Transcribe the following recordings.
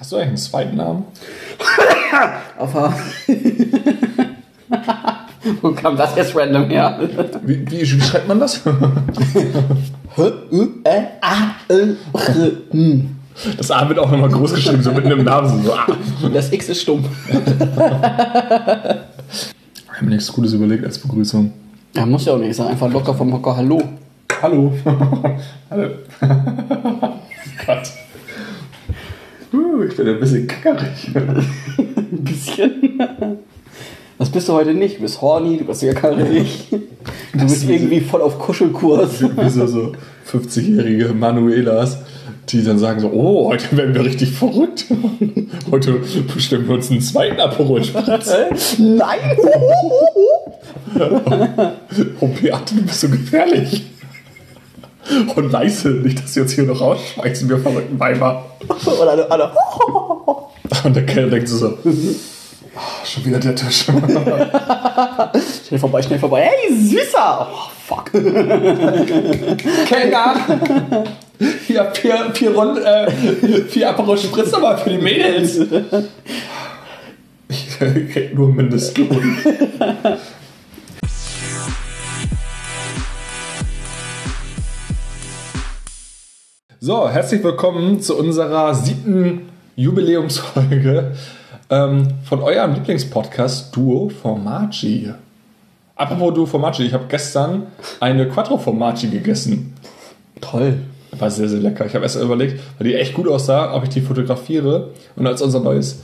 Hast du eigentlich einen zweiten Namen? Aber. Wo kam das jetzt random her? Wie, wie, schreibt man das? Das A wird auch nochmal groß geschrieben, so mitten im Namen. So, ah. Das X ist stumm. Ich habe mir nichts Gutes überlegt als Begrüßung. Ja, muss ja auch nicht. Sag einfach locker vom Hocker Hallo. Hallo. Hallo. Gott. Uh, ich bin ein bisschen kackerig. Ein bisschen. Das bist du heute nicht. Du bist horny, du bist jackerig. Du bist irgendwie voll auf Kuschelkurs. Wie so, so 50-jährige Manuelas, die dann sagen so, oh, heute werden wir richtig verrückt. Heute bestimmen wir uns einen zweiten Aperol. Nein! Oh, Beate, du bist so gefährlich. Und leise, nicht, dass sie uns hier noch rausschmeißen, wir verrückten Weiber. Und alle, alle. Und der Kerl denkt so, "Ah, schon wieder der Tisch. Schnell vorbei, schnell vorbei. Hey, Süßer! Oh, fuck. Kellner! Ja, vier, vier, Rund, äh, vier Aperol Spritz aber für die Mädels. Ich krieg nur Mindestlohn. So, herzlich willkommen zu unserer siebten Jubiläumsfolge ähm, von eurem Lieblingspodcast Duo Formaggi. Apropos Duo Formaggi, ich habe gestern eine Quattro Formaggi gegessen. Toll. War sehr, sehr lecker. Ich habe erst überlegt, weil die echt gut aussah, ob ich die fotografiere und als unser neues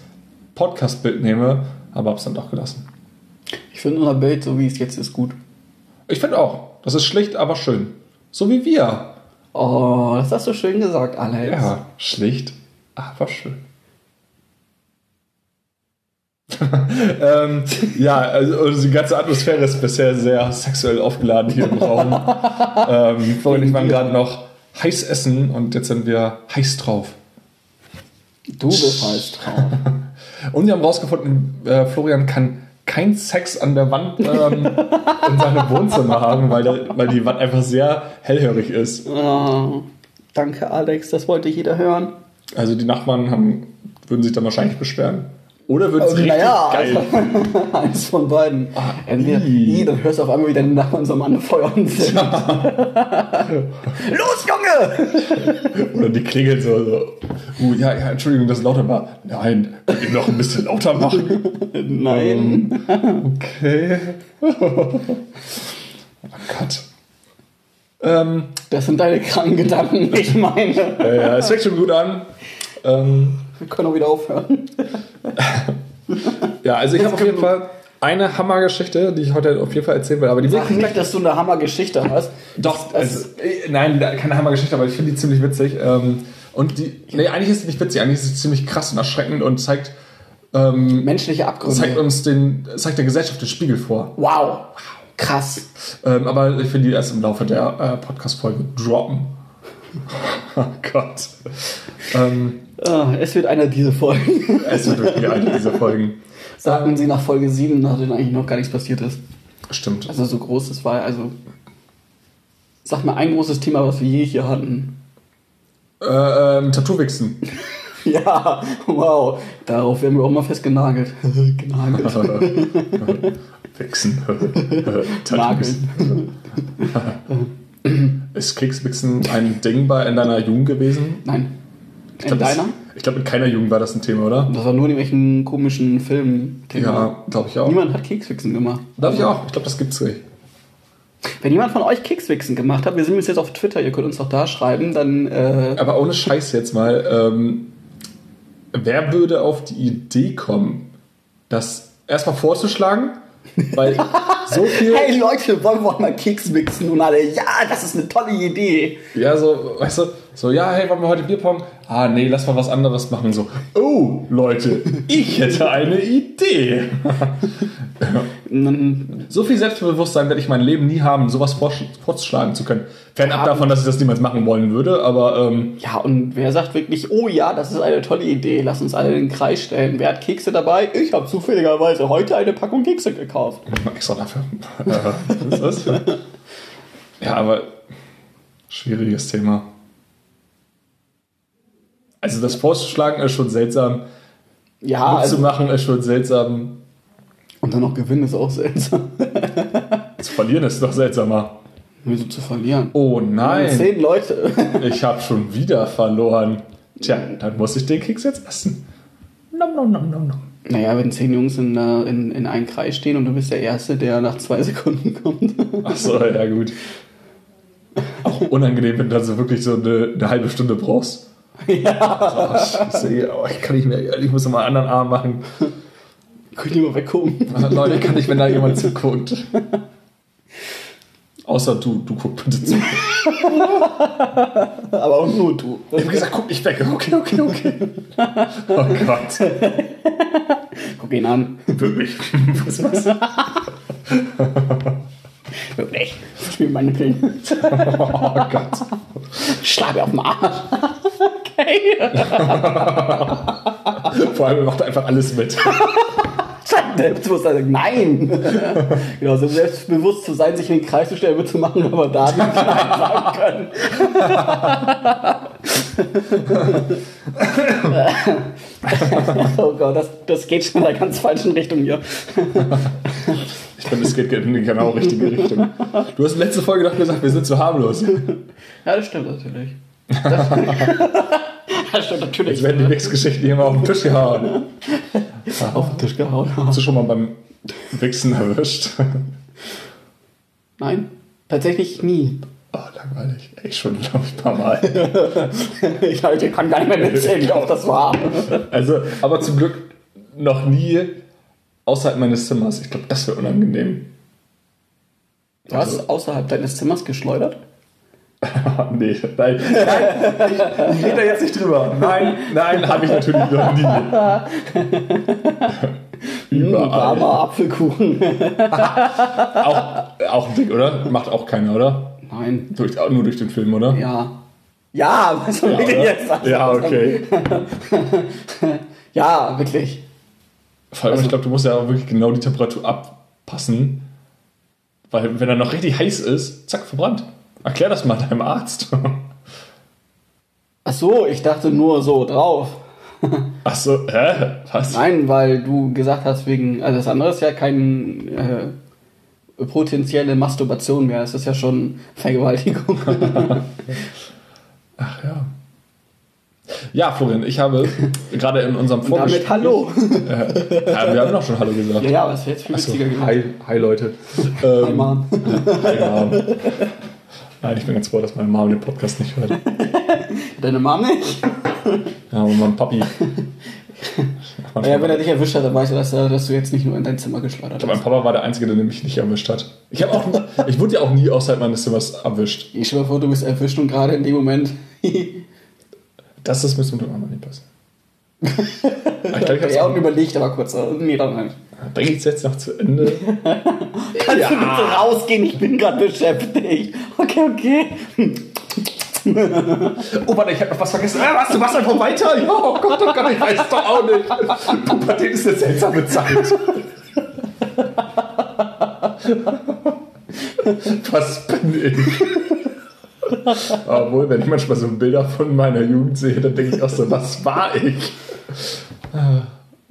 Podcast-Bild nehme, aber hab's dann doch gelassen. Ich finde unser Bild, so wie es jetzt ist, gut. Ich finde auch, das ist schlicht, aber schön. So wie wir. Oh, das hast du schön gesagt, Alex. Ja, schlicht, aber schön. ähm, ja, also die ganze Atmosphäre ist bisher sehr sexuell aufgeladen hier im Raum. ähm, vorhin ich waren gerade noch heiß essen und jetzt sind wir heiß drauf. Du bist heiß drauf. Und wir haben rausgefunden, äh, Florian kann kein Sex an der Wand ähm, in seinem Wohnzimmer haben, weil, der, weil die Wand einfach sehr hellhörig ist. Oh, danke, Alex. Das wollte jeder hören. Also die Nachbarn haben, würden sich dann wahrscheinlich beschweren. Oder würden sie Also, richtig naja, geil. eins von beiden. Entweder, ii. ii, dann hörst du auf einmal, wie deine Nachbarn so am Anfeuern sind. Los, Junge! Oder die klingeln so, so. Uh, ja, ja, Entschuldigung, dass es lauter war. Nein, könnt ihr noch ein bisschen lauter machen? Nein. Okay. oh Gott. Ähm, Das sind deine kranken Gedanken, ich meine. ja, ja, es fängt schon gut an. Ähm, Wir können auch wieder aufhören. ja, also ich habe auf jeden Fall eine Hammergeschichte, die ich heute auf jeden Fall erzählen will. Aber die Sag nicht, dass du eine Hammergeschichte hast. Doch, also, äh, nein, keine Hammergeschichte, aber ich finde die ziemlich witzig. Ähm, und die, nee, eigentlich ist sie nicht witzig, eigentlich ist sie ziemlich krass und erschreckend und zeigt, ähm, Menschliche Abgründe. zeigt uns den, zeigt der Gesellschaft den Spiegel vor. Wow. Krass. Ähm, aber ich will die erst im Laufe der äh, Podcast-Folge droppen. Oh Gott. Ähm, Ah, es wird einer dieser Folgen. es wird wirklich eine dieser Folgen. Sagten sie nach Folge 7, nachdem eigentlich noch gar nichts passiert ist. Stimmt. Also so groß es war, also. Sag mal ein großes Thema, was wir je hier hatten. Äh, ähm, Tattoo-Wichsen. Ja, wow. Darauf werden wir auch mal festgenagelt. Genagelt. Wichsen. Tattoo-Wichsen. Ist Kekswichsen ein Ding bei in deiner Jugend gewesen? Nein. Ich In glaub, das- deiner? Ich glaube, in keiner Jugend war das ein Thema, oder? Das war nur in irgendwelchen komischen Filmen. Ja, glaube ich auch. Niemand hat Kekswichsen gemacht. Glaube ich auch. Ich glaube, das gibt's nicht. Wenn jemand von euch Kekswichsen gemacht hat, wir sind jetzt auf Twitter, ihr könnt uns doch da schreiben, dann äh, Aber ohne Scheiß jetzt mal. Ähm, wer würde auf die Idee kommen, das erstmal vorzuschlagen? Weil so viel. Hey Leute, wollen wir mal Keks mixen? Und alle, ja, das ist eine tolle Idee. Ja, so, weißt du, so, ja, hey, wollen wir heute Bierpong? Ah, nee, lass mal was anderes machen. Und so, oh, Leute, ich hätte eine Idee. Dann, So viel Selbstbewusstsein werde ich mein Leben nie haben, sowas vorzuschlagen zu können. Fernab davon, dass ich das niemals machen wollen würde, aber ähm, ja, und wer sagt wirklich, oh ja, das ist eine tolle Idee, lass uns alle in den Kreis stellen. Wer hat Kekse dabei? Ich habe zufälligerweise heute eine Packung Kekse gekauft. extra dafür. Was ist das? Ja, aber schwieriges Thema. Also das Vorschlagen ist schon seltsam. Ja, Gut also, zu machen ist schon seltsam. und dann noch gewinnen ist auch seltsam. Zu verlieren ist noch seltsamer. Wieso zu verlieren? Oh nein, Zehn Leute. ich habe schon wieder verloren. Tja, dann muss ich den Keks jetzt essen. Nom, nom, nom, nom, nom. Naja, wenn zehn Jungs in, äh, in, in einem Kreis stehen und du bist der Erste, der nach zwei Sekunden kommt. Ach so, ja gut. Auch unangenehm, wenn du dann so wirklich so eine, eine halbe Stunde brauchst. Ja. Oh, scheiße, oh, ich kann nicht mehr, ich muss noch mal einen anderen Arm machen. Könnt ihr mal weggucken? Leute, kann nicht, wenn da jemand zuguckt. Außer du, du guck bitte zu. Aber auch nur du. Ich hab gesagt, guck nicht weg. Okay, okay, okay. Oh Gott. Guck ihn an. Wirklich. Was was? Wirklich. Spiel meine Pillen. Oh Gott. Schlag mir auf den Arsch. Okay. Vor allem er macht einfach alles mit. Selbstbewusstsein. sagen, Nein. genau, so selbstbewusst zu sein, sich in den Kreis zu stellen, wird zu machen, aber da nicht Nein sagen können. oh Gott, das, das geht schon in der ganz falschen Richtung hier. Ich finde, es geht in die genau richtige Richtung. Du hast letzte Folge doch gesagt, wir sind zu harmlos. Ja, das stimmt natürlich. Das, das stimmt natürlich. Jetzt werden die Wichsgeschichten immer auf den Tisch gehauen. auf den Tisch gehauen. Hast du schon mal beim Wichsen erwischt? Nein, tatsächlich nie. Oh, langweilig. Ich schon, glaube ich, ein paar Mal. Ich, halt, ich kann gar nicht mehr mitzählen, wie oft das war. Also, aber zum Glück noch nie außerhalb meines Zimmers. Ich glaube, das wäre unangenehm. Du hast außerhalb deines Zimmers geschleudert? nee, nein. nein ich, ich rede da jetzt nicht drüber. Nein, nein, habe ich natürlich noch nie. Überall. Warmer Apfelkuchen. Auch, auch ein Ding, oder? Macht auch keiner, oder? Nein. Durch, nur durch den Film, oder? Ja. Ja, was soll ich denn jetzt sagen? Ja, okay. Ja, wirklich. Vor allem, ich glaube, du musst ja auch wirklich genau die Temperatur abpassen. Weil, wenn er noch richtig heiß ist, zack, verbrannt. Erklär das mal deinem Arzt. Ach so, ich dachte nur so drauf. Ach so, hä? Was? Nein, weil du gesagt hast, wegen. Also, das andere ist ja kein. Äh, potenzielle Masturbation mehr. Es ist ja schon Vergewaltigung. Ach ja. Ja, Florian, ich habe gerade in unserem Und damit Vorgespräch... Hallo. Ja, wir haben doch schon Hallo gesagt. Ja, ja, aber es wäre jetzt viel so, witziger gewesen. hi, hi Leute. Hi, Ähm, Mann. hi Mom. Nein, ich bin ganz froh, dass meine Mom den Podcast nicht hört. Deine Mom nicht? Ja, und mein Papi. Ja, wenn er dich erwischt hat, dann weißt du, dass, er- dass du jetzt nicht nur in dein Zimmer geschleudert Mein hast. Papa war der Einzige, der mich nicht erwischt hat. Ich, auch, ich wurde ja auch nie außerhalb meines Zimmers erwischt. Ich stell mir vor, du bist erwischt und gerade in dem Moment. Das ist mit dem Mama nicht passieren. Ich glaub, ich hab's ja, auch- überlegt aber kurz. äh, Nee, dann nicht. Bring ich es jetzt noch zu Ende? Kannst du bitte rausgehen? Ich bin gerade beschäftigt. Okay, okay. Oh, warte, ich habe noch was vergessen. Ah, was, du machst einfach weiter? Ja, oh Gott, oh Gott, ich weiß doch auch nicht. Pubertät ist eine seltsame Zeit. Was bin ich? Obwohl, wenn ich manchmal so Bilder von meiner Jugend sehe, dann denke ich auch so, was war ich?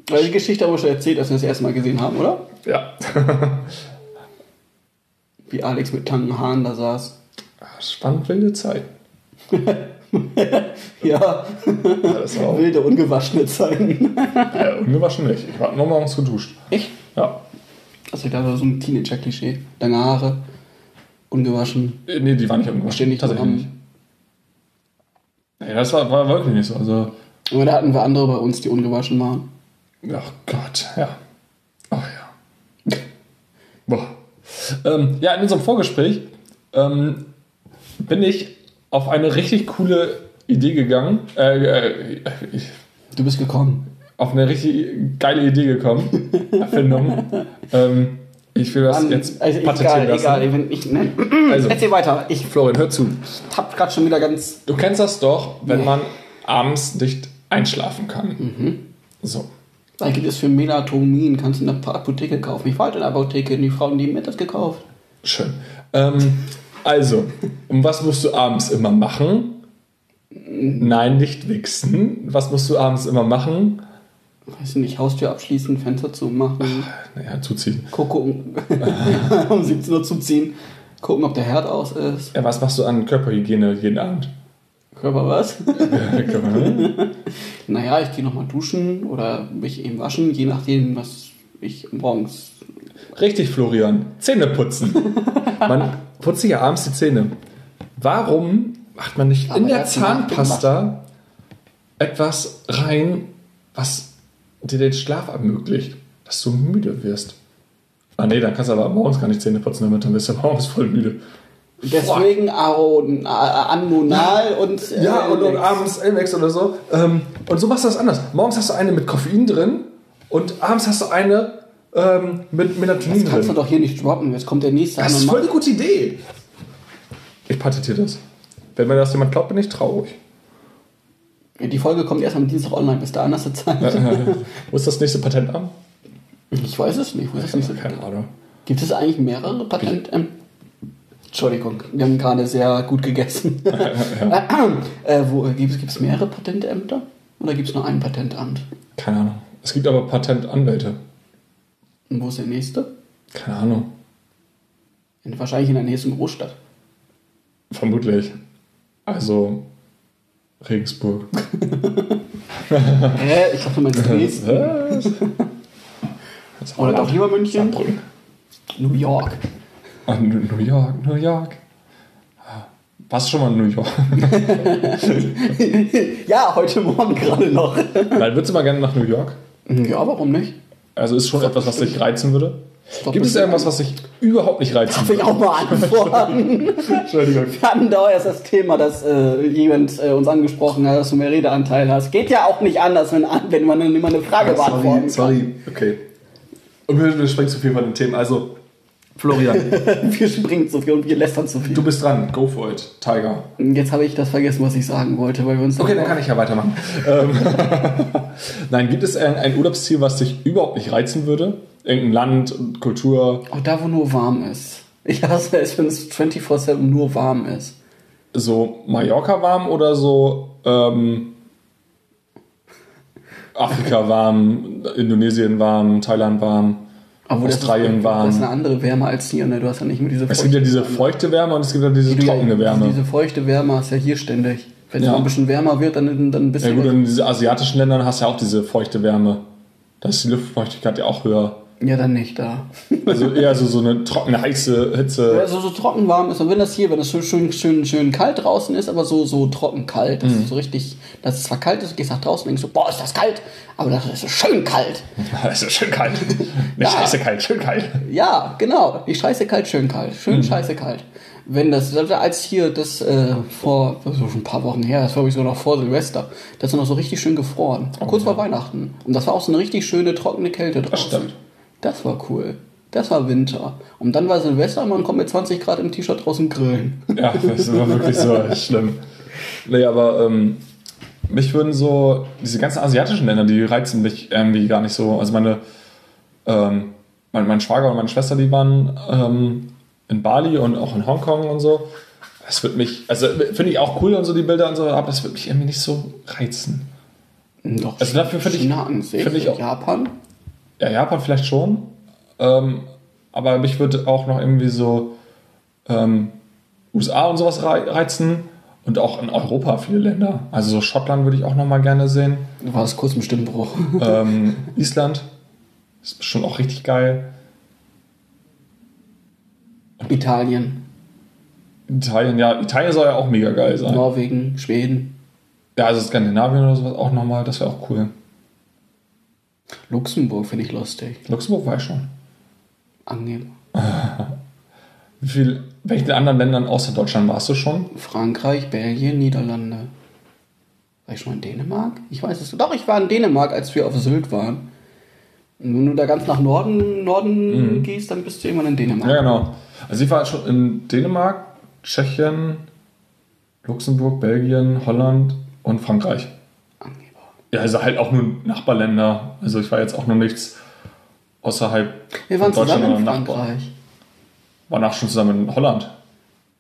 Weil die Geschichte haben wir schon erzählt, als wir das erste Mal gesehen haben, oder? Ja. Wie Alex mit langen Haaren da saß. Spannend wilde Zeit. Ja, Das war auch wilde, ungewaschene Zeiten. äh, ungewaschen nicht. Ich war nur morgens geduscht. Echt? Ja. Also, ich dachte, so ein Teenager-Klischee. Lange Haare, ungewaschen, Äh, Nee, die waren nicht ungewaschen. ständig Tatsächlich nicht. Nee, das war, war wirklich nicht so. Also, Aber da hatten wir andere bei uns, die ungewaschen waren. ach Gott, ja. Ach ja. Boah. Ähm, ja, in unserem Vorgespräch ähm, bin ich auf eine richtig coole Idee gegangen. Äh, äh, ich, Du bist gekommen. auf eine richtig geile Idee gekommen. Erfindung. ähm, ich will das Mann, jetzt also patentieren egal, lassen. egal. Wenn ich, nein. Also, Erzähl weiter. Ich Florian, hör zu. hab grad schon wieder ganz. Du kennst das doch, wenn Nee. man abends nicht einschlafen kann. Mhm. So. Da gibt es für Melatonin, kannst du in der Apotheke kaufen. Ich war halt in der Apotheke, die Frauen, die mir das gekauft. Schön. Ähm, also, und was musst du abends immer machen? Nein, nicht wichsen. Was musst du abends immer machen? Weiß nicht, Haustür abschließen, Fenster zumachen, Naja, zuziehen. gucken, um 17 Uhr zuziehen, gucken, ob der Herd aus ist. Ja, was machst du an Körperhygiene jeden Abend? Körper was? Ja, Naja, ich gehe nochmal duschen oder mich eben waschen, je nachdem, was ich morgens. Richtig, Florian. Zähne putzen. Man putzt sich ja abends die Zähne. Warum macht man nicht in Aber der nach dem Zahnpasta etwas rein, was dir den Schlaf ermöglicht, dass du müde wirst? Ah nee, dann kannst du aber morgens gar nicht Zähne putzen, damit dann bist du morgens voll müde. Deswegen Aron, A- Anmonal und. äh, Ja, und, und abends Elmex oder so. Ähm, und so machst du das anders. Morgens hast du eine mit Koffein drin und abends hast du eine ähm, mit Melatonin Das kannst du drin. doch hier nicht droppen. Jetzt kommt der nächste Das ist voll eine gute Idee. Ich patentiere das. Wenn mir das jemand glaubt, bin ich traurig. Die Folge kommt erst am Dienstag online. Bis dahin hast du Zeit. Wo ist das nächste Patent an? Ich weiß es nicht. Wo ist das so Keine Ahnung. Gibt es eigentlich mehrere Patent... Entschuldigung, wir haben gerade sehr gut gegessen. äh, wo, gibt es mehrere Patentämter? Oder gibt es nur ein Patentamt? Keine Ahnung. Es gibt aber Patentanwälte. Und wo ist der nächste? Keine Ahnung. In, wahrscheinlich in der nächsten Großstadt. Vermutlich. Also Regensburg. Hä? Ich dachte, du meinst Dresden. Oder doch lieber München? Saarbrücken. New York. New York, New York. Warst schon mal in New York? ja, heute Morgen gerade noch. Nein, würdest du mal gerne nach New York? Ja, warum nicht? Also ist schon etwas, was dich reizen würde? Gibt es irgendwas, was dich überhaupt nicht reizen Darf ich auch mal antworten? Entschuldigung. Wir hatten da erst das Thema, dass äh, jemand äh, uns angesprochen hat, dass du mehr Redeanteil hast. Geht ja auch nicht anders, wenn, wenn man immer eine Frage beantworten Sorry, sorry. Okay. Und wir, wir springen zu viel von den Themen. Also, Florian. Wir springen zu viel und wir lästern zu viel. du bist dran. Go for it. Tiger. Jetzt habe ich das vergessen, was ich sagen wollte, weil wir uns Okay, dann kann ich ja weitermachen. Ähm, Nein, gibt es ein, ein Urlaubsziel, was dich überhaupt nicht reizen würde? Irgendein Land, Kultur, Oh, da, wo nur warm ist. Ich hasse es, wenn es 24-7 nur warm ist. so Mallorca warm oder so ähm, Afrika warm, Indonesien warm, Thailand warm, Obwohl Australien das ist, warm. Das ist eine andere Wärme als hier, ne? Du hast ja nicht mehr diese Es gibt ja diese feuchte Wärme und es gibt ja diese die- trockene Wärme. Diese feuchte Wärme hast du ja hier ständig. Wenn es Ja. mal ein bisschen wärmer wird, dann, dann bist Ja du. gut, in diesen asiatischen Ländern hast du ja auch diese feuchte Wärme. Da ist die Luftfeuchtigkeit ja auch höher. Ja, dann nicht da. Also eher so, so eine trockene, heiße Hitze. Also so trocken warm ist und wenn das hier, wenn das so schön, schön, schön kalt draußen ist, aber so, so trocken kalt, das ist so richtig, dass es zwar kalt ist, du gehst nach draußen und denkst so, boah, ist das kalt, aber das ist so schön kalt. Es ist schön kalt. Nicht Ja. scheiße kalt, schön kalt. Ja, genau, die scheiße kalt, schön kalt, schön scheiße kalt. Wenn das, also als hier das äh, vor, das ist schon ein paar Wochen her, das war glaube ich sogar noch vor Silvester, das ist noch so richtig schön gefroren, kurz vor Weihnachten. Und das war auch so eine richtig schöne, trockene Kälte draußen. stimmt. Das war cool. Das war Winter. Und dann war Silvester und man kommt mit 20 Grad im T-Shirt draußen grillen. Ja, das war wirklich so schlimm. Nee, aber ähm, mich würden so, diese ganzen asiatischen Länder, die reizen mich irgendwie gar nicht so. Also meine, ähm, mein, mein Schwager und meine Schwester, die waren ähm, in Bali und auch in Hongkong und so. Das wird mich, also finde ich auch cool und so die Bilder und so, aber das wird mich irgendwie nicht so reizen. Doch, Also dafür finde ich- finde ich auch- Japan. Ja, Japan vielleicht schon. Ähm, aber mich würde auch noch irgendwie so ähm, USA und sowas rei- reizen. Und auch in Europa viele Länder. Also so Schottland würde ich auch noch mal gerne sehen. War das kurz im Stimmbruch. Ähm, Island ist schon auch richtig geil. Italien, Italien, ja, Italien soll ja auch mega geil sein. Norwegen, Schweden, Ja, also Skandinavien oder sowas auch noch mal, das wäre auch cool. Luxemburg finde ich lustig. Luxemburg war ich schon. Angeber. Wie viel, welchen anderen Ländern außer Deutschland warst du schon? Frankreich, Belgien, Niederlande. War ich schon mal in Dänemark? Ich weiß es. Doch, ich war in Dänemark, als wir auf Sylt waren. Und wenn du da ganz nach Norden, Norden gehst, dann bist du irgendwann in Dänemark. Ja, genau. Also ich war schon in Dänemark, Tschechien, Luxemburg, Belgien, Holland und Frankreich. Ja, also halt auch nur Nachbarländer. Also ich war jetzt auch noch nichts außerhalb Wir waren von Deutschland zusammen in. Frankreich. War nach schon zusammen in Holland.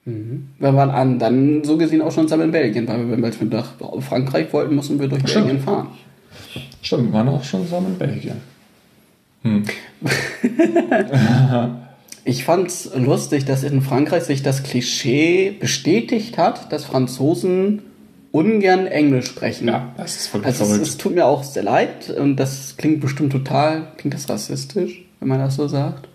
Wir waren an, dann so gesehen auch schon zusammen in Belgien, weil wir, wenn wir jetzt nach Frankreich wollten, mussten wir durch Stimmt. Belgien fahren. Stimmt, wir waren auch schon zusammen in Belgien. Ich fand's lustig, dass in Frankreich sich das Klischee bestätigt hat, dass Franzosen ungern Englisch sprechen. Ja, das ist wirklich Also es, es tut mir auch sehr leid und das klingt bestimmt total, klingt das rassistisch, wenn man das so sagt.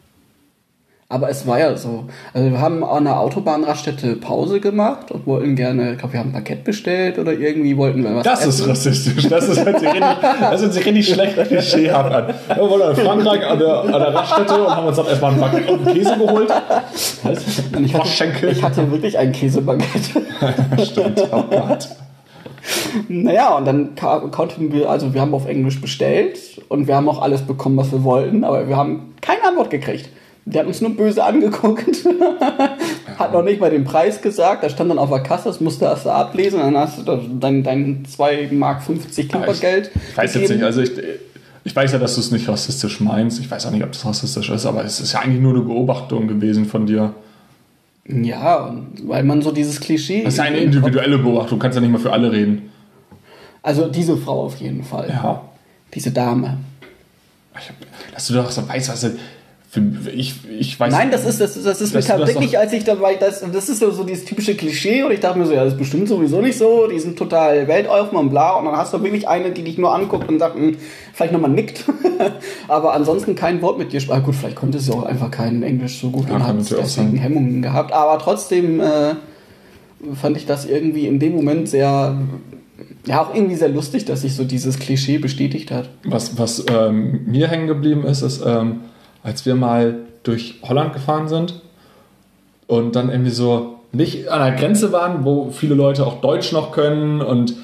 Aber es war ja so. Also wir haben an der Autobahnraststätte Pause gemacht und wollten gerne, ich glaube, wir haben ein Paket bestellt oder irgendwie wollten wir was Das ist essen. rassistisch. Das ist sich richtig, das richtig schlecht klischeehaft an. Wir waren in Frankreich an der, an der Raststätte und haben uns dann erstmal einen Baguette und einen Käse geholt. Was? Und ich hatte, ich hatte wirklich ein Käsebaguette. Stimmt. Oh Gott. Naja, und dann konnten wir, also wir haben auf Englisch bestellt und wir haben auch alles bekommen, was wir wollten, aber wir haben keine Antwort gekriegt. Der hat uns nur böse angeguckt, hat noch nicht mal den Preis gesagt, da stand dann auf der Kasse, das musste erst da ablesen, dann hast du dein, dein 2,50 Mark Klimpergeld. Ich weiß jetzt nicht, also ich, ich weiß ja, dass du es nicht rassistisch meinst. Ich weiß auch nicht, ob das rassistisch ist, aber es ist ja eigentlich nur eine Beobachtung gewesen von dir. Ja, weil man so dieses Klischee. Das ist eine individuelle Beobachtung, du kannst ja nicht mal für alle reden. Also diese Frau auf jeden Fall. Ja. Diese Dame. Ich hab, dass du doch so weißt, was du- für, ich, ich weiß Nein, das ist, das, ist- das ist mir tatsächlich, als ich dabei, das, das ist so, so dieses typische Klischee und ich dachte mir so, ja, das ist bestimmt sowieso nicht so, die sind total weltoffen und bla und dann hast du wirklich eine, die dich nur anguckt und sagt, hm, vielleicht nochmal nickt, aber ansonsten kein Wort mit dir spricht. Gut, vielleicht konnte sie auch einfach kein Englisch so gut Ja, und hat deswegen sein. Hemmungen gehabt, aber trotzdem äh, fand ich das irgendwie in dem Moment sehr, ja, auch irgendwie sehr lustig, dass sich so dieses Klischee bestätigt hat. Was, was ähm, mir hängen geblieben ist, ist, ähm, als wir mal durch Holland gefahren sind und dann irgendwie so nicht an der Grenze waren, wo viele Leute auch Deutsch noch können und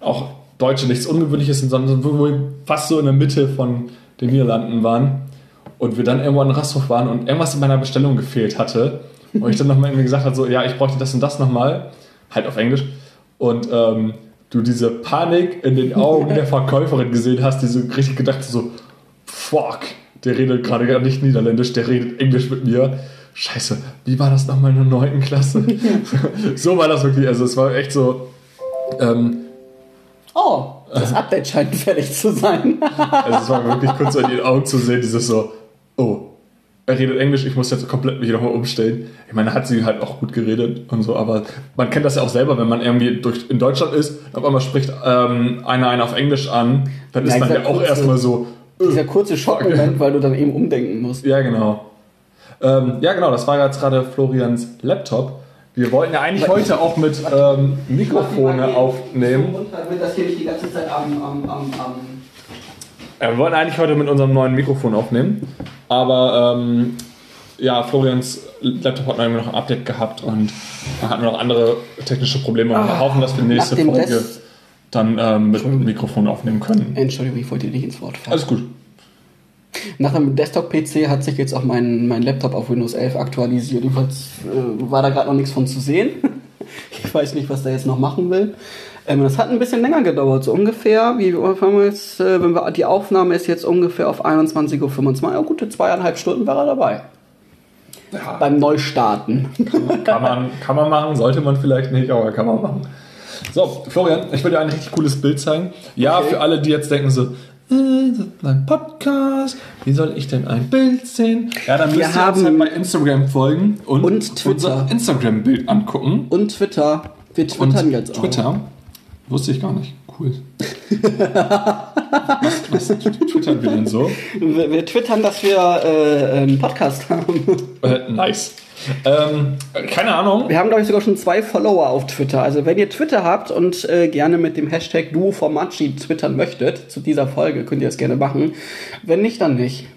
auch Deutsche nichts Ungewöhnliches sind, sondern wo wir fast so in der Mitte von den Niederlanden waren und wir dann irgendwo an Rasthof waren und irgendwas in meiner Bestellung gefehlt hatte und ich dann nochmal irgendwie gesagt habe, so, ja, ich bräuchte das und das nochmal, halt auf Englisch und ähm, du diese Panik in den Augen der Verkäuferin gesehen hast, die so richtig gedacht so, fuck, der redet gerade gar nicht Niederländisch, der redet Englisch mit mir. Scheiße, wie war das nochmal in der 9. Klasse? so war das wirklich, also es war echt so, ähm, Oh, das Update scheint fertig zu sein. also es war wirklich kurz so in den Augen zu sehen, dieses so, oh, er redet Englisch, ich muss jetzt komplett mich nochmal umstellen. Ich meine, hat sie halt auch gut geredet und so, aber man kennt das ja auch selber, wenn man irgendwie durch, in Deutschland ist, auf einmal spricht ähm, einer einen auf Englisch an, dann ist man dieser ja auch erstmal so, Dieser kurze Schockmoment, weil du dann eben umdenken musst. Ja, genau. Ähm, ja, genau, das war jetzt gerade Florians Laptop. Wir wollten ja eigentlich heute auch mit ähm, Mikrofone aufnehmen. Damit das hier nicht die ganze Zeit am, am, am, am Ja, wir wollten eigentlich heute mit unserem neuen Mikrofon aufnehmen. Aber ähm, ja, Florians Laptop hat irgendwie noch ein Update gehabt und man hat noch andere technische Probleme. Und wir hoffen, dass wir nächste Folge das- dann ähm, mit Mikrofon aufnehmen können. Entschuldigung, ich wollte dir nicht ins Wort fallen. Alles gut. Nach einem Desktop-PC hat sich jetzt auch mein, mein Laptop auf Windows 11 aktualisiert. Jedenfalls äh, war da gerade noch nichts von zu sehen. ich weiß nicht, was der jetzt noch machen will. Ähm, das hat ein bisschen länger gedauert, so ungefähr. Wie wir jetzt, äh, wenn wir, die Aufnahme ist jetzt ungefähr auf 21.25 Uhr. Ja, gute zweieinhalb Stunden war er dabei. Ja, Beim Neustarten. kann, man, kann man machen, sollte man vielleicht nicht, aber kann man machen. So, Florian, ich will dir ein richtig cooles Bild zeigen. Ja, Okay. für alle, die jetzt denken so, äh, das ist ein Podcast, wie soll ich denn ein Bild sehen? Ja, dann müsst ihr uns halt bei Instagram folgen und, Und Twitter. unser Instagram-Bild angucken. Und Twitter. Wir Und twittern jetzt auch. Twitter. Wusste ich gar nicht. Cool. was, was twittern wir denn so? Wir, wir twittern, dass wir äh, einen Podcast haben. Äh, nice. Ähm, keine Ahnung. Wir haben, glaube ich, sogar schon zwei Follower auf Twitter. Also, wenn ihr Twitter habt und äh, gerne mit dem Hashtag DuoFormachi twittern möchtet, zu dieser Folge, könnt ihr das gerne machen. Wenn nicht, dann nicht.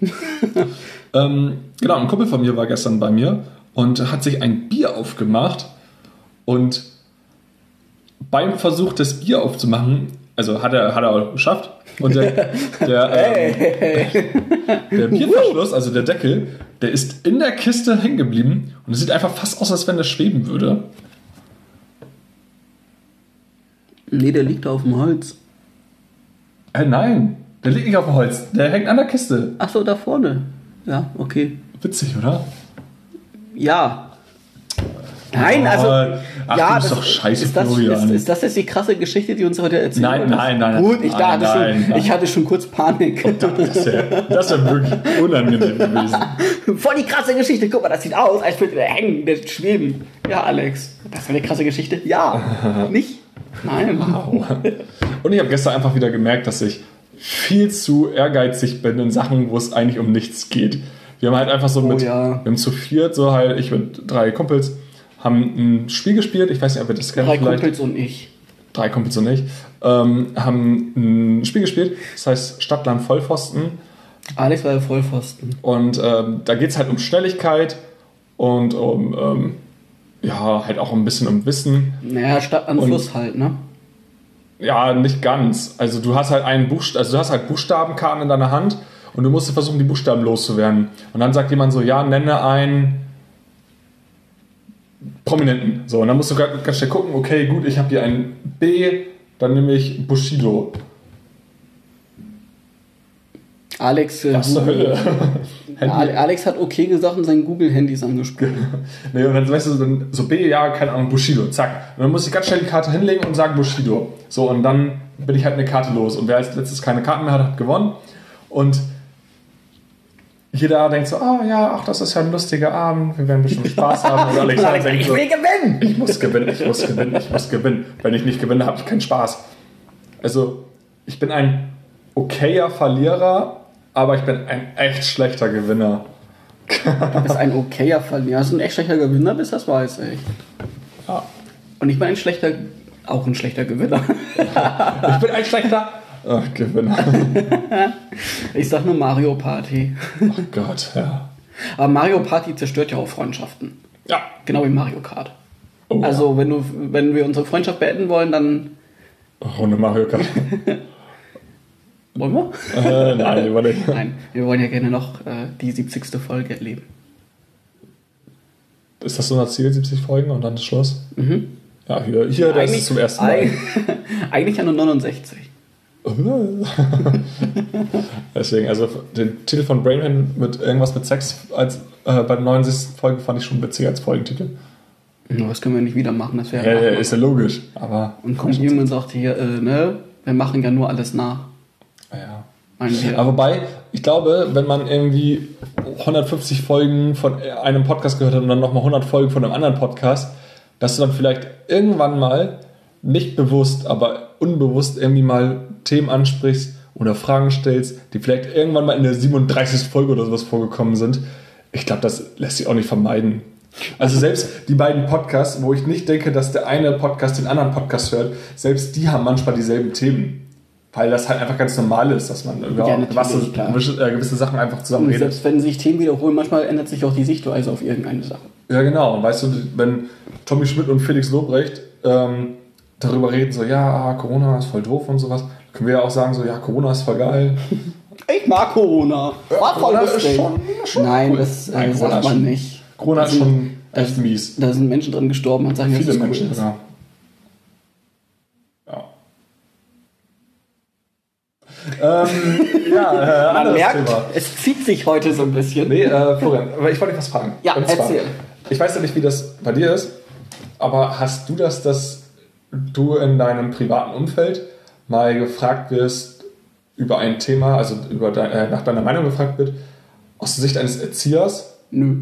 Ähm, genau, ein Kumpel von mir war gestern bei mir und hat sich ein Bier aufgemacht und beim Versuch, das Bier aufzumachen, also hat er, hat er auch geschafft und der, der, ähm, der Bierverschluss, also der Deckel, der ist in der Kiste hängen geblieben und es sieht einfach fast aus, als wenn das schweben würde. nee, der liegt auf dem Holz. Äh, nein, der liegt nicht auf dem Holz, der hängt an der Kiste. Ach so, da vorne. Ja, okay. Witzig, oder? Ja. Nein, also. Ach, ja, du bist das, doch scheiße, ist, das, ist, Florian. ist das jetzt die krasse Geschichte, die uns heute erzählt Nein, nein, nein, Gut, ich, nein, da nein, schon, nein. ich hatte schon kurz Panik. Das wäre das wär wirklich unangenehm gewesen. Voll die krasse Geschichte. Guck mal, das sieht aus, als würde der hängen, der schweben. Ja, Alex, das wäre eine krasse Geschichte. Ja. Nicht? Nein. Und ich habe gestern einfach wieder gemerkt, dass ich viel zu ehrgeizig bin in Sachen, wo es eigentlich um nichts geht. Wir haben halt einfach so mit, Oh ja. wir haben zu viert, so halt, ich mit drei Kumpels, haben ein Spiel gespielt. Ich weiß nicht, ob ihr das kennt. Drei vielleicht. Kumpels und ich. drei Kumpels und ich, ähm, haben ein Spiel gespielt, das heißt Stadtland Vollpfosten. Alex war der Vollpfosten. Und ähm, da geht es halt um Schnelligkeit und um, ähm, ja, halt auch ein bisschen um Wissen. Naja, Stadt an Und- Fluss halt, ne? Ja, nicht ganz. Also du hast halt einen Buchst also du hast halt Buchstabenkarten in deiner Hand und du musst versuchen, die Buchstaben loszuwerden. Und dann sagt jemand so, ja, nenne einen Prominenten. So, und dann musst du ganz ganz schnell gucken, okay, gut, ich habe hier ein B, dann nehme ich Bushido. Alex, äh, Was? Ja, Ale- Alex hat okay gesagt und sein Google-Handys angesprochen. Nee, und dann weißt du, dann so B, ja, keine Ahnung, Bushido, zack. Und dann muss ich ganz schnell die Karte hinlegen und sagen Bushido. So, und dann bin ich halt eine Karte los. Und wer als letztes keine Karten mehr hat, hat gewonnen. Und jeder denkt so, ah ja, ach, das ist ja ein lustiger Abend, wir werden bestimmt Spaß haben. Und Alexander denkt so, gewinnen! ich muss gewinnen, ich muss gewinnen, ich muss gewinnen. Wenn ich nicht gewinne, habe ich keinen Spaß. Also, ich bin ein okayer Verlierer, aber ich bin ein echt schlechter Gewinner. Du bist ein okayer Verlierer. Du ein echt schlechter Gewinner bist, das weiß ich. Ja. Und ich bin ein schlechter, auch ein schlechter Gewinner. Ich bin ein schlechter äh, Gewinner. Ich sag nur Mario Party. Oh Gott, ja. Aber Mario Party zerstört ja auch Freundschaften. Ja. Genau wie Mario Kart. Oh, Also, wenn, du, wenn wir unsere Freundschaft beenden wollen, dann. Runde Mario Kart. Wollen wir? äh, nein, lieber nicht. Nein, wir wollen ja gerne noch äh, die 70. Folge erleben. Ist das so unser Ziel, 70 Folgen und dann ist Schluss? Ja, hier, hier das ist zum ersten Mal. Eig- Eigentlich ja nur 69. Deswegen, also den Titel von Brainman mit irgendwas mit Sex als äh, bei der 69. Folge fand ich schon witziger als Folgentitel. Nur das können wir nicht wieder machen, das wäre Ja, ja, Nachmachen. ist ja logisch, aber. Und kommt jemand sagt hier, äh, ne, wir machen ja nur alles nach. Ja. Aber wobei, ich glaube, wenn man irgendwie 150 Folgen von einem Podcast gehört hat und dann nochmal 100 Folgen von einem anderen Podcast, dass du dann vielleicht irgendwann mal nicht bewusst, aber unbewusst irgendwie mal Themen ansprichst oder Fragen stellst, die vielleicht irgendwann mal in der 37. Folge oder sowas vorgekommen sind. Ich glaube, das lässt sich auch nicht vermeiden. Also selbst die beiden Podcasts, wo ich nicht denke, dass der eine Podcast den anderen Podcast hört, selbst die haben manchmal dieselben Themen. Weil das halt einfach ganz normal ist, dass man über Ja, gewisse, äh, gewisse Sachen einfach zusammen redet. selbst wenn sich Themen wiederholen, manchmal ändert sich auch die Sichtweise auf irgendeine Sache. Ja, genau. Und weißt du, wenn Tommy Schmidt und Felix Lobrecht ähm, darüber reden, so, ja, Corona ist voll doof und sowas, können wir ja auch sagen, so, ja, Corona ist voll geil. Ich mag Corona. War voll Corona ist lustig. schon- schon Nein, cool. das äh, Nein, sagt man schon- nicht. Corona ist schon echt mies. Da sind Menschen drin gestorben und sagen, dass Viele es cool Menschen, ist. ja. Ja. ähm, ja, äh, Man merkt, Thema. es zieht sich heute so ein bisschen. Nee, äh, Florian, aber ich wollte dich was fragen. Ja, zwar, erzähl. Ich weiß ja nicht, wie das bei dir ist, aber hast du das, dass du in deinem privaten Umfeld mal gefragt wirst über ein Thema, also über dein, äh, nach deiner Meinung gefragt wird, aus der Sicht eines Erziehers? Nö.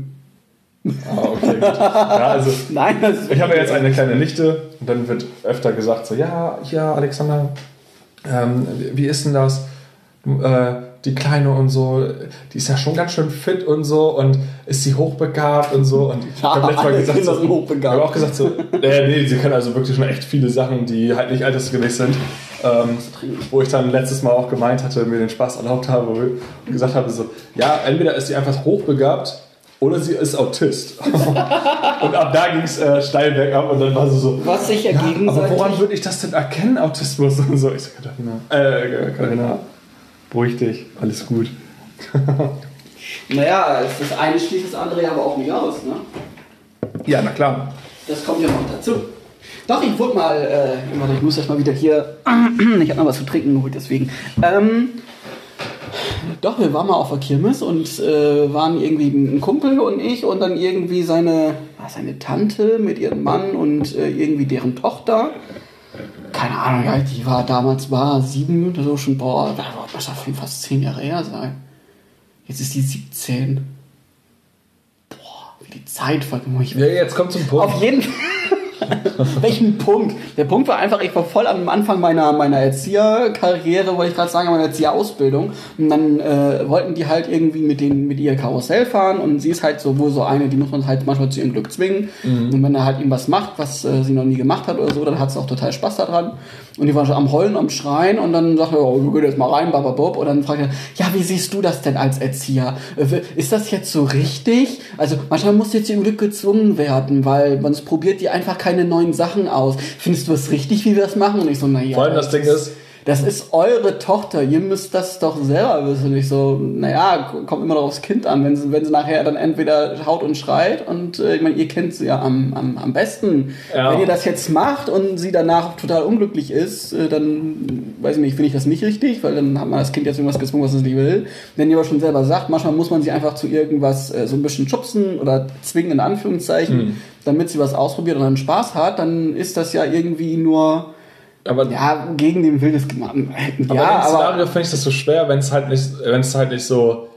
Ah, okay, gut. Ja, also Nein, das ich habe ja jetzt eine kleine Nichte und dann wird öfter gesagt so, ja, ja, Alexander, ähm, wie- ist denn das? Äh, die Kleine und so, die ist ja schon ganz schön fit und so und ist sie hochbegabt und so. Und ich Ja, habe letztes Mal gesagt, so, hochbegabt. Ich habe auch gesagt so, äh, nee, sie können also wirklich schon echt viele Sachen, die halt nicht altersgemäß sind. Ähm, wo ich dann letztes Mal auch gemeint hatte, mir den Spaß erlaubt habe und gesagt habe so, ja, entweder ist sie einfach hochbegabt oder sie ist Autist. und ab da ging es äh, steil bergab und dann war sie so, Was sich ja, ja, aber woran würde ich das denn erkennen, Autismus und so? Ich so, Katharina, äh, Katharina, beruhig dich, alles gut. naja, das eine schließt das andere ja aber auch nicht aus, ne? Ja, na klar. Das kommt ja noch dazu. Doch, ich wurde mal, äh, ich muss erst mal wieder hier, ich habe noch was zu trinken geholt, deswegen. Ähm, Doch, wir waren mal auf der Kirmes und äh, waren irgendwie ein Kumpel und ich und dann irgendwie seine, war seine Tante mit ihrem Mann und äh, irgendwie deren Tochter. Keine Ahnung, ja, die war damals war sieben oder so schon, boah, da muss auf jeden Fall fast zehn Jahre her sein. Jetzt ist die 17. Boah, wie die Zeit vergeht. Ich Ja, jetzt kommt zum Punkt. auf jeden Fall. Welchen Punkt? Der Punkt war einfach, ich war voll am Anfang meiner, meiner Erzieherkarriere, wollte ich gerade sagen, meiner Erzieherausbildung. Und dann äh, wollten die halt irgendwie mit, den, mit ihr Karussell fahren und sie ist halt so wohl so eine, die muss man halt manchmal zu ihrem Glück zwingen. Und wenn er halt irgendwas macht, was äh, sie noch nie gemacht hat oder so, dann hat sie auch total Spaß daran. Und die waren schon am Heulen, am Schreien und dann sagt er, oh, wir gehen jetzt mal rein, bababub. Und dann fragt er, ja, wie siehst du das denn als Erzieher? Äh, Ist das jetzt so richtig? Also manchmal muss jetzt im Glück gezwungen werden, weil man probiert die einfach keine neuen Sachen aus. Findest du es richtig, wie wir das machen? Und ich so, naja. Vor allem das Ding ist, Das ist eure Tochter, ihr müsst das doch selber wissen. Und ich so, naja, kommt immer noch aufs Kind an. Wenn sie, wenn sie nachher dann entweder haut und schreit und äh, ich meine, ihr kennt sie ja am, am, am besten. Ja. Wenn ihr das jetzt macht und sie danach total unglücklich ist, äh, dann weiß ich nicht, finde ich das nicht richtig, weil dann hat man das Kind jetzt irgendwas gezwungen, was es nicht will. Wenn ihr aber schon selber sagt, manchmal muss man sie einfach zu irgendwas äh, so ein bisschen schubsen oder zwingen in Anführungszeichen, Hm. damit sie was ausprobiert und dann Spaß hat, dann ist das ja irgendwie nur aber ja, gegen den Willen des Gemacht. Aber Ja, aber Szenario finde ich das so schwer, wenn es halt nicht, wenn es halt nicht so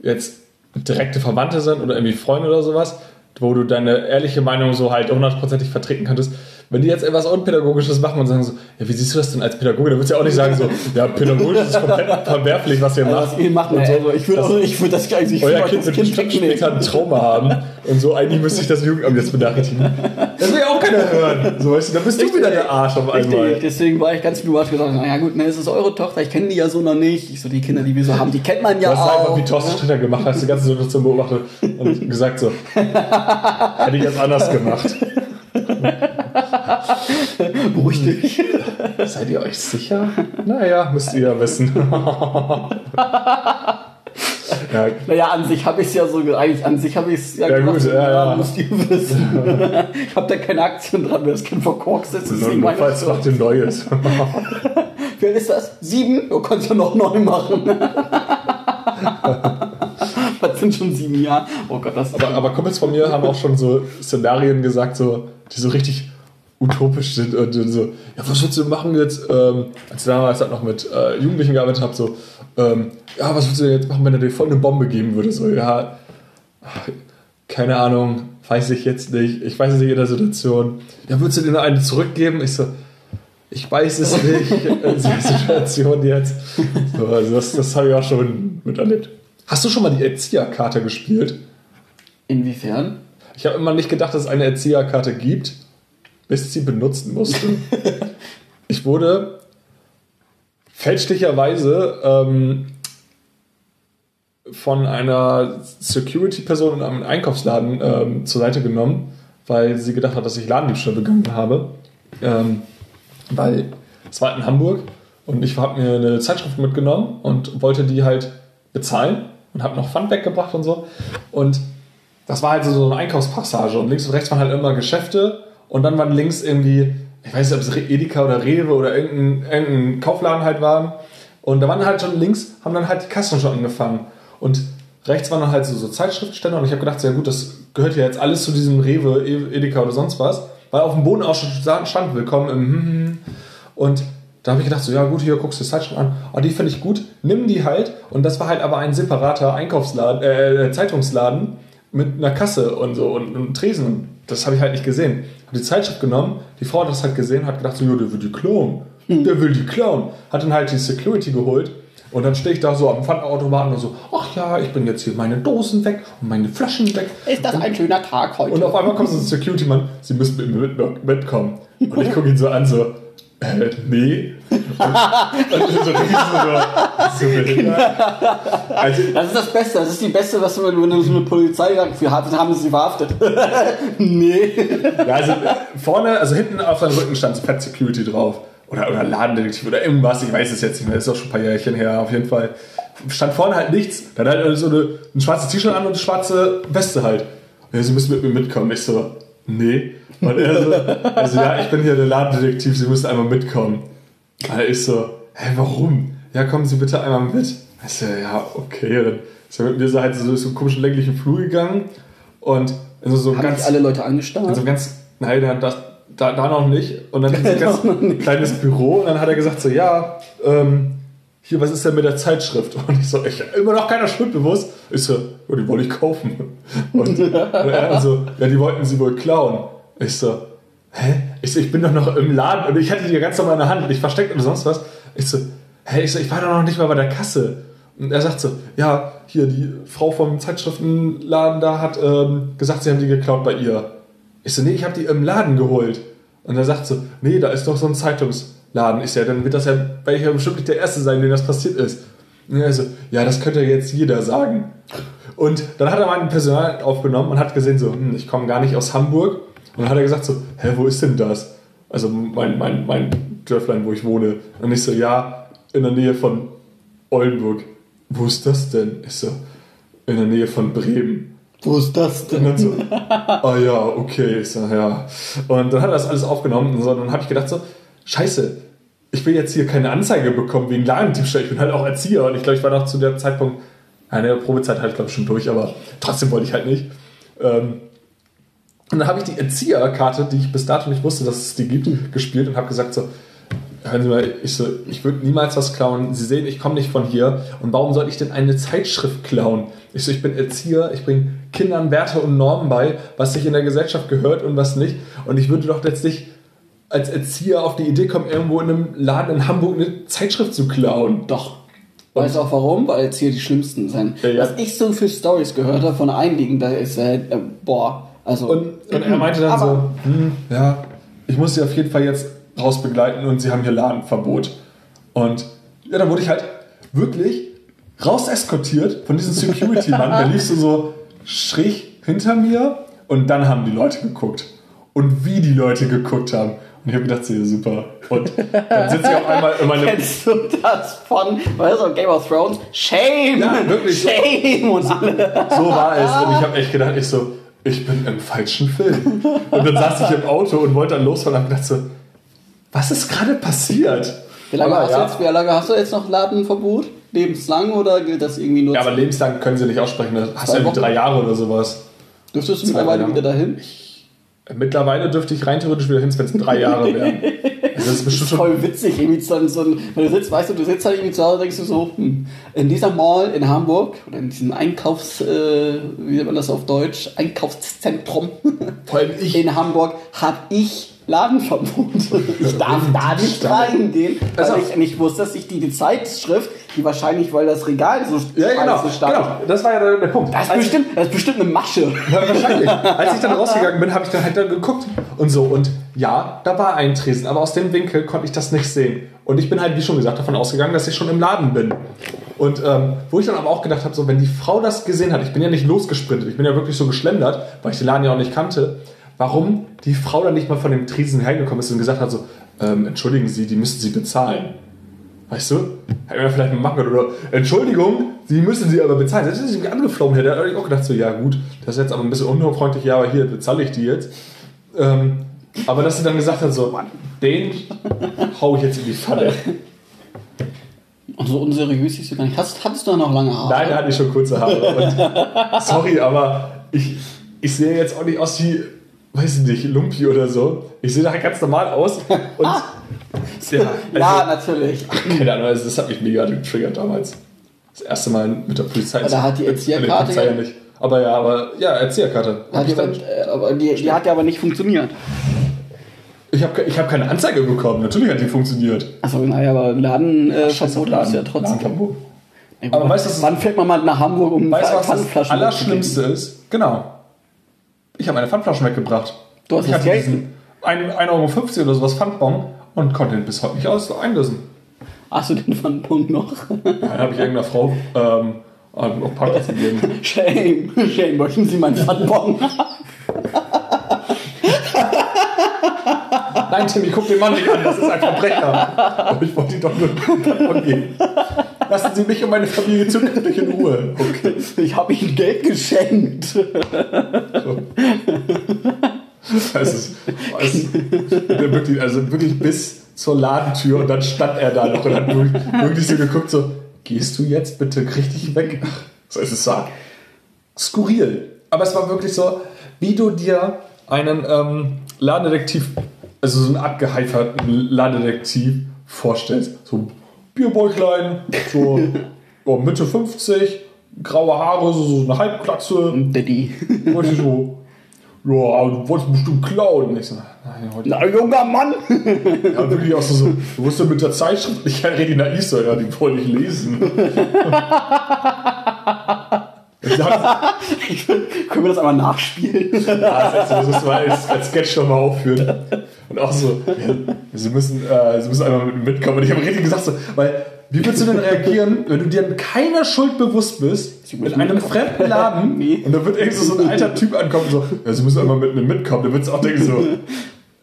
jetzt direkte Verwandte sind oder irgendwie Freunde oder sowas, wo du deine ehrliche Meinung so halt hundertprozentig vertreten könntest. Wenn die jetzt etwas Unpädagogisches machen und sagen so, ja, wie siehst du das denn als Pädagoge? Dann würdest du ja auch nicht sagen so, ja, pädagogisch ist komplett verwerflich, was ihr macht. was ihr macht und so. so. Ich würde Das- auch- ich würde das gar nicht. Ich Euer Kind das wird bestimmt später ein Trauma haben und so, eigentlich müsste ich das Jugendamt jetzt benachrichtigen. Das will ja auch keiner hören. So, weißt du, dann bist du wieder der Arsch auf einmal. Richtig, deswegen war ich ganz du hast gesagt, naja gut, ne, es ist eure Tochter, ich kenne die ja so noch nicht. Ich so, die Kinder, die wir so haben, die kennt man Du ja hast auch. einfach wie Thorsten Stritter gemacht, hast die ganze Situation beobachtet und gesagt so, hätte ich jetzt anders gemacht. Beruhig dich. Seid ihr euch sicher? Naja, müsst ihr ja wissen. ja, Naja, an sich habe ich es ja so, ge- eigentlich an sich habe ich es ja, Ja, gemacht, gut, ja, ja. müsst ihr wissen. ich habe da keine Aktien dran, wer das Kind verkorkst ist. ist nicht meine falls macht ihr Neues. Wie alt ist das? Sieben? Du kannst ja noch neun machen. Was sind schon sieben Jahre? Oh Gott, das Aber, aber Kumpels von mir haben auch schon so Szenarien gesagt, so, die so richtig utopisch sind und dann so, ja, was willst du machen jetzt, ähm, als ich damals halt noch mit äh, Jugendlichen gearbeitet habe, so, ähm, ja, was willst du jetzt machen, wenn er dir voll eine Bombe geben würde? So, ja, keine Ahnung, weiß ich jetzt nicht, ich weiß es nicht in der Situation. Ja, würdest du dir noch eine zurückgeben? Ich so, ich weiß es nicht in dieser Situation jetzt. So, also das, das habe ich auch schon miterlebt. Hast du schon mal die Erzieherkarte gespielt? Inwiefern? Ich habe immer nicht gedacht, dass es eine Erzieherkarte gibt, bis sie benutzen musste. ich wurde fälschlicherweise ähm, von einer Security-Person in einem Einkaufsladen ähm, zur Seite genommen, weil sie gedacht hat, dass ich Ladendiebstahl begangen habe. Ähm, weil es war in Hamburg und ich habe mir eine Zeitschrift mitgenommen und wollte die halt bezahlen und habe noch Pfand weggebracht und so. Und das war halt so eine Einkaufspassage und links und rechts waren halt immer Geschäfte und dann waren links irgendwie, ich weiß nicht, ob es Edeka oder Rewe oder irgendein, irgendein Kaufladen halt waren. Und da waren halt schon links, haben dann halt die Kassen schon angefangen. Und rechts waren dann halt so, so Zeitschriftständer und ich habe gedacht, sehr gut, das gehört ja jetzt alles zu diesem Rewe, E- Edeka oder sonst was. Weil auf dem Boden auch schon stand, willkommen im hm, hm, hm. Und da habe ich gedacht, so, ja gut, hier guckst du die Zeitschrift an. Oh, die finde ich gut, nimm die halt. Und das war halt aber ein separater Einkaufsladen, äh, Zeitungsladen mit einer Kasse und so und einem Tresen. Und das habe ich halt nicht gesehen. Habe die Zeitschrift genommen, die Frau hat das halt gesehen, hat gedacht, so, ja, der will die klauen. Der will die klauen. Hat dann halt die Security geholt. Und dann stehe ich da so am Pfandautomaten und so, ach ja, ich bring jetzt hier meine Dosen weg und meine Flaschen weg. Ist das ein schöner Tag heute? Und auf einmal kommt so ein Security-Mann, Sie müssen mit mir mit, mitkommen. Und ich gucke ihn so an, so, äh, nee. Und, und so richtig so, so. Also, Das ist das Beste, das ist die Beste, was du, wenn du so eine Polizei sagt, wir haben, haben sie verhaftet. nee. ja, also vorne, also hinten auf seinem Rücken stand Fett Security drauf. Oder, oder Ladendetektiv oder irgendwas, ich weiß es jetzt nicht mehr, ist auch schon ein paar Jährchen her, auf jeden Fall. Stand vorne halt nichts. Dann halt so eine, ein schwarzes T-Shirt an und eine schwarze Weste halt. Ja, Sie müssen mit mir mitkommen. Ich so, nee. Und er so, also ja, ich bin hier der Ladendetektiv, Sie müssen einmal mitkommen. Und ich so, hä, warum? Ja, kommen Sie bitte einmal mit. Ich so, ja, okay. Und dann ist er mit mir so halt so so einen komischen länglichen Flur gegangen und in so, so Haben ganz, alle Leute in so angestarrt? ganz, nein, da, da, da, da noch nicht. Und dann in so ein ganz kleines Büro und dann hat er gesagt so, ja, ähm, hier, was ist denn mit der Zeitschrift? Und ich so, ich immer noch keiner schuldbewusst. Ich so, oh, die wollte ich kaufen. Und, und er so, ja, die wollten sie wohl klauen. Ich so, hä? Ich so, ich bin doch noch im Laden und ich hatte die ja ganz normal in der Hand und ich versteckt oder sonst was. Ich so, hä? Ich so, ich war doch noch nicht mal bei der Kasse. Und er sagt so, ja, hier, die Frau vom Zeitschriftenladen da hat ähm, gesagt, sie haben die geklaut bei ihr. Ich so, nee, ich habe die im Laden geholt. Und er sagt so, nee, da ist doch so ein Zeitungsladen. Ich so, ja, dann wird das ja, weil ich ja bestimmt nicht der Erste sein, dem das passiert ist. Und er so, ja, das könnte jetzt jeder sagen. Und dann hat er mein Personal aufgenommen und hat gesehen, so, hm, ich komme gar nicht aus Hamburg. Und dann hat er gesagt so, hä, wo ist denn das? Also mein, mein, mein Dörflein, wo ich wohne. Und ich so, ja, in der Nähe von Oldenburg. Wo ist das denn? Ich so, in der Nähe von Bremen. Wo ist das Und denn? dann so, ah ja, okay, ich so, ja. Und dann hat er das alles aufgenommen und so, und dann habe ich gedacht so, scheiße, ich will jetzt hier keine Anzeige bekommen wegen Ladendiebstahl. Ich bin halt auch Erzieher und ich glaube, ich war noch zu der Zeitpunkt, eine Probezeit halt, glaube ich, schon durch, aber trotzdem wollte ich halt nicht. Ähm, und dann habe ich die Erzieherkarte, die ich bis dato nicht wusste, dass es die gibt, gespielt und habe gesagt so, hören Sie mal, ich, so, ich würde niemals was klauen. Sie sehen, ich komme nicht von hier. Und warum soll ich denn eine Zeitschrift klauen? Ich so, ich bin Erzieher, ich bringe Kindern Werte und Normen bei, was sich in der Gesellschaft gehört und was nicht. Und ich würde doch letztlich als Erzieher auf die Idee kommen, irgendwo in einem Laden in Hamburg eine Zeitschrift zu klauen. Doch. Weißt du auch warum? Weil jetzt hier die schlimmsten sind. Ja, ja. Was ich so für Stories gehört habe von einigen, da ist äh, boah, also. Und, und er meinte dann so, hm, ja, ich muss sie auf jeden Fall jetzt rausbegleiten und sie haben hier Ladenverbot. Und ja, dann wurde ich halt wirklich raus eskortiert von diesem Security-Mann. Der lief so, so schräg hinter mir und dann haben die Leute geguckt. Und wie die Leute geguckt haben. Und ich habe gedacht, ja, super. Und dann sitze ich auf einmal in meinem Kennst du das von, weißt du, Game of Thrones? Shame! Ja, wirklich. Shame! Und alle. So war es. Und ich habe echt gedacht, ich so, ich bin im falschen Film. Und dann saß ich im Auto und wollte dann losfahren und habe gedacht so, was ist gerade passiert? Wie lange, Aber hast ja. du jetzt, wie lange hast du jetzt noch Ladenverbot? Lebenslang oder gilt das irgendwie nur? Ja, aber lebenslang können sie nicht aussprechen. Hast du ja drei Jahre oder sowas. Dürftest du mittlerweile wieder dahin? Mittlerweile dürfte ich rein theoretisch wieder hin, wenn es drei Jahre wären. Also das ist bestimmt schon. Voll witzig, irgendwie so, so wenn du sitzt, weißt du, du sitzt halt irgendwie zu Hause und denkst du so, hm, in dieser Mall in Hamburg oder in diesem Einkaufs, äh, wie nennt man das auf Deutsch, Einkaufszentrum Vor allem ich. in Hamburg habe ich Ladenverbot. Ich darf da nicht reingehen, weil Also- ich nicht wusste, dass ich die, die Zeitschrift, die wahrscheinlich, weil das Regal so Ja, genau, scheiße stand. genau. Das war ja der, der Punkt. Das ist, Als- bestimmt, das ist bestimmt eine Masche. Ja, wahrscheinlich. Als ich dann rausgegangen bin, habe ich dann halt dann geguckt und so. Und ja, da war ein Tresen, aber aus dem Winkel konnte ich das nicht sehen. Und ich bin halt, wie schon gesagt, davon ausgegangen, dass ich schon im Laden bin. Und ähm, wo ich dann aber auch gedacht habe, so, wenn die Frau das gesehen hat, ich bin ja nicht losgesprintet, ich bin ja wirklich so geschlendert, weil ich den Laden ja auch nicht kannte, warum die Frau dann nicht mal von dem Tresen hergekommen ist und gesagt hat, so, ähm, entschuldigen Sie, die müssen Sie bezahlen. Weißt du? Hätte man vielleicht mal machen können. Oder, Entschuldigung, Sie müssen sie aber bezahlen. Hätte sie mich angeflogen hätte, hätte ich auch gedacht, so, ja gut, das ist jetzt aber ein bisschen unfreundlich, ja, aber hier bezahle ich die jetzt. Ähm, aber dass sie dann gesagt hat, so, den hau ich jetzt in die Pfanne. Und so unseriös siehst du gar nicht. Hast, hattest du noch lange Haare? Nein, da hatte ich schon kurze Haare. Und, sorry, aber ich, ich sehe jetzt auch nicht aus wie, weiß ich nicht, Lumpi oder so. Ich sehe da ganz normal aus. Und ja, also, ja, natürlich. Keine Ahnung, also das hat mich mega getriggert damals. Das erste Mal mit der Polizei. Aber da hat die Erzieherkarte ja- nicht. Aber ja, aber ja, Erzieherkarte. Hat die, aber, äh, aber die, die hat ja aber nicht funktioniert. ich habe ich hab keine Anzeige bekommen. Natürlich hat die funktioniert. Achso, naja, aber Ladenverbot äh, ist ja trotzdem. Ladenverbot. Aber weißt du, wann fährt man mal nach Hamburg, um Weißt du, was das Allerschlimmste ist? Genau. Ich habe meine Pfandflaschen weggebracht. Du hast ich das hatte Geld- diesen 1,50 Euro oder sowas Pfandbon und konnte den bis heute nicht aus einlösen. Hast du den Pfandpunkt noch? Dann habe ich irgendeiner Frau ähm, auf Parkplatz gegeben. Shame, shame, möchten Sie meinen Pfandbon? Nein, Timmy, guck den Mann nicht an, das ist ein Verbrecher. Aber ich wollte ihm doch nur Pfandbon geben. Lassen Sie mich und meine Familie zukünftig in Ruhe. Okay. Ich habe Ihnen Geld geschenkt. Das ist, das ist der wirklich, also wirklich bis zur Ladentür und dann stand er da noch und hat wirklich, wirklich so geguckt, so, gehst du jetzt bitte richtig weg? So ist es so skurril. Aber es war wirklich so, wie du dir einen ähm, Ladendetektiv, also so einen abgeheiferten Ladendetektiv vorstellst. So Bierbäuchlein, so oh, Mitte 50, graue Haare, so, eine Halbklatze. Daddy. Und ich so, ja, du wolltest bestimmt klauen. Und ich so, nein, heute. Na, junger Mann! Ja, wirklich auch so, so du musst ja mit der Zeitschrift nicht reden nach Isa, ja, die wollte ich lesen. Ich Können wir das einmal nachspielen? Ja, das heißt, das mal als, als Sketch nochmal aufführen. Und auch so, ja, sie, müssen, äh, sie müssen einmal mitkommen. Und ich habe richtig gesagt, so, weil, wie würdest du denn reagieren, wenn du dir keiner Schuld bewusst bist, in einem fremden Laden Nee. und da wird irgendwie so ein alter Typ ankommen und so, ja, sie müssen einmal mit mir mitkommen. Dann würdest du auch denken so,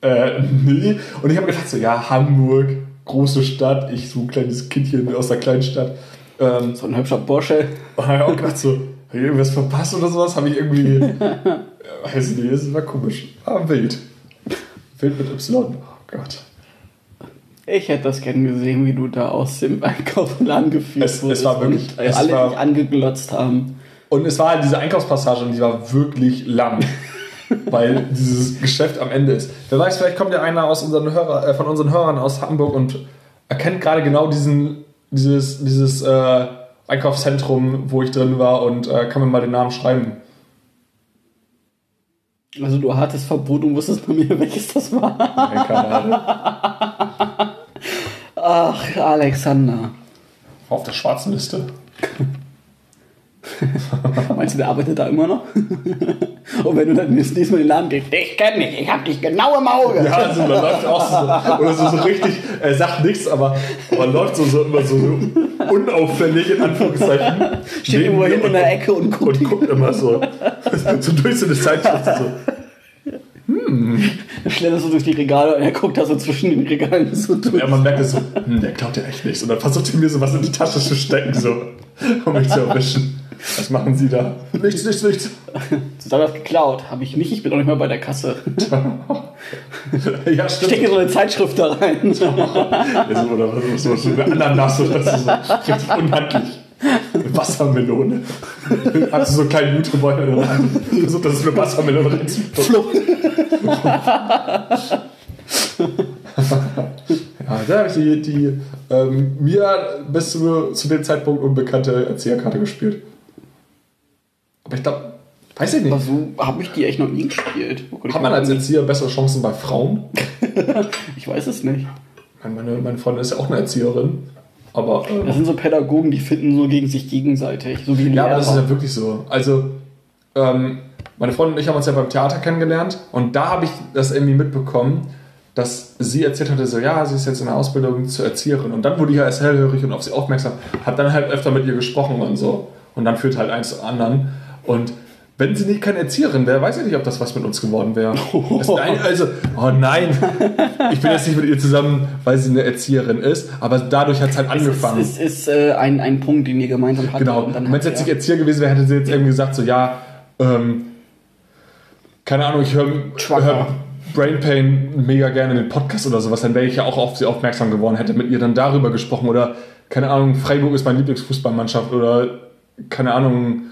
äh, nee. Und ich habe gedacht so, ja, Hamburg, große Stadt, ich so ein kleines Kindchen aus der kleinen Stadt. Ähm, So ein hübscher Bursche. und habe ich auch gedacht so, habe ich irgendwas verpasst oder sowas? Habe ich irgendwie, weiß nicht, das war komisch. War wild. Wild mit Y. Oh Gott. Ich hätte das gern gesehen, wie du da aus dem Einkaufsladen geführt Es- es wurdest war wirklich- und es alle war- dich angeglotzt haben. Und es war halt diese Einkaufspassage und die war wirklich lang. weil dieses Geschäft am Ende ist. Wer weiß, vielleicht kommt ja einer aus unseren Hörer, äh, von unseren Hörern aus Hamburg und erkennt gerade genau diesen, dieses, dieses äh, Einkaufszentrum, wo ich drin war und äh, kann mir mal den Namen schreiben. Also du hattest Verbot und wusstest bei mir, welches das war. Nein, keine Ahnung. Ach, Alexander. Auf der schwarzen Liste. Meinst du, der arbeitet da immer noch? und wenn du dann das nächste Mal in den Laden gehst, ich kenn dich, ich hab dich genau im Auge. Ja, also man läuft auch so, oder so, so richtig, er sagt nichts, aber man läuft so, so immer so, so unauffällig in Anführungszeichen. Steht irgendwo hinten in der Ecke und guckt. und guckt immer so, so durch so eine Zeitschrift so. Dann schlenderst du durch die Regale und er guckt da so zwischen den Regalen so durch. Ja, man merkt es so, hm, der klaut ja echt nichts. Und dann versucht er mir so was in die Tasche zu stecken, so, um mich zu erwischen. Was machen Sie da? Nichts, nichts, nichts. Zusammen das geklaut. Habe ich nicht, ich bin auch nicht mehr bei der Kasse. Ja, stimmt. Stecke so eine Zeitschrift da rein. Ja, so, oder was, so, so eine Ananas oder so, richtig unhandlich. Wassermelone. Hast du so einen kleinen Jutebeutel in der Hand. Versucht, das ist eine Wassermelone reinzutun. Ja, da habe ich die, die ähm, mir bis zu, zu dem Zeitpunkt unbekannte Erzieherkarte gespielt. Aber ich glaube, weiß ich nicht. Also habe ich die echt noch nie gespielt. Oh Gott, Hat man als Erzieher bessere Chancen bei Frauen? Ich weiß es nicht. Meine, meine Freundin ist ja auch eine Erzieherin. Aber ähm, Das sind so Pädagogen, die finden so gegen sich gegenseitig. So wie Ja, aber das ist ja wirklich so. Also, ähm, meine Freundin und ich haben uns ja beim Theater kennengelernt und da habe ich das irgendwie mitbekommen, dass sie erzählt hatte, so, ja, sie ist jetzt in der Ausbildung zur Erzieherin und dann wurde ich ja erst hellhörig und auf sie aufmerksam, habe dann halt öfter mit ihr gesprochen und so und dann führt halt eins zum anderen und wenn sie nicht keine Erzieherin wäre, weiß ich nicht, ob das was mit uns geworden wäre. Nein, also, oh nein, ich bin jetzt nicht mit ihr zusammen, weil sie eine Erzieherin ist, aber dadurch hat es halt angefangen. Es ist, ist äh, ein, ein Punkt, den ihr gemeinsam hattet. Genau. Und Wenn es hat jetzt nicht Erzieher gewesen wäre, hätte sie jetzt irgendwie gesagt, so, ja, ähm, keine Ahnung, ich höre hör Brain Pain mega gerne in den Podcast oder sowas, dann wäre ich ja auch auf sie aufmerksam geworden, hätte mit ihr dann darüber gesprochen oder, keine Ahnung, Freiburg ist meine Lieblingsfußballmannschaft oder, keine Ahnung,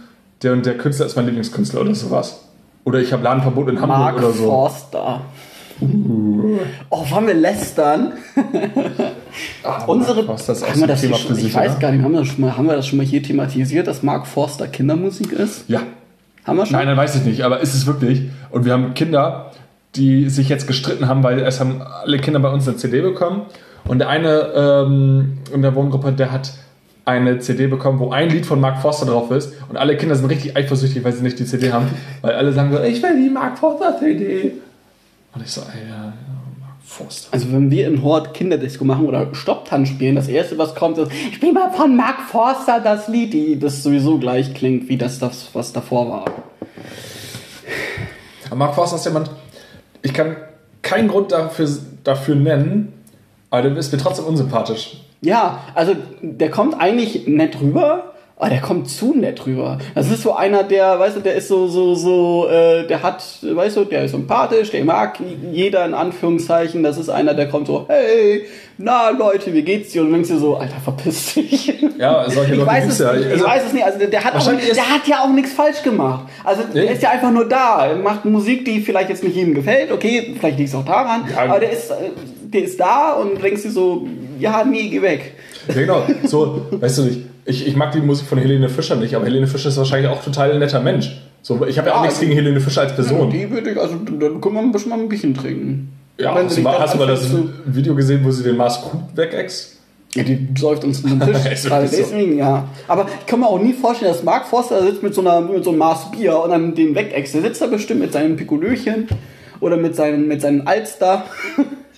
der und der Künstler ist mein Lieblingskünstler oder sowas. Oder ich habe Ladenverbot in Hamburg Mark oder so. Forster. Oh, wollen wir lästern? Ah, Unsere, was, das ist haben wir das Thema hier für schon, ich sich, weiß oder? gar nicht, haben wir, das schon mal, haben wir das schon mal hier thematisiert, dass Mark Forster Kindermusik ist? Ja, Haben wir schon? Nein, dann weiß ich nicht, aber ist es wirklich? Und wir haben Kinder, die sich jetzt gestritten haben, weil es haben alle Kinder bei uns eine CD bekommen. Und der eine ähm, in der Wohngruppe, der hat eine CD bekommen, wo ein Lied von Mark Forster drauf ist. Und alle Kinder sind richtig eifersüchtig, weil sie nicht die CD haben. Weil alle sagen so, ich will die Mark Forster CD. Und ich so, ey, ja, ja, Mark Forster. Also wenn wir in Hort Kinderdisco machen oder Stopptanz spielen, das erste, was kommt, ist, spiel mal von Mark Forster das Lied, die, das sowieso gleich klingt, wie das, das was davor war. Aber Mark Forster ist jemand, ich kann keinen Grund dafür, dafür nennen, aber der ist mir trotzdem unsympathisch. Ja, also der kommt eigentlich nett rüber, Oh, der kommt zu nett rüber. Das ist so einer, der, weißt du, der ist so, so, so, äh, der hat, weißt du, der ist sympathisch, der mag jeder in Anführungszeichen. Das ist einer, der kommt so, hey, na Leute, wie geht's dir? Und du denkst dir so, Alter, verpiss dich. Ja, solche ich Leute weiß gibt's es ja. nicht. Ich Also- weiß es nicht. Also der, der, hat auch, der hat ja auch nichts falsch gemacht. Also Nee. der ist ja einfach nur da. Er macht Musik, die vielleicht jetzt nicht jedem gefällt. Okay, vielleicht liegt es auch daran. Ja. aber der ist, äh, der ist da und du denkst dir so, ja, nee, geh weg. Ja, genau. So, weißt du nicht. Ich, ich mag die Musik von Helene Fischer nicht, aber Helene Fischer ist wahrscheinlich auch total ein netter Mensch. So, ich habe ja auch Ja, nichts also- gegen Helene Fischer als Person. Die würde ich, also dann können wir ein bisschen mal ein Bierchen trinken. Ja, hast mal, hast du mal das zu- Video gesehen, wo sie den Mars Kuh wegext? Ja, die säuft uns in den Tisch. Gerade wirklich so. deswegen, ja. Aber ich kann mir auch nie vorstellen, dass Mark Forster da sitzt mit so, einer, mit so einem Maß Bier und dann den wegäxt. Der sitzt da bestimmt mit seinem Pikolöchen oder mit seinen, mit seinen Alster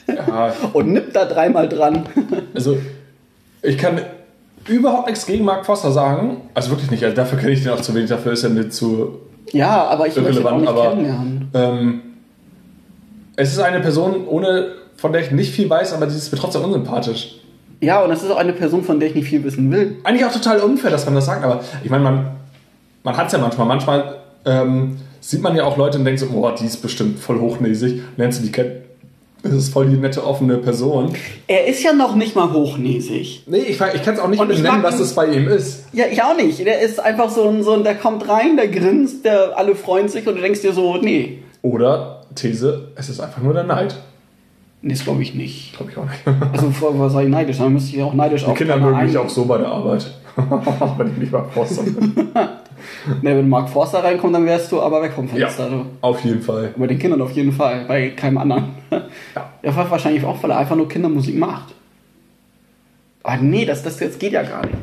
Ja, und nippt da dreimal dran. also ich kann überhaupt nichts gegen Mark Foster sagen. Also wirklich nicht. Also dafür kenne ich den auch zu wenig. Dafür ist er nicht zu Ja, aber ich möchte ihn auch irrelevant. nicht Aber ähm, es ist eine Person, ohne von der ich nicht viel weiß, aber die ist mir trotzdem unsympathisch. Ja, und das ist auch eine Person, von der ich nicht viel wissen will. Eigentlich auch total unfair, dass man das sagt, aber ich meine, man, man hat es ja manchmal. Manchmal ähm, sieht man ja auch Leute und denkt so, oh, die ist bestimmt voll hochnäsig. Lernst du die kennen? Das ist voll die nette, offene Person. Er ist ja noch nicht mal hochnäsig. Nee, ich, ich kann es auch nicht Und benennen, was es bei ihm ist. Ja, ich auch nicht. Der ist einfach so ein, so ein, der kommt rein, der grinst, der alle freuen sich und du denkst dir so, nee, Oder These, es ist einfach nur der Neid. nee, das glaube ich nicht. Glaube ich auch nicht. Also vor was sei ich neidisch? Dann müsste ich auch neidisch Die auf Kinder mögen mich auch so bei der Arbeit. Wenn ich nicht mal Forster bin. Ne, wenn Mark Forster reinkommt, dann wärst du aber weg vom Ja, Fenster. Du. auf jeden Fall. Bei den Kindern auf jeden Fall, bei keinem anderen. Ja. Der war wahrscheinlich auch, weil er einfach nur Kindermusik macht. Aber nee, das, das jetzt geht ja gar nicht.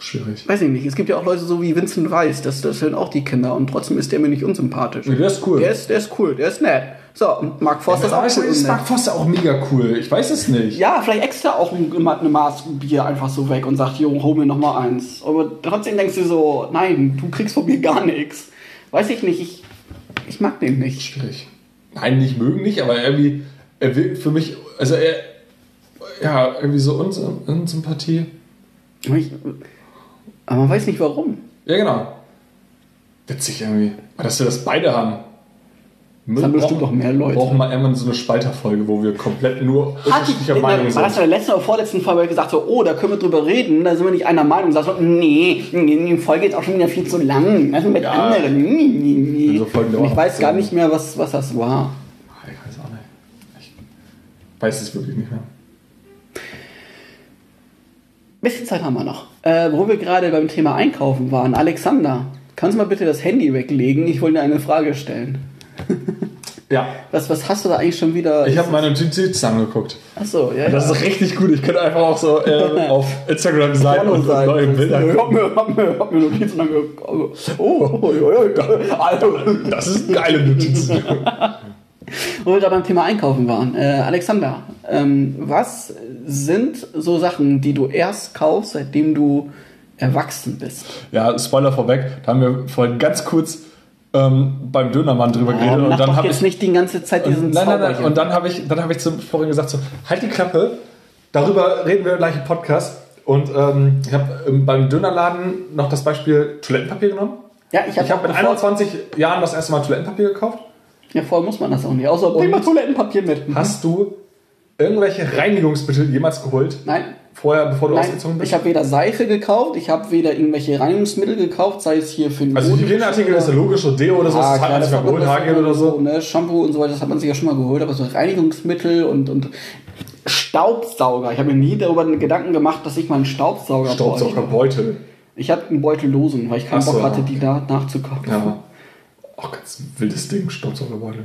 Schwierig. Weiß ich nicht. Es gibt ja auch Leute so wie Vincent Weiss, das, das sind auch die Kinder und trotzdem ist der mir nicht unsympathisch. Nee, der ist cool. Der ist, der ist cool, der ist nett. So, und Mark Forster ist auch cool. ist. Mark Foster auch mega cool. Ich weiß es nicht. Ja, vielleicht extra auch ein- immer eine Maß Bier einfach so weg und sagt, Jo, hol mir noch mal eins. Aber trotzdem denkst du so, nein, du kriegst von mir gar nichts. Weiß ich nicht, ich, ich mag den nicht. Schwierig. Nein, nicht mögen nicht, aber irgendwie, er wirkt für mich, also er, ja, irgendwie so Uns Unsympathie. Ich, aber man weiß nicht warum. Ja, genau. Witzig irgendwie. Dass wir das beide haben. Das haben bestimmt auch mehr Leute. brauchen mal irgendwann so eine Spalterfolge, wo wir komplett nur Hat unterschiedlicher der, Meinung war das sind. in der letzten oder vorletzten Folge gesagt, so, oh, da können wir drüber reden, da sind wir nicht einer Meinung. Sagst du, nee, nee, die Folge ist auch schon wieder viel zu lang. Also mit Ja. anderen. Nee, nee, nee. So Und ich weiß gar nicht mehr, was, was das war. Ich weiß auch nicht. Ich weiß es wirklich nicht mehr. Bisschen Zeit haben wir noch. Äh, wo wir gerade beim Thema Einkaufen waren. Alexander, kannst du mal bitte das Handy weglegen? Ich wollte dir eine Frage stellen. Ja. Was, was hast du da eigentlich schon wieder? Ich habe meine Notizen angeguckt. Achso, ja. Das ja. ist richtig gut. Ich könnte einfach auch so äh, auf Instagram sein und, neue Bilder Ich hab mir, hab mir, hab mir Notizen angeguckt. Oh, oh, oh, oh, also, Das ist geile Notizen. wo wir gerade beim Thema Einkaufen waren. Äh, Alexander, ähm, was sind so Sachen, die du erst kaufst, seitdem du erwachsen bist? Ja, Spoiler vorweg, da haben wir vorhin ganz kurz ähm, beim Dönermann drüber geredet Oh, und mach dann habe ich nicht die ganze Zeit diesen nein, nein, nein, Zauber und dann habe ich dann habe ich zum vorhin gesagt so halt die Klappe. Darüber reden wir gleich im Podcast und ähm, ich habe ähm, beim Dönerladen noch das Beispiel Toilettenpapier genommen. Ja, ich habe habe mit 21 Jahren das erste Mal Toilettenpapier gekauft. Ja, vorher muss man das auch nicht. Außer bring mal Toilettenpapier mit. Hast du irgendwelche Reinigungsmittel jemals geholt? Nein. Vorher, bevor du Nein, ausgezogen bist? ich habe weder Seife gekauft, ich habe weder irgendwelche Reinigungsmittel gekauft, sei es hier für den also Hygieneartikel ist ja logisch, so Deo oder so, Ah, das hat klar, man sich mal hat man- geholt, Hagel man oder so. Ne, Shampoo und so weiter, das hat man sich ja schon mal geholt, aber so Reinigungsmittel und, und Staubsauger. Ich habe mir nie darüber Gedanken gemacht, dass ich mal einen Staubsauger bräuchte. Staubsaugerbeutel. Ich hatte einen Beutel Dosen, weil ich keinen Ach so, Bock hatte, die da nachzukaufen. Ja. Auch ganz wildes Ding, Staubsaugerbeutel.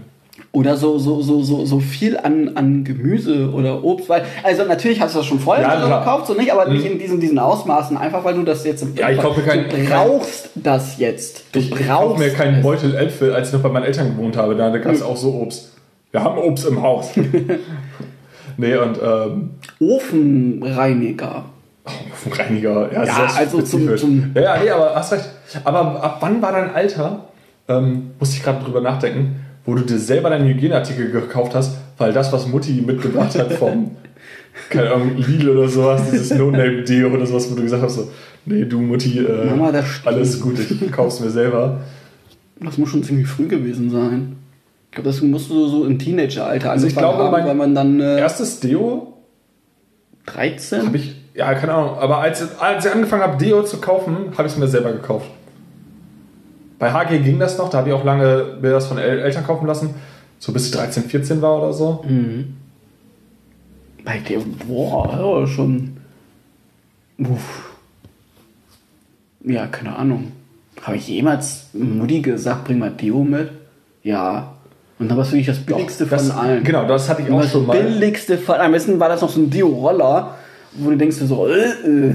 Oder so, so, so, so, so viel an, an Gemüse oder Obst, weil, also natürlich hast du das schon vorher Ja, so. Mhm. gekauft, so nicht, aber nicht in diesen, diesen Ausmaßen, einfach weil du das jetzt im Ja, ich kaufe kein- du brauchst das jetzt. Du Ich brauchst kaufe mir keinen. Beutel Äpfel, als ich noch bei meinen Eltern gewohnt habe. Da gab es auch so Obst. Wir haben Obst im Haus. nee, und ähm, Ofenreiniger. Reiniger. Ja, Ja, also zum- zum- ja, ja, nee, aber hast recht. Aber ab wann war dein Alter, ähm, musste ich gerade drüber nachdenken, wo du dir selber deinen Hygieneartikel gekauft hast, weil das, was Mutti mitgebracht hat vom, keine Ahnung, Lidl oder sowas, dieses No-Name-Deo oder sowas, wo du gesagt hast, so, Nee, du Mutti, äh, Mama, das stimmt. alles gut, ich kauf's mir selber. Das muss schon ziemlich früh gewesen sein. Ich glaube, das musst du so im Teenageralter Also ich glaube, mein- weil man dann äh, Erstes Deo 13? habe ich, ja, keine Ahnung, aber als, als ich angefangen habe, Deo zu kaufen, habe ich es mir selber gekauft. Bei HG ging das noch, da habe ich auch lange mir das von El Eltern kaufen lassen, so bis ich 13, 14 war oder so. Bei dir, boah, ja, schon. Uff. Ja, keine Ahnung. Habe ich jemals Mutti gesagt, bring mal Deo mit? Ja. Und dann war es wirklich das billigste das, von allen. Genau, das hatte ich auch das schon mal. billigste von Am besten war das noch so ein Deo-Roller, wo du denkst so, äh, äh.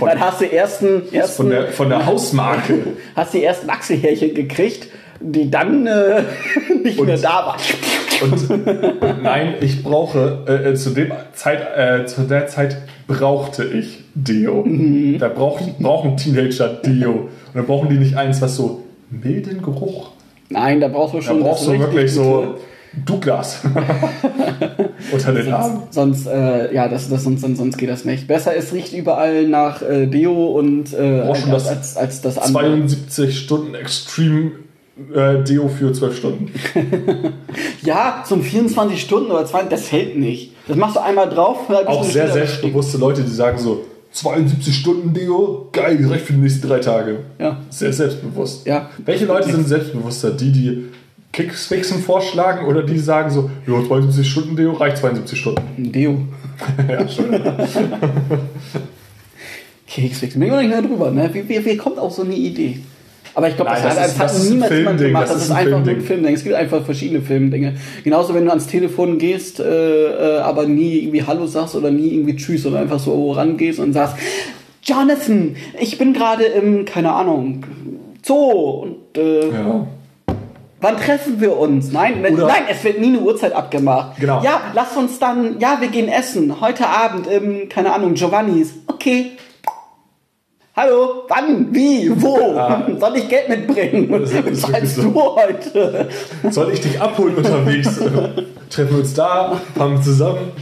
dann hast du ersten, ersten Von der, von der Hausmarke. hast die ersten Achselhärchen gekriegt, die dann äh, nicht Und- mehr da waren. Und nein, ich brauche, äh, äh, zu, dem Zeit, äh, zu der Zeit brauchte ich Deo. Mhm. Da brauchen, brauchen Teenager Deo. Und dann brauchen die nicht eins, was so milden Geruch. Nein, da brauchst du Da schon brauchst das du wirklich so. Douglas unter den Armen. Sonst, äh, ja, das, das, sonst, sonst, geht das nicht. Besser, es riecht überall nach äh, Deo und äh, als, das als, als das andere. 72 Stunden Extreme äh, Deo für 12 Stunden. Ja, zum 24 Stunden oder 20, das hält nicht. Das machst du einmal drauf. Auch sehr wieder selbstbewusste Leute, die sagen so, 72 Stunden Deo, geil, reicht für die nächsten drei Tage. Ja. Sehr selbstbewusst. Ja. Welche Leute sind selbstbewusster? Die, die Kicksfixen vorschlagen oder die sagen so, jo, 72 Stunden Deo reicht 72 Stunden. Ein Deo. ja, schon. Keksfix. Bin ich noch nicht mehr drüber, ne? Wie, wie, wie kommt auf so eine Idee? Aber ich glaube, das, das das hat niemals jemand Filmding, gemacht. das Das, ist ein einfach nur ein Filmding. Es gibt einfach verschiedene Filmdinge. Genauso, wenn du ans Telefon gehst, äh, äh, aber nie irgendwie Hallo sagst oder nie irgendwie Tschüss, sondern einfach so rangehst und sagst, Jonathan, ich bin gerade im, keine Ahnung, Zoo und äh, Ja. Wann treffen wir uns? Nein, ne- Oder- nein, es wird nie eine Uhrzeit abgemacht. Genau. Ja, lass uns dann, ja, wir gehen essen. Heute Abend im, keine Ahnung, Giovannis. Okay. Hallo, wann, wie, wo? Soll ich Geld mitbringen? Zahlst so. du heute? Soll ich dich abholen unterwegs? Treffen wir uns da, fahren wir zusammen.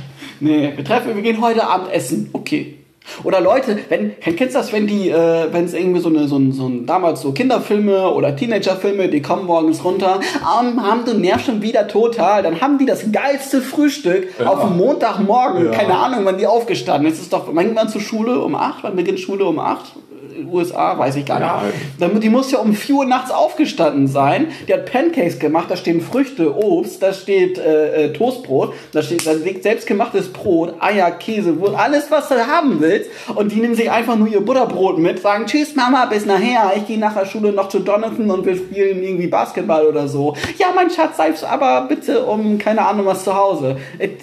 Nee, wir treffen, wir gehen heute Abend essen. Okay. Oder Leute, wenn, kennst du das, wenn die, äh, wenn es irgendwie so eine, so ein, so ein, damals so Kinderfilme oder Teenagerfilme, die kommen morgens runter, um, haben du nervst schon wieder total, dann haben die das geilste Frühstück Ja. auf dem Montagmorgen, Ja. keine Ahnung, wann die aufgestanden ist. Es ist doch, wann geht man zur Schule? Um 8? Wann beginnt Schule um 8? USA, weiß ich gar nicht. Ja. Die muss ja um 4 Uhr nachts aufgestanden sein. Die hat Pancakes gemacht, da stehen Früchte, Obst, da steht äh, äh, Toastbrot, da steht da liegt selbstgemachtes Brot, Eier, Käse, Wurst, alles, was du haben willst. Und die nehmen sich einfach nur ihr Butterbrot mit, sagen Tschüss Mama, bis nachher. Ich gehe nach der Schule noch zu Jonathan und wir spielen irgendwie Basketball oder so. Ja, mein Schatz, sei aber bitte um keine Ahnung was zu Hause. Et,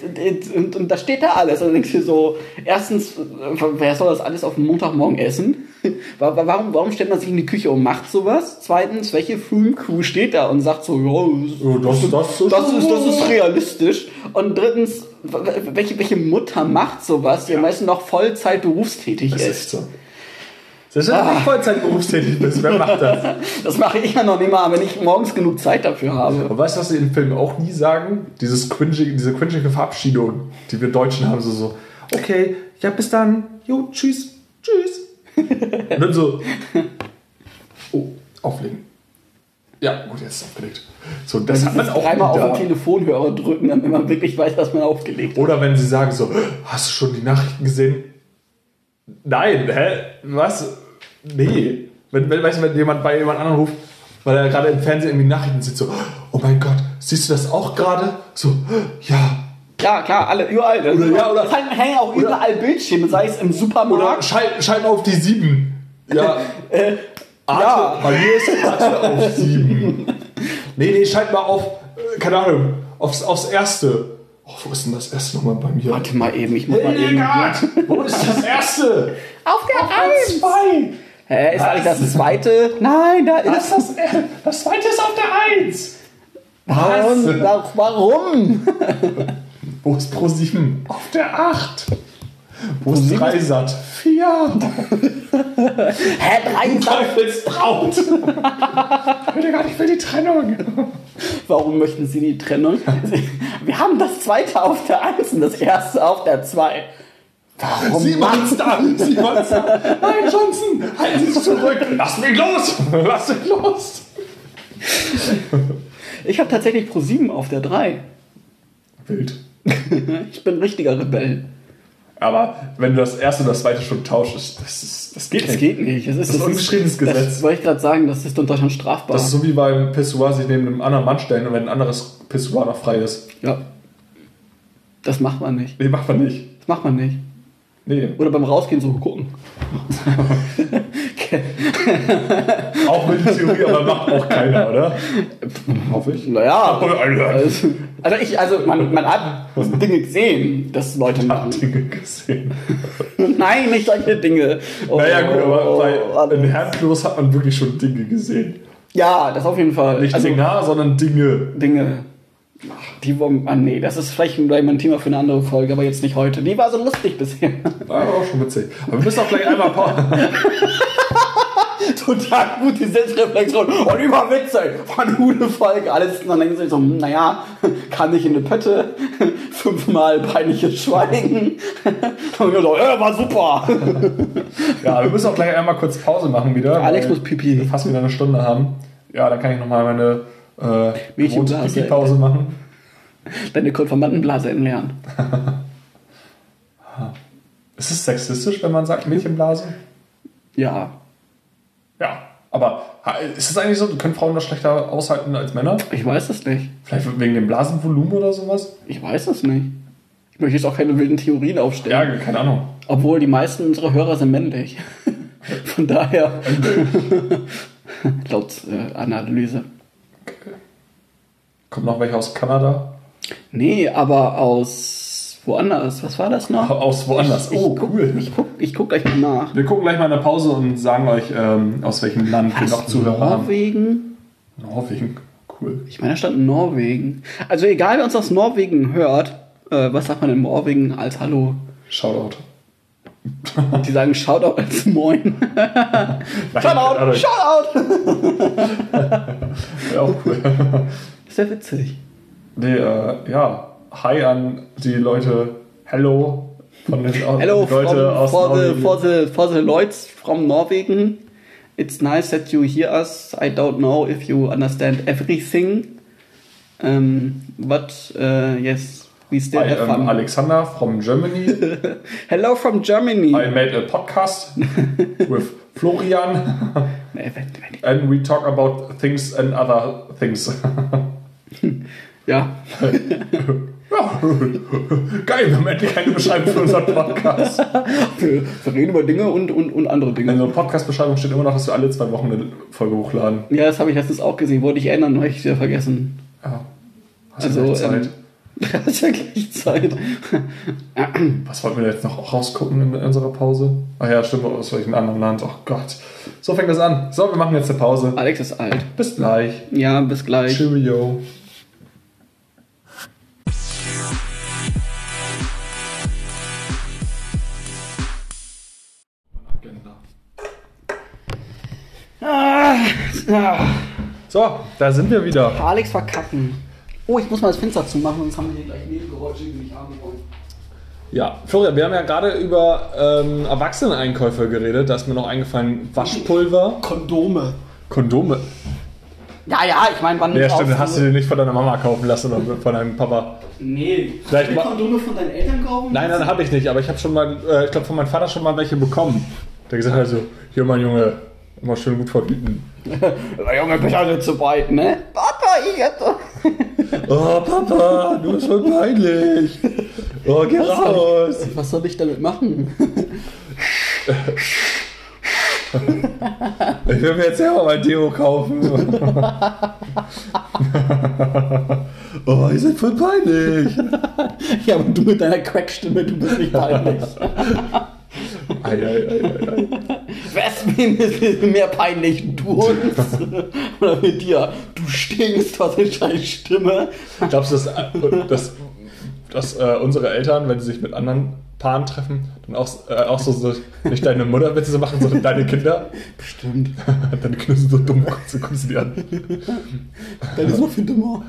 und, und da steht da alles. Und dann denkst du so, erstens, äh, wer soll das alles auf Montagmorgen essen? Wa- wa- Warum, warum stellt man sich in die Küche und macht sowas? Zweitens, welche Filmcrew steht da und sagt so, ja, das, das, das ist, das ist realistisch. Und drittens, welche, welche Mutter macht sowas, die am meisten noch Vollzeit berufstätig Das ist ist? so. Selbst wenn du nicht Vollzeit berufstätig bist, wer macht das? Das mache ich ja noch nicht mal, wenn ich morgens genug Zeit dafür habe. Und weißt du, was sie in Filmen auch nie sagen? Dieses cringige, diese cringige Verabschiedung, die wir Deutschen haben, so, so, okay, ja, bis dann, jo, tschüss, tschüss. Und dann so, oh, auflegen. Ja, gut, jetzt ist es aufgelegt. So, das hat man auch Dreimal auf den Telefonhörer drücken, damit man wirklich weiß, dass man aufgelegt hat. Oder wenn sie sagen so, hast du schon die Nachrichten gesehen? Nein, hä? Was? Nee. Wenn, wenn, weißt du, wenn jemand bei jemand anderem ruft, weil er gerade im Fernsehen irgendwie Nachrichten sieht, so, oh mein Gott, siehst du das auch gerade? So, ja. Ja, klar, alle, überall. Oder- ja, oder- Es hängen auch überall Bildschirme, sei es im Oder Supermarkt. schalt, schalt mal auf die sieben. Ja. Arte, ja. Bei mir ist Arte auf sieben. Nee, nee, schalt mal auf, äh, keine Ahnung, aufs, aufs erste. Oh, wo ist denn das erste nochmal bei mir? Warte mal eben, ich muss mal eben. Hildegard, wo ist das erste? Auf der Eins, zwei. Hä, ist eigentlich das zweite? Nein, da Was ist. das? Das zweite ist auf der Eins. Warum? Wa- Warum? Wo ist Pro 7? Auf der 8. Wo ist sieben Dreisat? 4. Hä, drei Sachen. Teufelsbraut. Hildegard, ich will die Trennung. Warum möchten Sie die Trennung? Wir haben das zweite auf der Eins und das erste auf der Zwei. Warum? Sie Monster! Sie Monster! Nein, Johnson! Halten Sie sich zurück! Lass mich los! Lass mich los! Ich habe tatsächlich Pro 7 auf der 3. Wild. Ich bin ein richtiger Rebell. Aber wenn du das erste und das zweite schon tauschst, das, ist, das geht Das nicht. geht nicht. Das ist, Das ist ungeschriebenes Das Gesetz. wollte ich gerade sagen, das ist in Deutschland strafbar. Das ist so wie beim Pissoir sich neben einem anderen Mann stellen und wenn ein anderes Pissoir noch frei ist. ja. Das macht man nicht. Nee, macht man nicht. Das macht man nicht. Nee. Oder beim Rausgehen so gucken. Auch mit der Theorie, aber macht auch keiner, oder? Hoffe ich. naja. Oh. Also, also ich, also man, man hat Dinge gesehen, dass Leute machen. Dinge gesehen. Nein, nicht solche Dinge. Oh, Naja, gut, aber bei alles. in Herrenklos hat man wirklich schon Dinge gesehen. Ja, das auf jeden Fall. Nicht also, Dinger, sondern Dinge. Dinge. Die wollen, ah nee, das ist vielleicht gleich mal ein Thema für eine andere Folge, aber jetzt nicht heute. Die war so lustig bisher. War aber auch schon witzig. Aber wir müssen auch gleich einmal Pause. Total gut, die Selbstreflexion. Und über Witze. War eine gute Folge. Alles, und dann denken sie so, hm, naja, kann ich in eine Pötte. Fünfmal peinliches Schweigen. Und wir so, äh, war super. Ja, wir müssen auch gleich einmal kurz Pause machen wieder. Alex muss Pipi. wir fast wieder eine Stunde haben. Ja, dann kann ich nochmal meine äh, Pipi-Pause machen. Deine Konformantenblase entleeren. Ist es sexistisch, wenn man sagt Mädchenblase? Ja. Ja. Aber ist es eigentlich so, können Frauen das schlechter aushalten als Männer? Ich weiß es nicht. Vielleicht wegen dem Blasenvolumen oder sowas? Ich weiß es nicht. Ich möchte jetzt auch keine wilden Theorien aufstellen. Ja, keine Ahnung. Obwohl die meisten unserer Hörer sind männlich. Von daher. Laut äh, Analyse. Kommt noch welche aus Kanada? Nee, aber aus woanders. Was war das noch? Aus woanders. Ich, Oh, ich guck, cool. Ich guck, ich guck gleich mal nach. Wir gucken gleich mal in der Pause und sagen euch, ähm, aus welchem Land wir noch Zuhörer haben. Norwegen? Norwegen. Cool. Ich meine, da stand Norwegen. Also egal, wer uns aus Norwegen hört, äh, was sagt man in Norwegen als Hallo? Shoutout. Die sagen Shoutout als Moin. Shoutout! Shoutout! Ja, auch cool. Ist ja witzig. Nee, äh, ja. Hi an die Leute. Hello. Von den Hello Leute from, aus for, the, for, the, for the Lloyds from Norwegen. It's nice that you hear us. I don't know if you understand everything. Um, but uh, yes, we still I have am fun. Alexander from Germany. Hello from Germany. I made a podcast with Florian and we talk about things and other things. Ja, ja, geil, wir haben endlich eine Beschreibung für unseren Podcast. wir, wir reden über Dinge und, und, und andere In Dinge. der Podcast-Beschreibung steht immer noch, dass wir alle zwei Wochen eine Folge hochladen. Ja, das habe ich letztens auch gesehen. Wollte ich ändern, habe ich wieder vergessen. Ja. Hast Also, du gleich Zeit? ähm, das ist ja gleich Zeit. Was wollten wir jetzt noch rausgucken in unserer Pause? Ach ja, stimmt, aus welchem anderen Land. Oh Gott. So fängt das an. So, wir machen jetzt eine Pause. Alex ist alt. Bis gleich. Ja, bis gleich. Cheerio. So, da sind wir wieder. Alex verkacken. Oh, ich muss mal das Fenster zumachen, sonst haben wir hier gleich Nebengeräusche, die wir nicht haben wollen. Ja, Florian, wir haben ja gerade über ähm, Erwachseneneinkäufe geredet. Da ist mir noch eingefallen, Waschpulver, Kondome. Kondome. Ja, ja, ich meine, wann Ja, stimmt, hast du dir nicht von deiner Mama kaufen lassen oder von deinem Papa? Nee. Vielleicht Hast du Kondome von deinen Eltern kaufen? Nein, nein, habe ich nicht, aber ich habe schon mal, äh, ich glaube, von meinem Vater schon mal welche bekommen. Der gesagt hat so, hier mein Junge, immer schön gut verbieten. Der Junge, bitte nicht zu weit, ne? Papa, ich hätte... Oh, Papa, du bist voll peinlich. Oh, geh raus. Was soll ich damit machen? Ich will mir jetzt selber mein Deo kaufen. oh, ihr seid voll peinlich. ja, aber du mit deiner Quackstimme, du bist nicht peinlich. Ei, ei, ei, ei, ei. Wer ist mehr peinlich? Du uns? Oder mit dir? Du stinkst, was eine scheiß Stimme. Glaubst du, dass, dass, dass äh, unsere Eltern, wenn sie sich mit anderen Paaren treffen, dann auch, äh, auch so, so nicht deine Mutter Witze so machen, sondern deine Kinder? Bestimmt. Deine Kinder sind so dumm, guckst du die an. Das ist noch viel dümmer.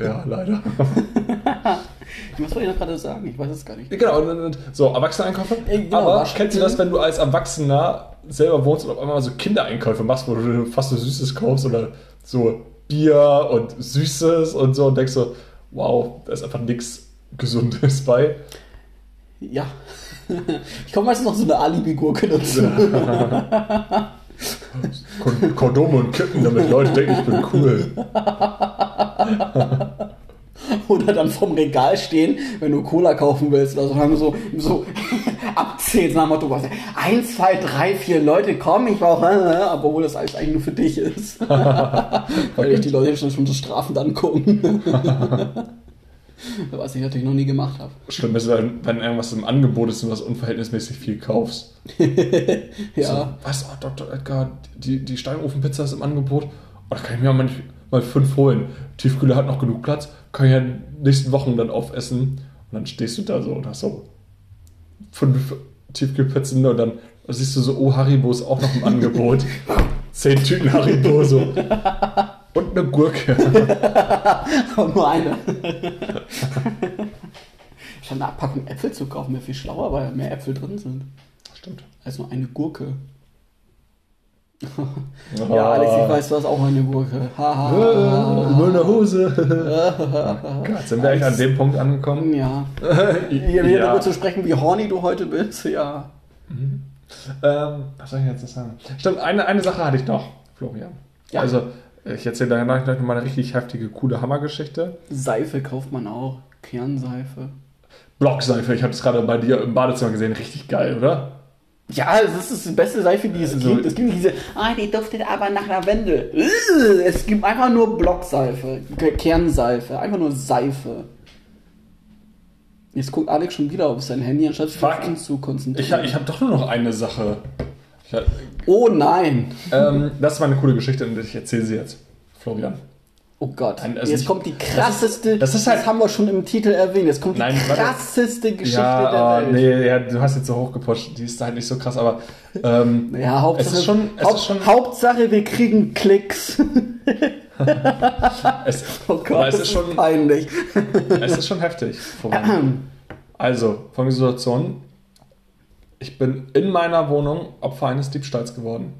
Ja, leider. Was wollte ich noch gerade sagen? Ich weiß es gar nicht. Genau, und, und, so, Erwachsene-Einkäufe. Ja, genau, Aber kennst du das, wenn du als Erwachsener selber wohnst und auf einmal so Kindereinkäufe machst, wo du fast so Süßes kaufst oder so Bier und Süßes und so und denkst so, wow, da ist einfach nichts Gesundes bei. Ja. Ich komme meistens noch so eine Alibi-Gurke dazu. Kon Kondome und Kippen, damit Leute denken, ich bin cool. Oder dann vom Regal stehen, wenn du Cola kaufen willst. Also haben wir so, so abzählt nach dem Motto, was, eins, zwei, drei, vier Leute kommen, ich brauche, aber obwohl das alles eigentlich nur für dich ist. Weil ich die Leute schon, schon so strafend angucken. was ich natürlich noch nie gemacht habe. Schlimm ist, wenn, wenn irgendwas im Angebot ist und du was unverhältnismäßig viel kaufst. Ja. So, was, oh, Dr. Edgar, die, die Steinofenpizza ist im Angebot. Oh, da kann ich mir mal, mal fünf holen. Tiefkühler hat noch genug Platz. Kann ich ja in den nächsten Wochen dann aufessen. Und dann stehst du da so und hast so fünf Tiefkühlpizzen und dann siehst du so, oh, Haribo ist auch noch im Angebot. Zehn Tüten Haribo so. Und eine Gurke. Aber nur eine. Statt eine Abpackung Äpfel zu kaufen, wäre viel schlauer, weil mehr Äpfel drin sind. Stimmt. als nur eine Gurke. Ja, Alex, ich weiß, du hast auch eine Gurke. Haha. Nur eine Hose. Gott, sind wir eigentlich an dem Punkt angekommen? ja. Hier wieder darüber zu sprechen, wie horny du heute bist, ja. Ähm, was soll ich jetzt noch sagen? Stimmt, eine, eine Sache hatte ich noch, Florian. Ja. Also, ich erzähle danach noch mal eine richtig heftige, coole Hammergeschichte. Seife kauft man auch. Kernseife. Blockseife, ich habe es gerade bei dir im Badezimmer gesehen, richtig geil, oder? Ja, das ist die beste Seife, die es Also- gibt. Es gibt diese, ah, die duftet aber nach Lavendel. Es gibt einfach nur Blockseife, Ke- Kernseife, einfach nur Seife. Jetzt guckt Alex schon wieder auf sein Handy, anstatt sich auf uns zu Ich, konzentrieren. ha- ich habe doch nur noch eine Sache. Oh nein. ähm, das ist meine coole Geschichte und ich erzähle sie jetzt, Florian. Oh Gott. Nein, also Jetzt ich- kommt die krasseste, das ist halt- das haben wir schon im Titel erwähnt, jetzt kommt die Nein, warte. krasseste Geschichte ja, der aber Welt. nee, ja, du hast jetzt so hochgepusht, die ist halt nicht so krass, aber ähm, Ja, Hauptsache, Es ist schon- es Haupt, ist schon- Hauptsache, wir kriegen Klicks. es, Oh Gott, es das ist schon, peinlich. es ist schon heftig. Also, folgende Situation. Ich bin in meiner Wohnung Opfer eines Diebstahls geworden.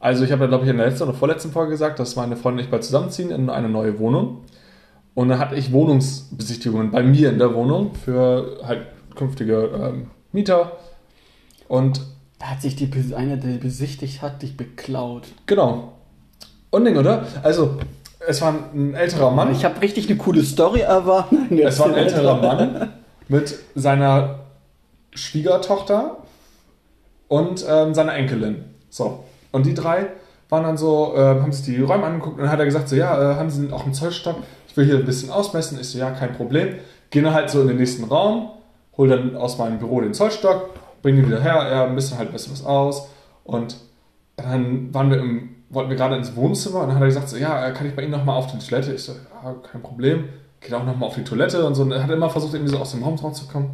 Also, ich habe ja, glaube ich, in der letzten oder vorletzten Folge gesagt, dass meine Freundin und ich bald zusammenziehen in eine neue Wohnung. Und dann hatte ich Wohnungsbesichtigungen bei mir in der Wohnung für halt künftige ähm, Mieter. Und Da hat sich die, einer, der besichtigt hat, dich beklaut. genau. Unding, oder? Also, es war ein älterer Mann. Ich habe richtig eine coole Story erwartet. Es war ein älterer Mann mit seiner Schwiegertochter und ähm, seiner Enkelin. So. Und die drei waren dann so, äh, haben sich die Räume angeguckt und dann hat er gesagt, so, ja, äh, haben sie auch einen Zollstock? Ich will hier ein bisschen ausmessen. Ich so, ja, kein Problem. Gehen dann halt so in den nächsten Raum, hol dann aus meinem Büro den Zollstock, bring ihn wieder her, er misst halt ein bisschen was aus und dann waren wir im, wollten wir gerade ins Wohnzimmer und dann hat er gesagt, so, ja, äh, kann ich bei Ihnen nochmal auf die Toilette? Ich so, ja, kein Problem. Geht auch nochmal auf die Toilette und so. Und er hat immer versucht, irgendwie so aus dem Raum rauszukommen.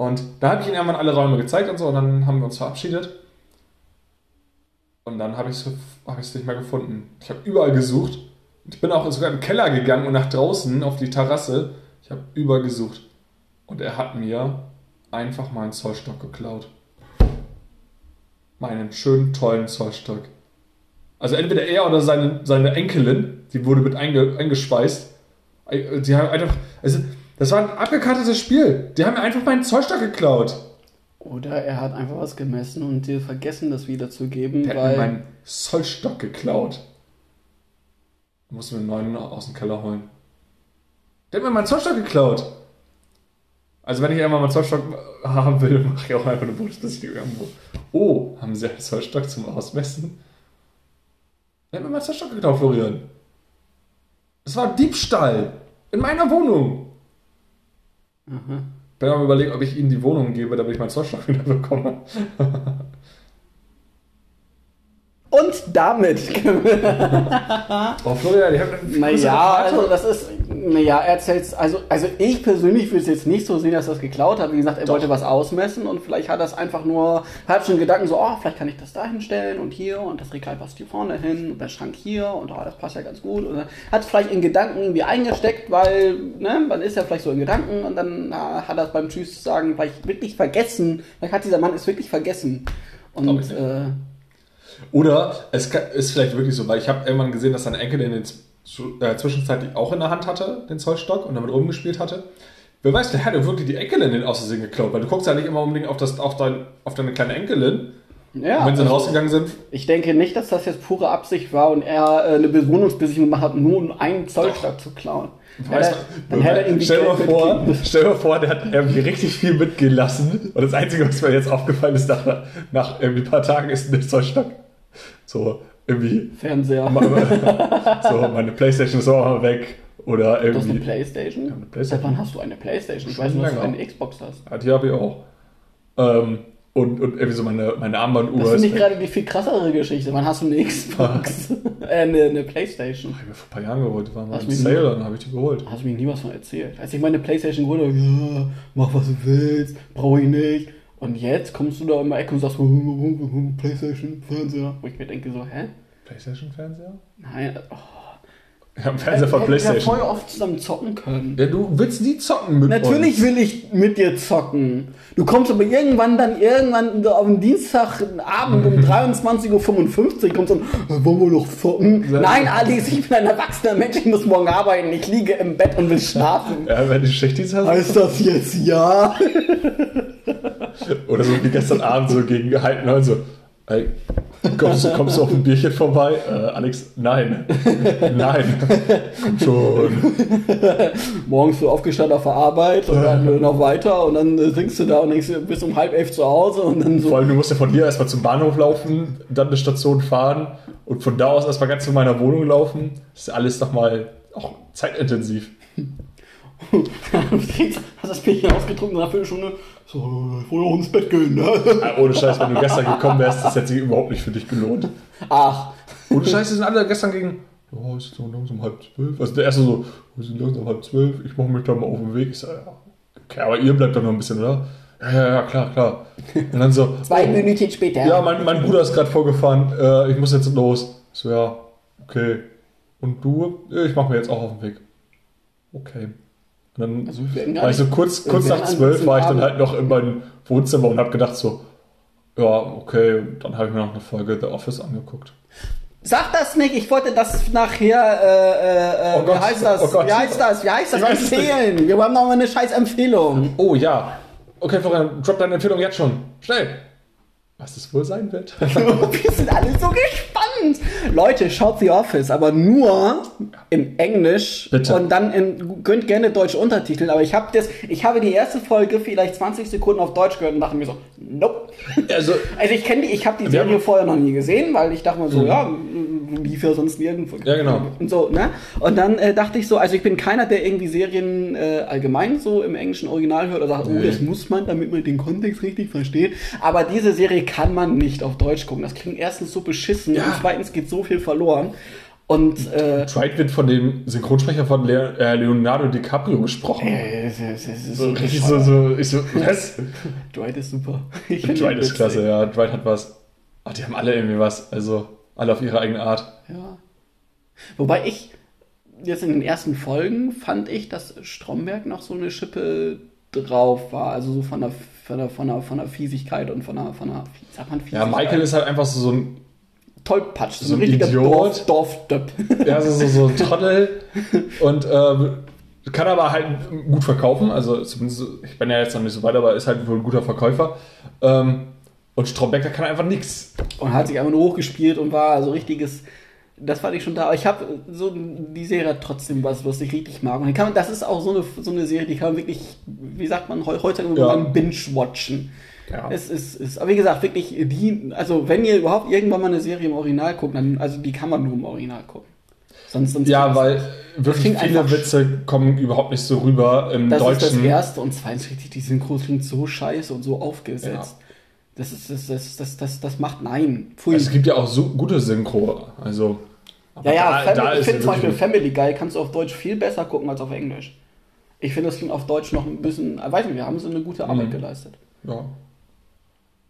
Und da habe ich ihm irgendwann alle Räume gezeigt und so und dann haben wir uns verabschiedet. Und dann habe ich es hab nicht mehr gefunden. Ich habe überall gesucht. Ich bin auch sogar im Keller gegangen und nach draußen auf die Terrasse. Ich habe überall gesucht. Und er hat mir einfach meinen Zollstock geklaut. Meinen schönen, tollen Zollstock. Also entweder er oder seine, seine Enkelin, die wurde mit einge, eingeschweißt. Die haben einfach. Also, das war ein abgekartetes Spiel. Die haben mir einfach meinen Zollstock geklaut. Oder er hat einfach was gemessen und dir vergessen, das wiederzugeben, Der hat mir weil. meinen Zollstock geklaut. Ich muss mir einen neuen aus dem Keller holen. Der hat mir meinen Zollstock geklaut. Also wenn ich einmal meinen Zollstock haben will, mache ich auch einfach eine Bundesbesichtigung irgendwo. Oh, haben Sie einen Zollstock zum Ausmessen? Der hat mir meinen Zollstock geklaut, Florian. Das war Diebstahl. In meiner Wohnung. Ich bin am überlegen, ob ich Ihnen die Wohnung gebe, damit ich meinen Zollstock wieder bekomme. Und damit. Oh, Florian, ich habe naja, also das ist. Naja, er erzählt also, also ich persönlich würde es jetzt nicht so sehen, dass er das geklaut hat. Wie gesagt, er Doch. wollte was ausmessen und vielleicht hat er es einfach nur, hat schon Gedanken so, oh, vielleicht kann ich das da hinstellen und hier und das Regal passt hier vorne hin und der Schrank hier und oh, das passt ja ganz gut. Und er hat es vielleicht in Gedanken irgendwie eingesteckt, weil, ne, man ist ja vielleicht so in Gedanken und dann na, hat er es beim Tschüss sagen vielleicht wirklich vergessen. Vielleicht hat dieser Mann es wirklich vergessen. Und äh, Oder es kann, ist vielleicht wirklich so, weil ich habe irgendwann gesehen, dass seine Enkelin den Z- äh, zwischenzeitlich auch in der Hand hatte, den Zollstock, und damit rumgespielt hatte. Wer weiß, der hat ja wirklich die Enkelin den aus Versehen geklaut, weil du guckst ja nicht immer unbedingt auf, das, auf, dein, auf deine kleine Enkelin. ja, und wenn sie dann also- rausgegangen sind, Ich denke nicht, dass das jetzt pure Absicht war und er äh, eine Wohnungsbesichtigung gemacht hat, nur um einen Zollstock zu klauen. Weißt du, stell, dir vor, stell mal vor, der hat irgendwie richtig viel mitgelassen. Und das Einzige, was mir jetzt aufgefallen ist, nach, nach irgendwie ein paar Tagen ist der Zollstock. So, irgendwie, Fernseher. so, meine Playstation ist auch mal weg. Oder Du hast eine irgendwie. Playstation? eine Playstation. Seit wann hast du eine Playstation? Ich weiß nur, dass du eine Xbox hast. Ja, die habe ich auch. Ähm, und, und irgendwie so meine, meine Armbanduhr. Das ist weg. gerade die viel krassere Geschichte. Wann hast du eine Xbox? äh, eine, eine Playstation. Ich mir vor ein paar Jahren geholt. Die waren mal Hast mir Sale, nie- dann habe ich die geholt. Hast du mir nie was von erzählt. Als ich meine Playstation geholt habe, ja, mach was du willst, brauche ich nicht. Und jetzt kommst du da immer Ecke und sagst, Playstation, Fernseher. Wo ich mir denke so, hä? Playstation-Fernseher? Nein, oh. Ich habe einen Fernseher von Hätten wir Playstation. voll oft zusammen zocken können. Ja, du willst nie zocken mit Natürlich uns. will ich mit dir zocken. Du kommst aber irgendwann dann irgendwann auf den Dienstagabend um 23.55 Uhr kommst und äh, wollen wir noch zocken? Ja. Nein, Alice, ich bin ein erwachsener Mensch, ich muss morgen arbeiten. Ich liege im Bett und will schlafen. Ja, wenn du Schichtdienst hast. Heißt das jetzt ja? Oder so wie gestern Abend so gegen halb neun so. Ey, kommst, du- kommst du auf ein Bierchen vorbei? Äh, Alex, nein. Nein. Komm schon. Morgens so aufgestanden auf der Arbeit und dann noch weiter und dann äh, singst du da und denkst, du bist um halb elf zu Hause und dann so. Vor allem, du musst ja von hier erstmal zum Bahnhof laufen, dann eine Station fahren und von da aus erstmal ganz zu meiner Wohnung laufen. Das ist alles nochmal auch zeitintensiv. hast das Bierchen ausgetrunken nach einer Viertelstunde. So, ich wollte auch ins Bett gehen, ne? Ah, Ohne Scheiß, wenn du gestern gekommen wärst, das hätte sich überhaupt nicht für dich gelohnt. Ach, Ohne Scheiß, die sind alle gestern gegen. Ja, es ist so langsam halb zwölf. Also der erste so, wir sind langsam halb zwölf, ich mache mich da mal auf den Weg. Ich sag, ja, okay, aber ihr bleibt doch noch ein bisschen, oder? Ja, ja, ja, klar, klar. Und dann so, zwei Minuten später. ja, mein, mein Bruder ist gerade vorgefahren, äh, ich muss jetzt los. Ich so, ja, okay. Und du? Ich mache mir jetzt auch auf den Weg. Okay. Dann Also, war ich so kurz, kurz nach zwölf war ich dann halt noch in meinem Wohnzimmer und habe gedacht so, ja, okay. Dann habe ich mir noch eine Folge The Office angeguckt. Sag das nicht, ich wollte das nachher, äh, äh, Oh wie Gott, heißt das? oh Gott. wie heißt das? Wie heißt das? Empfehlen. Wir haben noch mal eine scheiß Empfehlung. Oh ja. Okay, Florian, drop deine Empfehlung jetzt schon. Schnell. Was es wohl sein wird. Wir sind alle so gespannt. Leute, schaut The Office, aber nur in Englisch Bitte. und dann in, könnt gerne deutsche Untertitel. Aber ich habe das, ich habe die erste Folge vielleicht 20 Sekunden auf Deutsch gehört und dachte mir so, nope. also, Also ich kenne die, ich habe die Serie haben- Mhm. vorher noch nie gesehen, weil ich dachte mir so, ja, lief ja sonst nirgendwo. Ja, genau. Und so, ne? Und dann äh, dachte ich so, also ich bin keiner, der irgendwie Serien äh, allgemein so im englischen Original hört oder sagt, oh, Nee. das muss man, damit man den Kontext richtig versteht. Aber diese Serie kann man nicht auf Deutsch gucken. Das klingt erstens so beschissen Ja. Zweitens geht so viel verloren. Und äh, Dwight wird von dem Synchronsprecher von Le äh, Leonardo DiCaprio gesprochen. äh, es ist, es ist so, richtig so, so, ich so, was? Dwight ist super. Dwight ist klasse, ja. Dwight hat was. Ach, die haben alle irgendwie was. Also, alle auf ihre eigene Art. Ja. Wobei ich jetzt in den ersten Folgen fand ich, dass Stromberg noch so eine Schippe drauf war. Also so von der, von der, von der, von der Fiesigkeit und von der, von der, sagt man Ja, Fiesigkeit? Michael ist halt einfach so, so ein, Tollpatsch, so, so ein ein richtiger Idiot. Dorf, Dorfdöpp. ja, so, so, so ein Trottel. Und ähm, kann aber halt gut verkaufen. Also, zumindest, ich bin ja jetzt noch nicht so weit, aber ist halt wohl ein guter Verkäufer. Ähm, und Stromberg, der kann einfach nichts. und hat sich einfach nur hochgespielt und war so richtiges. Das fand ich schon da. Aber ich habe so die Serie trotzdem was, was ich richtig mag. Und kann, man- das ist auch so eine, so eine Serie, die kann man wirklich, wie sagt man heu- heutzutage, Ja. ja. binge-watchen. Ja. Es ist, ist, aber wie gesagt, wirklich, die, also wenn ihr überhaupt irgendwann mal eine Serie im Original guckt, dann, also die kann man nur im Original gucken. Sonst, sonst Ja, weil wirklich viele Witze kommen überhaupt nicht so rüber im das ist das Deutschen. erste und zweitens richtig, die Synchro klingt so scheiße und so aufgesetzt. Ja. Das ist, das, das, das, das, das macht nein. Pfui. Also es gibt ja auch so gute Synchro. Also Ja, ja, da- Family, da ich ist finde zum Beispiel Family Guy kannst du auf Deutsch viel besser gucken als auf Englisch. Ich finde, das klingt auf Deutsch noch ein bisschen, weiß nicht, wir haben sie eine gute Arbeit Mhm. geleistet. Ja.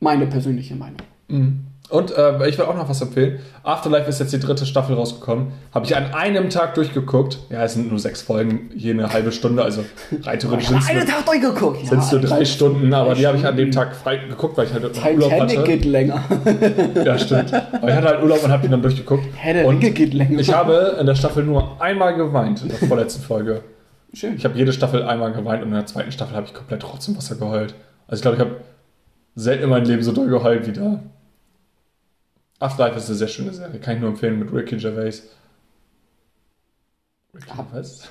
Meine persönliche Meinung. Mhm. Und äh, ich will auch noch was empfehlen. Afterlife ist jetzt die dritte Staffel rausgekommen. Habe ich an einem Tag durchgeguckt. Ja, es sind nur sechs Folgen, je eine halbe Stunde. Also rein theoretisch sind es nur, Tag durchgeguckt. sind's nur drei Stunden, aber die habe ich an dem. Tag frei geguckt, weil ich halt noch Urlaub Titanic hatte. geht länger. Ja, stimmt. Aber ich hatte halt Urlaub und habe die dann durchgeguckt. Herr und geht länger. ich habe in der Staffel nur einmal geweint, in der vorletzten Folge. Schön. Ich habe jede Staffel einmal geweint und in der zweiten Staffel habe ich komplett trotzdem Wasser geheult. Also ich glaube, ich habe selten in meinem Leben so doll geheult wie da. Afterlife ist eine sehr schöne Serie. Kann ich nur empfehlen mit Ricky Gervais. Ricky Ah. was?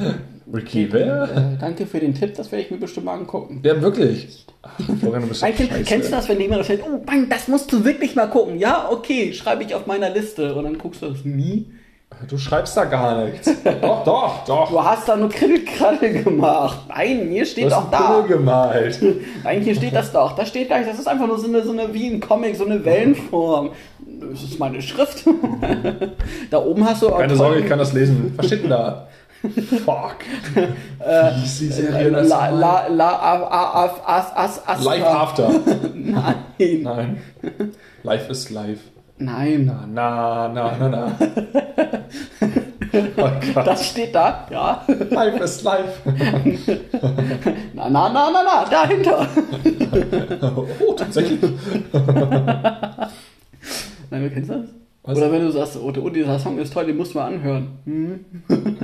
Ricky wer? Äh, danke für den Tipp, das werde ich mir bestimmt mal angucken. Ja, wirklich. Ach, Florian, du bist Nein, kenn, scheiße. kennst du das, wenn jemand sagt, oh Mann, das musst du wirklich mal gucken? Ja, okay, schreibe ich auf meiner Liste. Und dann guckst du das nie. Du schreibst da gar nichts. doch, doch, doch. Du hast da nur Kreditkarte gemacht. Nein, hier steht ein da. Pimmel gemalt. Nein, hier steht das doch. Da steht gar nicht. Das ist einfach nur so eine, so eine wie ein Comic, so eine Wellenform. Das ist meine Schrift. da oben hast du auch Keine Sorge, ich kann das lesen. Was steht denn da? Fuck. Wie ist die Serie das La, la, la, a, a, as, as, as, Live After. Nein. Nein. Life is live. Nein. Na, na, na, na. Oh Gott. Das steht da. Ja. Life is live. Na, na, na, na, na. Dahinter. Oh, tatsächlich. Nein, du kennst das? Was? Oder wenn du sagst, oh, oh, dieser Song ist toll, den musst du mal anhören. Hm?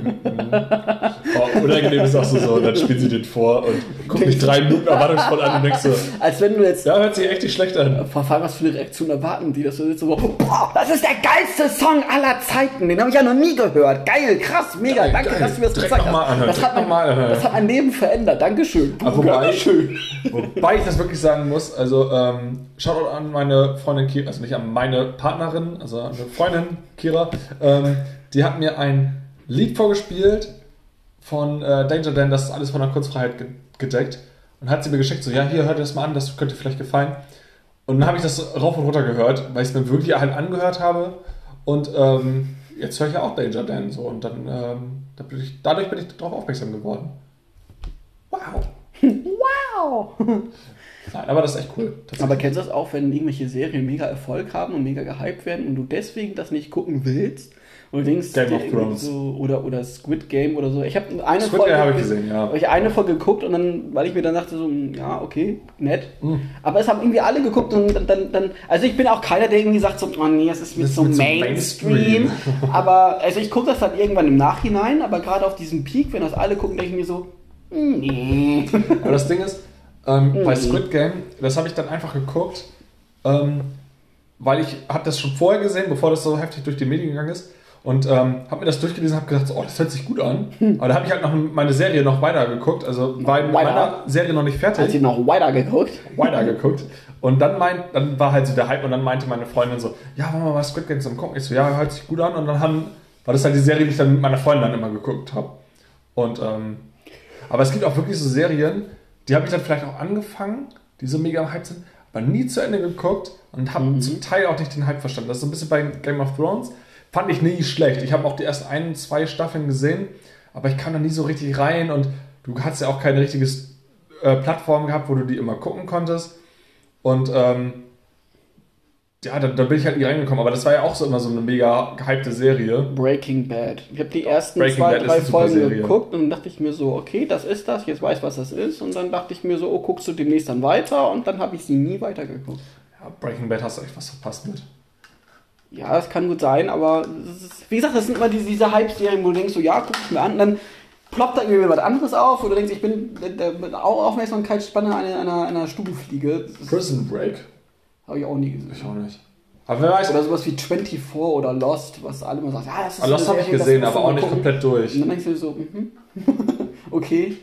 Oh, unangenehm ist auch so, so. Dann spielt sie den vor und guckt mich drei Minuten erwartungsvoll an und denkst so, Als wenn du jetzt ja, hört sich echt nicht schlecht an. Vor allem, was für eine Reaktion erwarten die, dass du sitzt so, boah, das ist der geilste Song aller Zeiten, den habe ich ja noch nie gehört. Geil, krass, mega, Geil, danke, geil. dass du mir das Direkt mal hast. anhören, Das hat, mein, mal das hat mein Leben verändert, Dankeschön. Aber wobei- Dankeschön. Wobei ich das wirklich sagen muss, also ähm, Shoutout an meine Freundin Kira, also nicht an meine Partnerin, also an eine Freundin Kira, ähm, die hat mir ein Lied vorgespielt von äh, Danger Dan, das ist alles von der Kurzfreiheit ge gedeckt und hat sie mir geschickt, so ja, hier, hört das mal an, das könnte vielleicht gefallen. Und dann habe ich das rauf und runter gehört, weil ich es mir wirklich halt angehört habe und ähm, jetzt höre ich ja auch Danger Dan so und dann ähm, da bin ich, dadurch bin ich darauf aufmerksam geworden. Wow. Wow. Nein, aber das ist echt cool. Aber kennst du das auch, wenn irgendwelche Serien mega Erfolg haben und mega gehypt werden und du deswegen das nicht gucken willst? Denkst, Game of Thrones. So, oder, oder Squid Game oder so. Ich habe eine Squid Folge habe ich gesehen, ja. Ich eine Folge geguckt und dann, weil ich mir dann dachte, so, ja, okay, nett. Mhm. Aber es haben irgendwie alle geguckt und dann, dann, dann also ich bin auch keiner, der irgendwie sagt, so, oh nee, es ist mir Das so zu Mainstream. Mainstream. aber, also ich gucke das dann irgendwann im Nachhinein, aber gerade auf diesem Peak, wenn das alle gucken, denke ich mir so, nee. Aber das Ding ist, ähm, bei Mhm. Squid Game, das habe ich dann einfach geguckt, ähm, weil ich habe das schon vorher gesehen, bevor das so heftig durch die Medien gegangen ist. Und ähm, habe mir das durchgelesen und habe gedacht, so, oh, das hört sich gut an. Aber da habe ich halt noch meine Serie noch weiter geguckt. Also war mit meiner Serie noch nicht fertig. Hat sie noch weiter geguckt? weiter geguckt. Und dann meint, dann war halt so der Hype und dann meinte meine Freundin so, ja, wollen wir mal Squid Game zusammen gucken? Ich so, ja, hört sich gut an. Und dann haben, war das halt die Serie, die ich dann mit meiner Freundin dann immer geguckt habe. Und, ähm, aber es gibt auch wirklich so Serien, die habe ich dann vielleicht auch angefangen, die so mega am Hype sind, aber nie zu Ende geguckt und habe zum Teil auch nicht den Hype verstanden. Das ist so ein bisschen bei Game of Thrones. Fand ich nie schlecht. Ich habe auch die ersten ein, zwei Staffeln gesehen, aber ich kam da nie so richtig rein und du hast ja auch keine richtige äh, Plattform gehabt, wo du die immer gucken konntest. Und ähm, ja, da, da bin ich halt nie reingekommen. Aber das war ja auch so immer so eine mega gehypte Serie. Breaking Bad. Ich habe die ersten Breaking zwei, Bad drei Folgen geguckt und dann dachte ich mir so, okay, das ist das, jetzt weiß, was das ist. Und dann dachte ich mir so, oh, guckst du demnächst dann weiter? Und dann habe ich sie nie weitergeguckt. Ja, Breaking Bad hast du echt was verpasst mit. Ja, das kann gut sein, aber ist, wie gesagt, das sind immer diese, diese Hype-Serien, wo du denkst, so, ja, guck ich mir an, dann ploppt da irgendwie was anderes auf, wo du denkst, ich bin der- mit Au- Aufmerksamkeitsspanne einer, einer, einer Stubenfliege. Prison Break? habe ich auch nie gesehen. Ich auch nicht. Aber wer weiß, Oder sowas wie 24 oder Lost, was alle immer sagen, ja, das ist Ah, Lost eine habe ich gesehen, aber auch nicht gucken. komplett durch. Und dann denkst du so, mhm. okay.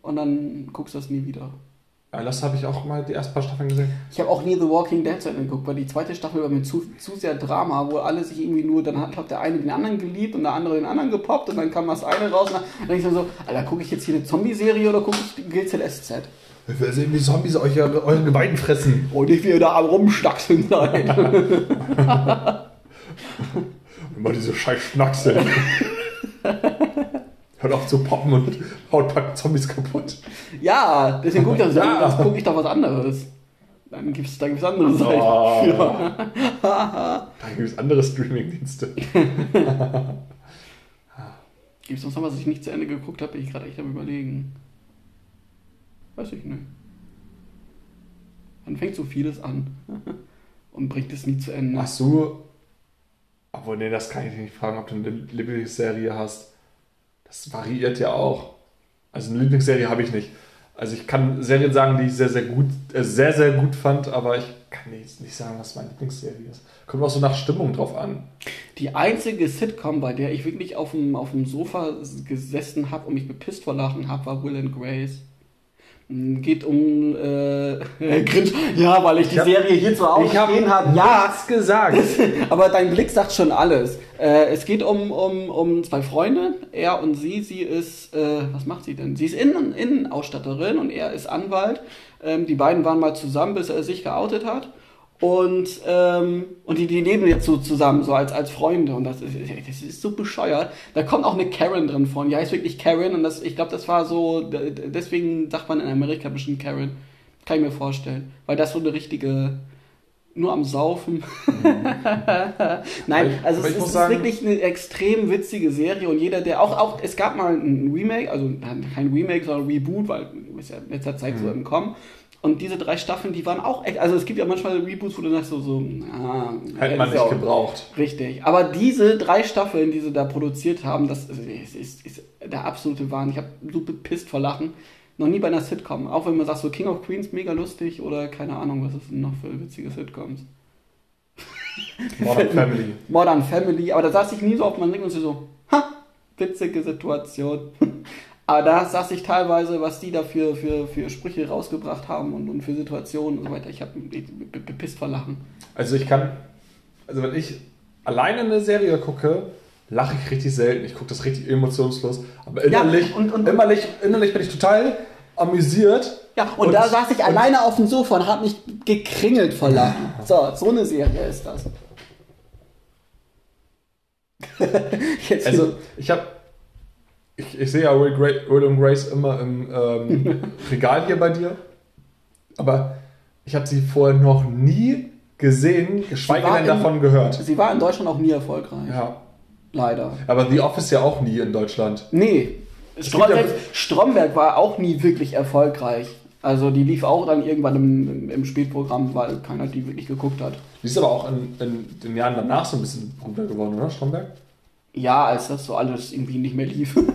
Und dann guckst du das nie wieder. Ja, Lost habe ich auch mal die ersten paar Staffeln gesehen. Ich habe auch nie The Walking Dead zu Ende geguckt, weil die zweite Staffel war mir zu, zu sehr Drama, wo alle sich irgendwie nur, dann hat, hat der eine den anderen geliebt und der andere den anderen gepoppt und dann kam das eine raus und dann denke ich mir so, Alter, gucke ich jetzt hier eine Zombie-Serie oder gucke ich GZSZ? Ich will sehen, wie Zombies euch euren Gebeinen fressen. Und ich wieder da am Rumstachseln sein. Immer diese scheiß Schnacksel. Hört auf zu poppen und haut ein paar Zombies kaputt. Ja, deswegen gucke ich, Ja. das, guck ich doch was anderes. Dann gibt es dann gibt's andere Seiten. Oh. Ja. Da gibt es andere Streaming-Dienste. Gibt es noch was, was ich nicht zu Ende geguckt habe? Bin ich gerade echt am überlegen. Weiß ich nicht. Man fängt so vieles an und bringt es nie zu Ende. Hast du. Obwohl, nee, das kann ich nicht fragen, ob du eine Lieblingsserie hast. Das variiert ja auch. Also eine Lieblingsserie habe ich nicht. Also ich kann Serien sagen, die ich sehr, sehr gut, äh, sehr, sehr gut fand, aber ich kann nicht, nicht sagen, was meine Lieblingsserie ist. Kommt auch so nach Stimmung drauf an. Die einzige Sitcom, bei der ich wirklich auf dem, auf dem Sofa gesessen habe und mich bepisst vor Lachen habe, war Will and Grace. Geht um äh, Grinch. Ja, weil ich die hab- Serie hier zu Hause stehen habe. Ja, nichts gesagt. aber dein Blick sagt schon alles. Äh, es geht um, um, um zwei Freunde, er und sie. Sie ist, äh, was macht sie denn? Sie ist Innen, Innenausstatterin und er ist Anwalt. Ähm, die beiden waren mal zusammen, bis er sich geoutet hat. Und, ähm, und die, die leben jetzt so zusammen, so als, als Freunde. Und das ist, das ist so bescheuert. Da kommt auch eine Karen drin von. Die heißt wirklich Karen. Und das, ich glaube, das war so, deswegen sagt man in Amerika bestimmt Karen. Kann ich mir vorstellen. Weil das so eine richtige, nur am Saufen. Nein, also ich es ist, es sagen- wirklich eine extrem witzige Serie und jeder, der auch, auch es gab mal ein Remake, also kein Remake, sondern Reboot, weil ist ja in letzter Zeit so im Kommen. Und diese drei Staffeln, die waren auch, echt- also es gibt ja manchmal Reboots, wo du sagst so, so ah, Hätte man nicht gebraucht. Richtig. Aber diese drei Staffeln, die sie da produziert haben, das ist, ist, ist, der absolute Wahn. Ich habe so bepisst vor Lachen. Noch nie bei einer Sitcom. Auch wenn man sagt, so King of Queens mega lustig oder keine Ahnung, was ist denn noch für witzige Sitcoms. Modern Family. Modern Family, aber da saß ich nie so auf meinem Ding und so, ha, witzige Situation. Aber da saß ich teilweise, was die da für, für, für Sprüche rausgebracht haben und, und für Situationen und so weiter. Ich habe bepisst vor Lachen. Also ich kann, also wenn ich alleine eine Serie gucke, lache ich richtig selten. Ich gucke das richtig emotionslos. Aber Ja, innerlich, und- und- innerlich, innerlich bin ich total amüsiert. Ja, und, da saß ich alleine auf dem Sofa und habe mich gekringelt vor Lachen. So, so eine Serie ist das. Also ich habe, ich, ich sehe ja Will, Gra Will und Grace immer im ähm, Regal hier bei dir. Aber ich habe sie vorher noch nie gesehen, geschweige denn davon gehört. sie war in Deutschland auch nie erfolgreich. Ja. Leider. Aber The Office ja auch nie in Deutschland. Nee. Strom, ja- Stromberg war auch nie wirklich erfolgreich. Also die lief auch dann irgendwann im, im, im Spätprogramm, weil keiner die wirklich geguckt hat. Die ist aber auch in, in den Jahren danach so ein bisschen berühmter geworden, oder? Stromberg? Ja, als das so alles irgendwie nicht mehr lief.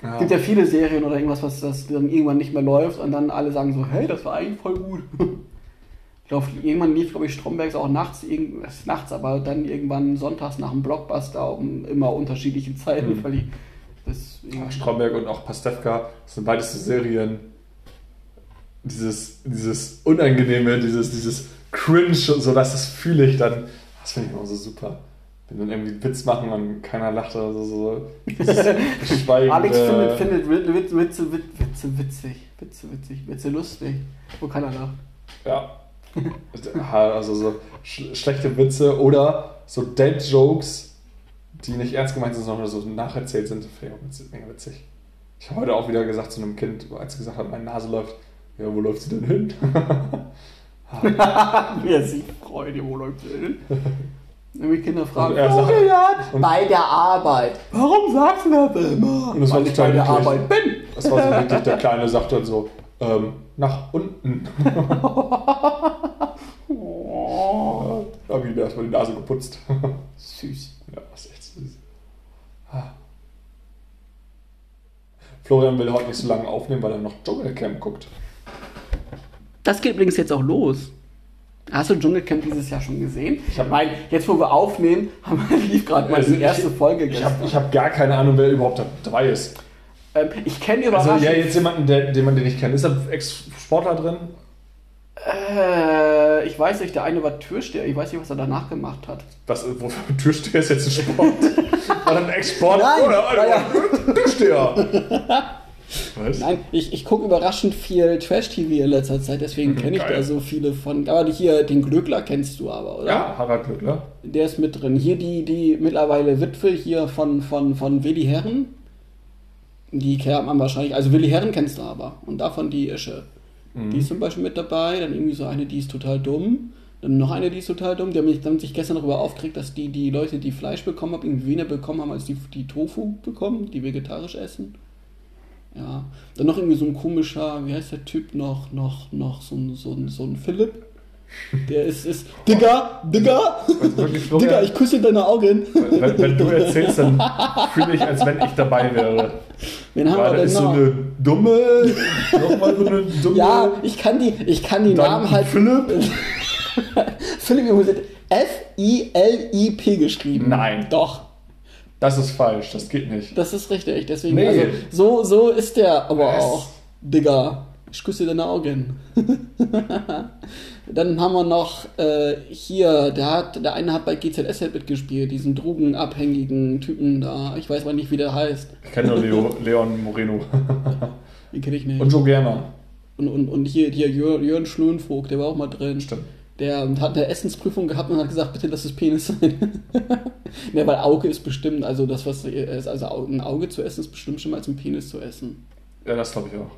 Ja. Es gibt ja viele Serien oder irgendwas, was das dann irgendwann nicht mehr läuft und dann alle sagen so, hey, das war eigentlich voll gut. Ich glaube, irgendwann lief, glaube ich, Strombergs auch nachts, irgend- das ist nachts, aber dann irgendwann sonntags nach dem Blockbuster um immer unterschiedlichen Zeiten Mhm. verlief. Das Ja, Stromberg und auch Pastewka, das sind beides so Serien. Dieses, dieses Unangenehme, dieses, dieses Cringe, so dass das fühle ich dann. Das finde ich immer so super. Wenn dann irgendwie Witz machen und keiner lacht oder so. so Schweigende. Alex findet, findet Witze, Witze, Witze, witzig, Witze witzig, Witze lustig, wo keiner lacht. Ja. Also so sch schlechte Witze oder so Dead-Jokes, die nicht ernst gemeint sind, sondern so nacherzählt sind. Das finde ich auch witzig, mega witzig. Ich habe heute auch wieder gesagt zu einem Kind, als sie gesagt hat, meine Nase läuft, ja, wo läuft sie denn hin? Wer sich freut, wo läuft der hin? Irgendwie Kinder fragen, Und er sagt- und- Bei der Arbeit. Warum sagst du das immer? Und das war Weil ich bei der. Arbeit bin. Das war so wirklich, der Kleine sagt dann so, ähm, nach unten. Oh, Da habe ich mir erstmal die Nase geputzt. süß. ja, das ist echt süß. Florian will heute nicht so lange aufnehmen, weil er noch Dschungelcamp guckt. Das geht übrigens jetzt auch los. Hast du Dschungelcamp dieses Jahr schon gesehen? Ich hab- Weil jetzt, wo wir aufnehmen, haben wir lief gerade mal Also die erste ich- Folge Ich habe ich hab gar keine Ahnung, wer überhaupt dabei ist. ähm, ich kenne Also überraschend. ja, jetzt jemanden, der, den man den nicht kennt. Ist da Ex-Sportler drin? äh, ich weiß nicht, der eine war Türsteher. Ich weiß nicht, was er danach gemacht hat. Was, wofür Türsteher ist jetzt ein Sport? War dann ein Ex-Sportler? Nein, Oder, war ja- Türsteher? Was? Nein, ich, ich gucke überraschend viel Trash-TV in letzter Zeit, deswegen kenne ich geil. da so viele von. Aber hier, den Glöckler kennst du aber, oder? Ja, Harald Glückler. Der ist mit drin. Hier die, die mittlerweile Witwe hier von, von, von Willi Herren. Die kennt man wahrscheinlich. Also Willi Herren kennst du aber. Und davon die Ische. Die ist zum Beispiel mit dabei. Dann irgendwie so eine, die ist total dumm. Dann noch eine, die ist total dumm. Die haben mich, haben sich gestern darüber aufgeregt, dass die, die Leute, die Fleisch bekommen haben, irgendwie weniger bekommen haben, als die, die Tofu bekommen, die vegetarisch essen. Ja. Dann noch irgendwie so ein komischer, wie heißt der Typ noch, noch, noch so ein, so ein, so ein Philipp. Der ist, ist, Digga, Digga? Digga, ich küsse deine Augen. Wenn, wenn du erzählst, dann fühle ich, als wenn ich dabei wäre. Wen haben Weil wir denn ist so noch? eine dumme, nochmal so eine dumme. ja, ich kann die, ich kann die Namen halt. Philipp? Philipp sind F-I-L-I-P geschrieben. Nein. Doch, Das ist falsch, das geht nicht. das ist richtig. Deswegen, Nee. also, so, so ist der aber Was? auch. Digga, ich küsse deine Augen. Dann haben wir noch äh, hier, der hat, der eine hat bei GZS halt mitgespielt, diesen drogenabhängigen Typen da. Ich weiß mal nicht, wie der heißt. Ich kenne nur Leo, Leon Moreno. Den kenne ich nicht. Und Joe Gerner. Und, und, und hier, hier Jörn, Jörn Schlönvogt, der war auch mal drin. Stimmt. Der hat eine Essensprüfung gehabt und hat gesagt, bitte lass es Penis sein. ne, weil Auge ist bestimmt, also das, was ist, also ein Auge zu essen, ist bestimmt schon mal als ein Penis zu essen. Ja, das glaube ich auch.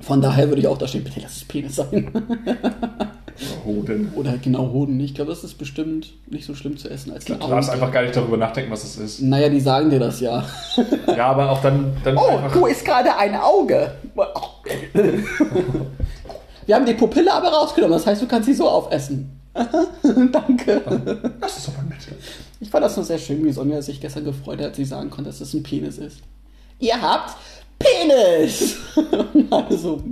Von daher würde ich auch da stehen, bitte lass es Penis sein. Oder Hoden. Oder genau Hoden. Ich glaube, das ist bestimmt nicht so schlimm zu essen als Du ein darfst Auge. einfach gar nicht darüber nachdenken, was es ist. Naja, die sagen dir das ja. Ja, aber auch dann, dann Oh, einfach. du isst gerade ein Auge. Wir haben die Pupille aber rausgenommen, das heißt, du kannst sie so aufessen. Danke. Das ist aber nett. Ich fand das nur sehr schön, wie Sonja sich gestern gefreut hat, als sie sagen konnte, dass es ein Penis ist. Ihr habt Penis! also,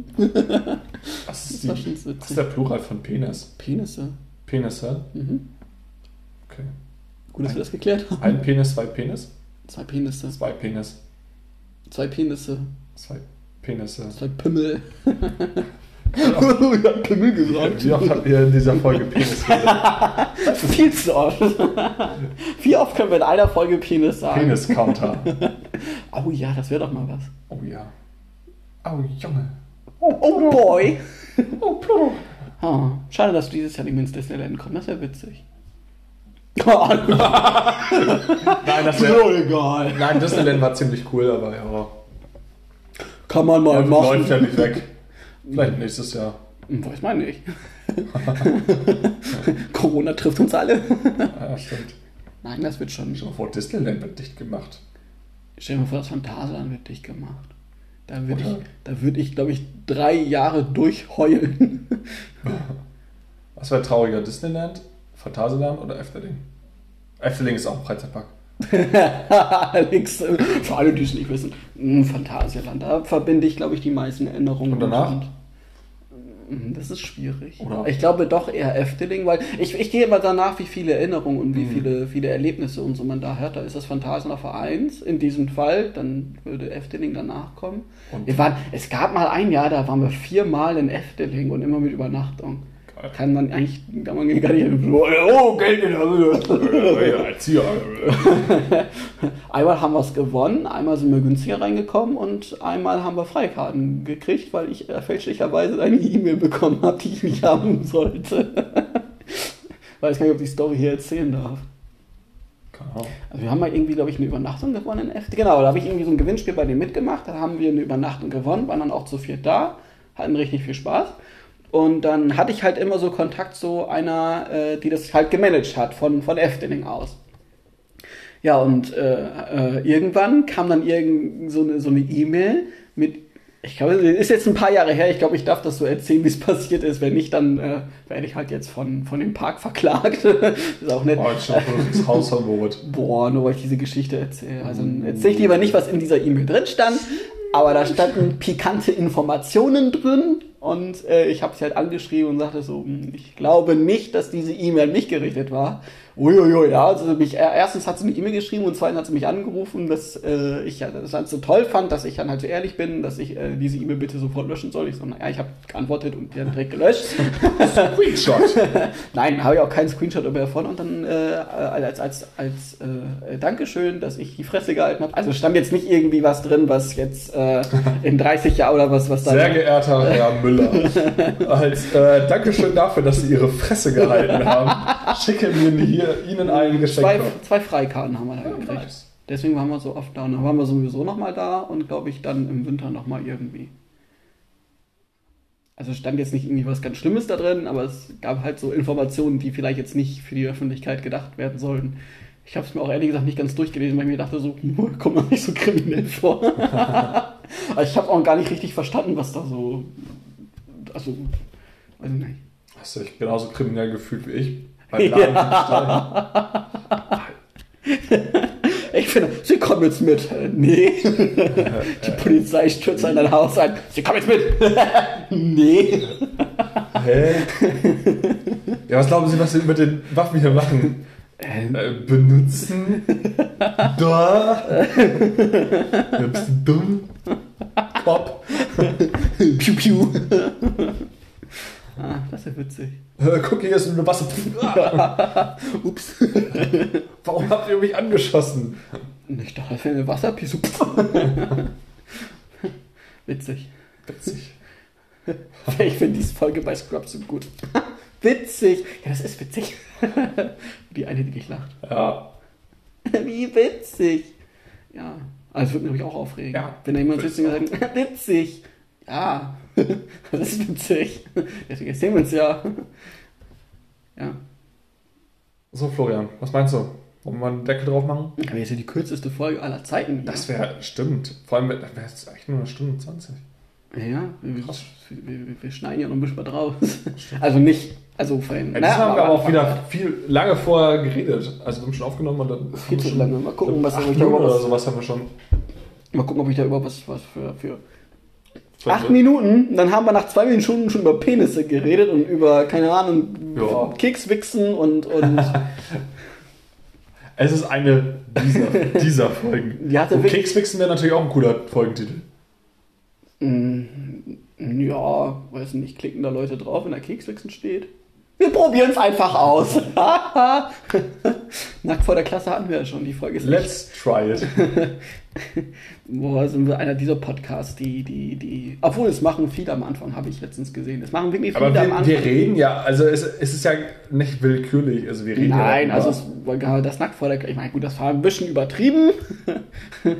Was ist, das die, was ist der Plural von Penis? Penisse. Penisse? Mhm. Okay. Gut, dass wir das geklärt haben. Ein Penis, zwei Penis? Zwei Penisse. Zwei Penis. Zwei Penisse. Zwei Penisse. Zwei Pimmel. ich hab Pimmel gesagt. Wie oft habt ihr in dieser Folge Penis gesagt? Viel zu oft. Wie oft können wir in einer Folge Penis sagen? Penis-Counter. Oh ja, das wäre doch mal was. Oh ja. Oh Junge. Oh boy. Oh Pluto. Ah, schade, dass du dieses Jahr nicht mehr ins Disneyland kommst. Das wäre witzig. Nein, das wäre. egal. Nein, Disneyland war ziemlich cool, aber ja. Kann man mal ja machen. läuft ja nicht weg. Vielleicht nächstes Jahr. Hm, Weiß man nicht. Corona trifft uns alle. Ja, stimmt. Nein, das wird schon. Stell dir vor, Disneyland wird dicht gemacht. Stell dir mal vor, das Phantasialand wird dicht gemacht. Da würde ich, da würde ich, glaube ich, drei Jahre durchheulen. Was wäre trauriger, Disneyland, Phantasialand oder Efteling? Efteling ist auch ein Freizeitpark. Alex, für alle, die es nicht wissen, Phantasialand. Da verbinde ich, glaube ich, die meisten Erinnerungen. Und danach? Und- Mh, Das ist schwierig. Oder? Ich glaube doch eher Efteling, weil ich, ich gehe immer danach, wie viele Erinnerungen und Mhm. wie viele, viele Erlebnisse und so man da hat. Da ist das Phantasialand auf 1 in diesem Fall, dann würde Efteling danach kommen. Und- wir waren, es gab mal ein Jahr, da waren wir viermal in Efteling und immer mit Übernachtung. Kann man eigentlich, kann man gar nicht, oh, Geld in der Höhe. Ja, Erzieher. Einmal haben wir es gewonnen, einmal sind wir günstiger reingekommen und einmal haben wir Freikarten gekriegt, weil ich äh, fälschlicherweise eine E-Mail bekommen habe, die ich nicht haben sollte. Weiß gar nicht, ob ich die Story hier erzählen darf. Also wir haben mal irgendwie, glaube ich, eine Übernachtung gewonnen in FD. Genau, da habe ich irgendwie so ein Gewinnspiel bei denen mitgemacht. Da haben wir eine Übernachtung gewonnen, waren dann auch zu viert da, hatten richtig viel Spaß. Und dann hatte ich halt immer so Kontakt zu einer, äh, die das halt gemanagt hat, von, von Efteling aus. Ja, und äh, äh, irgendwann kam dann irgend so eine so eine E-Mail mit, ich glaube, das ist jetzt ein paar Jahre her, ich glaube, ich darf das so erzählen, wie es passiert ist. Wenn nicht, dann äh, werde ich halt jetzt von, von dem Park verklagt. ist auch nett. Oh, jetzt das Hausverbot. Boah, nur weil ich diese Geschichte erzähle. Also erzähle ich lieber nicht, was in dieser E-Mail drin stand. Aber da standen pikante Informationen drin, Und äh, ich habe sie halt angeschrieben und sagte so, hm, ich glaube nicht, dass diese E-Mail an mich gerichtet war. Uiuiui, ja, also mich, äh, erstens hat sie eine E-Mail geschrieben und zweitens hat sie mich angerufen, dass äh, ich das halt so toll fand, dass ich dann halt so ehrlich bin, dass ich äh, diese E-Mail bitte sofort löschen soll. Ich so, naja, ich habe geantwortet und die hat direkt gelöscht. Screenshot. Nein, habe ich auch keinen Screenshot über davon und dann äh, als, als, als äh, Dankeschön, dass ich die Fresse gehalten habe. Also stand jetzt nicht irgendwie was drin, was jetzt äh, in 30 Jahren oder was, was da. Sehr geehrter Herr Müller, als Dankeschön dafür, dass Sie Ihre Fresse gehalten haben, schicken wir hier Ihnen ein Geschenk. Zwei, zwei Freikarten haben wir da Ja, gekriegt. nice. Deswegen waren wir so oft da. Und dann waren wir sowieso nochmal da und glaube ich dann im Winter nochmal irgendwie. Also stand jetzt nicht irgendwie was ganz Schlimmes da drin, aber es gab halt so Informationen, die vielleicht jetzt nicht für die Öffentlichkeit gedacht werden sollen. Ich habe es mir auch ehrlich gesagt nicht ganz durchgelesen, weil ich mir dachte so, kommt noch nicht so kriminell vor. also ich habe auch gar nicht richtig verstanden, was da so. Also, ich nicht. Hast du dich genauso kriminell gefühlt wie ich? Beim Ladendiebstahl? Ich finde, sie kommen jetzt mit. Nee. Die Polizei stürzt in dein Haus ein. Sie kommen jetzt mit. Nee. Hä? Ja, was glauben Sie, was Sie mit den Waffen hier machen? Ähm, Äh, benutzen? da? Ja, bist du dumm? Kopf? piu, piu. Ah, das ist ja witzig. Äh, guck, hier ist eine Wasser. Ups. warum habt ihr mich angeschossen? Ich dachte, das wäre eine Wasserpisse. Witzig. Witzig. Ich finde diese Folge bei Scrubs so gut. Witzig. Ja, das ist witzig. Die eine, die nicht lacht. Ja. Wie witzig. Ja. Also würde mich auch aufregen. Ja. Wenn da jemand sitzt und sagt, witzig. Ja. Das ist witzig. Deswegen erzählen wir uns ja. Ja. So, Florian, was meinst du? Wollen wir einen Deckel drauf machen? Aber jetzt ja die kürzeste Folge aller Zeiten. Das wäre, stimmt. Vor allem, das wäre jetzt echt nur eine Stunde 20. Ja, wir, Krass. wir, wir, wir schneiden ja noch ein bisschen was draus. Also nicht, also vorhin. Ja, das haben wir aber auch wieder viel lange vorher geredet. Also wir haben schon aufgenommen und dann. Viel zu lange. Mal gucken, was da überhaupt oder was, sowas haben wir schon. mal gucken, ob ich da überhaupt was, was für, für acht Minuten, dann haben wir nach zwei Minuten schon über Penisse geredet und über, keine Ahnung, Ja. Kekswichsen und, und Es ist eine dieser, dieser Folgen. Die hatte Keksfixen wäre natürlich auch ein cooler Folgentitel. Mm, ja, weiß nicht, klicken da Leute drauf, wenn da Kekswichsen steht? Wir probieren es einfach aus. Nackt vor der Klasse hatten wir ja schon, die Folge ist nicht Let's try it. Boah, sind wir einer dieser Podcasts, die, die, die. Obwohl, es machen viele am Anfang, habe ich letztens gesehen. Es machen wirklich viele Aber am wir, Anfang. wir reden ja, also es, es ist ja nicht willkürlich. Also wir reden Nein, ja also es gerade das nackt vor der Ich meine, gut, das war ein bisschen übertrieben. ein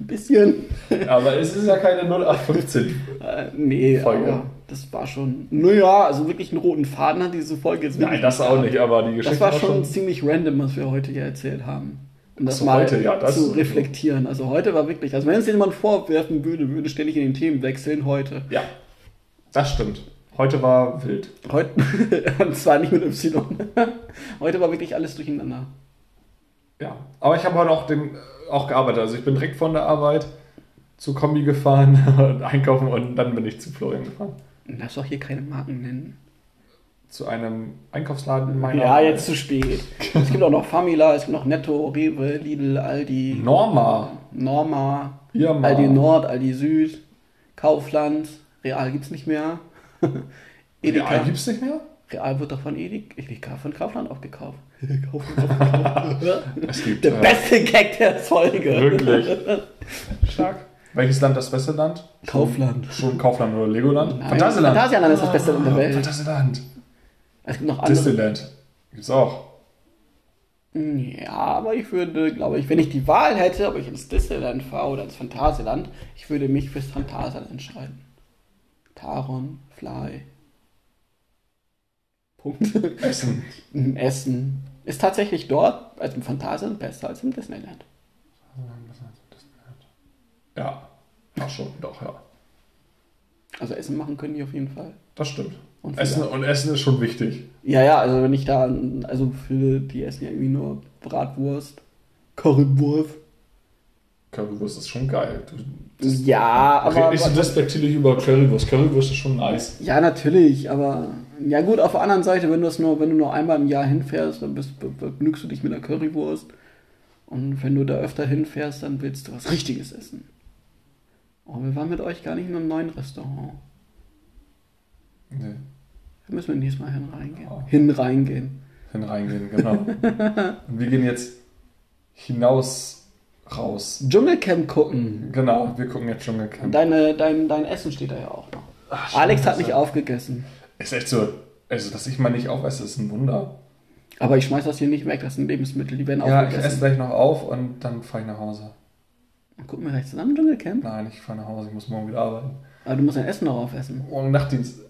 bisschen. aber es ist ja keine 0815. Äh, nee, Folge. aber das war schon. Naja, also wirklich einen roten Faden hat diese Folge jetzt Nein, das auch nicht, aber die Geschichte Das war schon ziemlich random, was wir heute hier erzählt haben. Um das so, mal heute, ja, das- zu reflektieren. Also heute war wirklich, also wenn es jemand vorwerfen würde, würde ständig in den Themen wechseln heute. Ja, das stimmt. Heute war wild. Heute, und zwar nicht mit Y. Heute war wirklich alles durcheinander. Ja, aber ich habe heute auch, den, auch gearbeitet. Also ich bin direkt von der Arbeit zu Kombi gefahren und einkaufen und dann bin ich zu Florian gefahren. Du darfst doch hier keine Marken nennen. Zu einem Einkaufsladen meiner Ja, jetzt zu spät. Es gibt auch noch Famila, es gibt noch Netto, Rewe, Lidl, Aldi, Norma. Norma, Irma. Aldi Nord, Aldi Süd, Kaufland, Real gibt's nicht mehr. Edeka. Ja, gibt's nicht mehr? Real wird doch von Edeka, Edeka von Kaufland aufgekauft. Kaufland aufgekauft. Es gibt. Der äh, beste Gag der Folge. Wirklich. Stark. Welches Land das beste Land? Kaufland. Schon Kaufland oder Legoland? Nein, Phantasialand. Phantasialand ist das beste Land der Welt. Phantasialand. Es gibt noch andere. Disneyland. Gibt's auch. Ja, aber ich würde, glaube ich, wenn ich die Wahl hätte, ob ich ins Disneyland fahre oder ins Phantasialand, ich würde mich fürs Phantasialand entscheiden. Taron, Fly. Punkt. Essen. Essen. Ist tatsächlich dort, als im Phantasialand, besser als im Disneyland. Ja. Ach schon, doch, ja. Also Essen machen können die auf jeden Fall. Das stimmt. Und Essen, und Essen ist schon wichtig. Ja, ja, also wenn ich da, also für die essen ja irgendwie nur Bratwurst, Currywurst, Currywurst ist schon geil. Du, Ja, aber. nicht so despektierlich über Currywurst. Currywurst ist schon nice. Ja, natürlich, aber ja gut, auf der anderen Seite, wenn du das nur, wenn du nur einmal im Jahr hinfährst, dann bist, be- begnügst du dich mit einer Currywurst. Und wenn du da öfter hinfährst, dann willst du was Richtiges essen. Oh, wir waren mit euch gar nicht in einem neuen Restaurant. Nee. Da müssen wir nächstes Mal hin reingehen. Oh. Hin reingehen. Hin reingehen, genau. Und wir gehen jetzt hinaus raus. Dschungelcamp gucken. Genau, wir gucken jetzt Dschungelcamp. Deine, dein, dein Essen steht da ja auch noch. Ach, stimmt, Alex hat nicht aufgegessen. Ist echt so, also dass ich mal nicht aufesse, ist ein Wunder. Aber ich schmeiß das hier nicht weg, das sind Lebensmittel, die werden Ja, ich aufgegessen. esse gleich noch auf und dann fahre ich nach Hause. Dann gucken wir gleich zusammen Dschungelcamp. Nein, ich fahre nach Hause, ich muss morgen wieder arbeiten. Aber du musst dein Essen noch aufessen. Morgen Nachtdienst,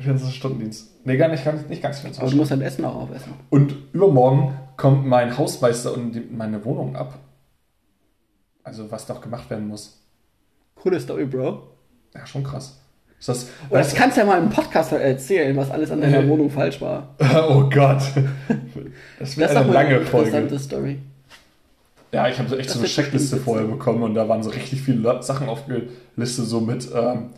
24-Stunden-Dienst. Nee, gar nicht, nicht, nicht ganz 24 Aber du musst dein Essen noch aufessen. Und übermorgen kommt mein Hausmeister und meine Wohnung ab. Also was doch gemacht werden muss. Coole Story, Bro. Ja, schon krass. Ist das, Oh, das kannst du ja mal im Podcast erzählen, was alles an deiner. Wohnung falsch war. oh Gott. Das wird Das eine lange eine interessante Folge. Story. Ja, ich habe so echt Das so eine Checkliste vorher bekommen und da waren so richtig viele Sachen aufgelistet, so mit ähm,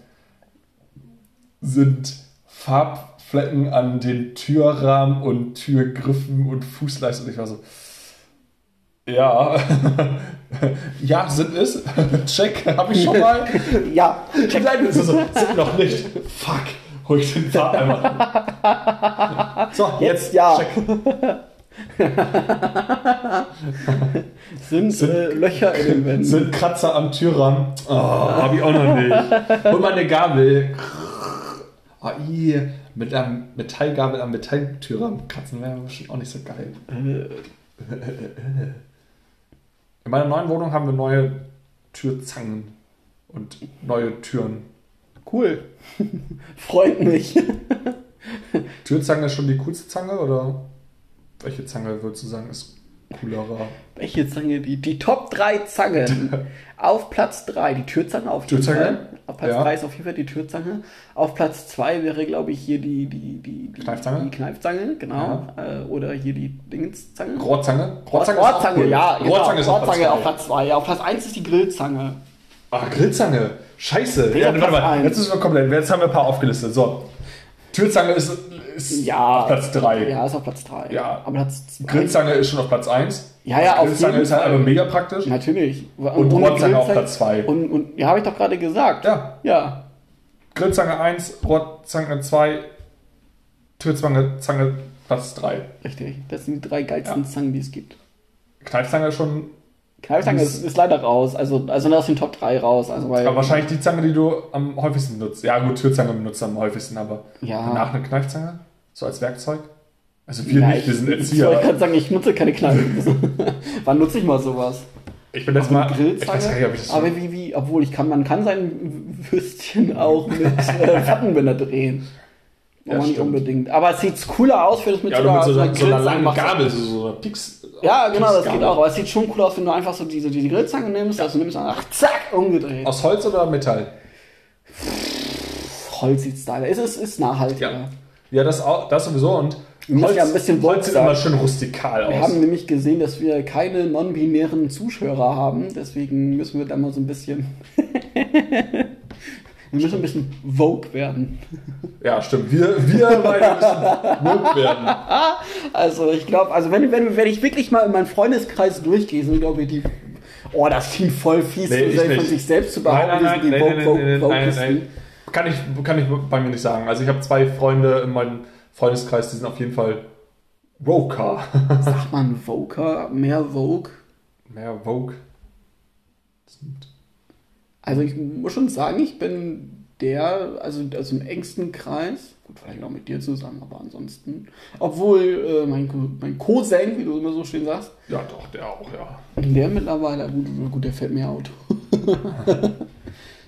sind Farbflecken an den Türrahmen und Türgriffen und Fußleisten. Und ich war so, ja, ja, sind es. Check, habe ich schon mal. Ja, Check. Nein, so, sind noch nicht. Fuck, hol ich den Farbeimer. So, Jetzt ja. Check. sind, Sind- äh, Löcher in den Wänden. Sind Kratzer am Türrahmen? Oh, hab ich auch noch nicht. Hol mal eine Gabel. Oh, ih, mit einer Metallgabel am Metalltürrahmen kratzen wäre bestimmt auch nicht so geil. In meiner neuen Wohnung haben wir neue Türzangen und neue Türen. Cool. Freut mich. Türzange ist schon die coolste Zange oder welche Zange würdest du sagen ist coolerer? Welche Zange? Die, die Top 3 Zangen. auf Platz 3 die Türzange auf jeden Türzange? Fall. Auf Platz Ja. 3 ist auf jeden Fall die Türzange. Auf Platz 2 wäre, glaube ich, hier die, die, die, die Kneifzange? Die Kneifzange, genau. Äh, oder hier die Dingenszange. Rohrzange? Rohrzange, ist auch cool. ja. Genau. Rohrzange ist auf Platz Rohrzange auf. Platz 2. Ja, auf Platz 1 ist die Grillzange. Ah, Grillzange. Scheiße. Ja, warte mal. Jetzt müssen wir komplett. Jetzt haben wir ein paar aufgelistet. So. Türzange ist, ist Ja. auf Platz 3. Ja, ist auf Platz 3. Ja. Aber Platz 2. Grillzange ist schon auf Platz 1. Ja, ja, auf Grillzange ist halt aber mega praktisch. Natürlich. Und ohne Rohrzange auf Platz 2. Und, und ja, habe ich doch gerade gesagt. Ja. Ja. Grillzange 1, Rohrzange 2, Türzange Zange Platz 3. Richtig. Das sind die drei geilsten Ja. Zangen, die es gibt. Kneifzange schon. Kneifzange ist, ist leider raus. Also, also aus den Top 3 raus. Also, weil, Aber wahrscheinlich die Zange, die du am häufigsten nutzt. Ja, gut, Türzange benutzt am häufigsten, aber Ja. danach eine Kneifzange? So als Werkzeug? Also wir Ja, nicht, wir ich- sind Ich wollte Erzieher. gerade sagen, ich nutze keine Kneipe. Wann nutze ich mal sowas? Ich bin jetzt mal. Ich weiß gar nicht, ob ich das aber wie, wie, obwohl ich kann, man kann sein Würstchen auch mit äh, drehen. Ja, Aber nicht unbedingt. Aber es sieht cooler aus, wenn es mit Ja, so einer, mit so so einer, einer so einer langen. Gabel, so, so einer Pix. Ja, genau, das geht auch. Aber es sieht schon cool aus, wenn du einfach so diese, diese Grillzange nimmst. Also nimmst du ach, zack, umgedreht. Aus Holz oder Metall? Holz sieht Style. Es ist, ist nachhaltiger. Ja. Ja, das, auch, das sowieso. Und Wir müssen ja ein bisschen Holz sieht immer schön rustikal Wir aus. haben nämlich gesehen, dass wir keine non-binären Zuschauer haben. Deswegen müssen wir da mal so ein bisschen. wir müssen ein bisschen Vogue werden. Ja, stimmt. Wir, wir beide müssen woke werden. Also ich glaube, also wenn, wenn, wenn ich wirklich mal in meinen Freundeskreis durchgehe, sind glaube ich die. Oh, das klingt voll fies, Nee, so von sich selbst zu behaupten. nein, nein, die nein, Vogue- nein, Vogue- nein, nein. Kann ich, kann ich bei mir nicht sagen. Also ich habe zwei Freunde in meinem Freundeskreis, die sind auf jeden Fall Woker. Sagt man Voker, mehr Vogue? Mehr Vogue. Also ich muss schon sagen, ich bin der, also, also im engsten Kreis, gut, vielleicht auch mit dir zusammen, aber ansonsten, obwohl äh, mein, mein Cousin, wie du immer so schön sagst, Ja, doch, der auch, ja. der mittlerweile, gut, gut der fährt mehr Auto.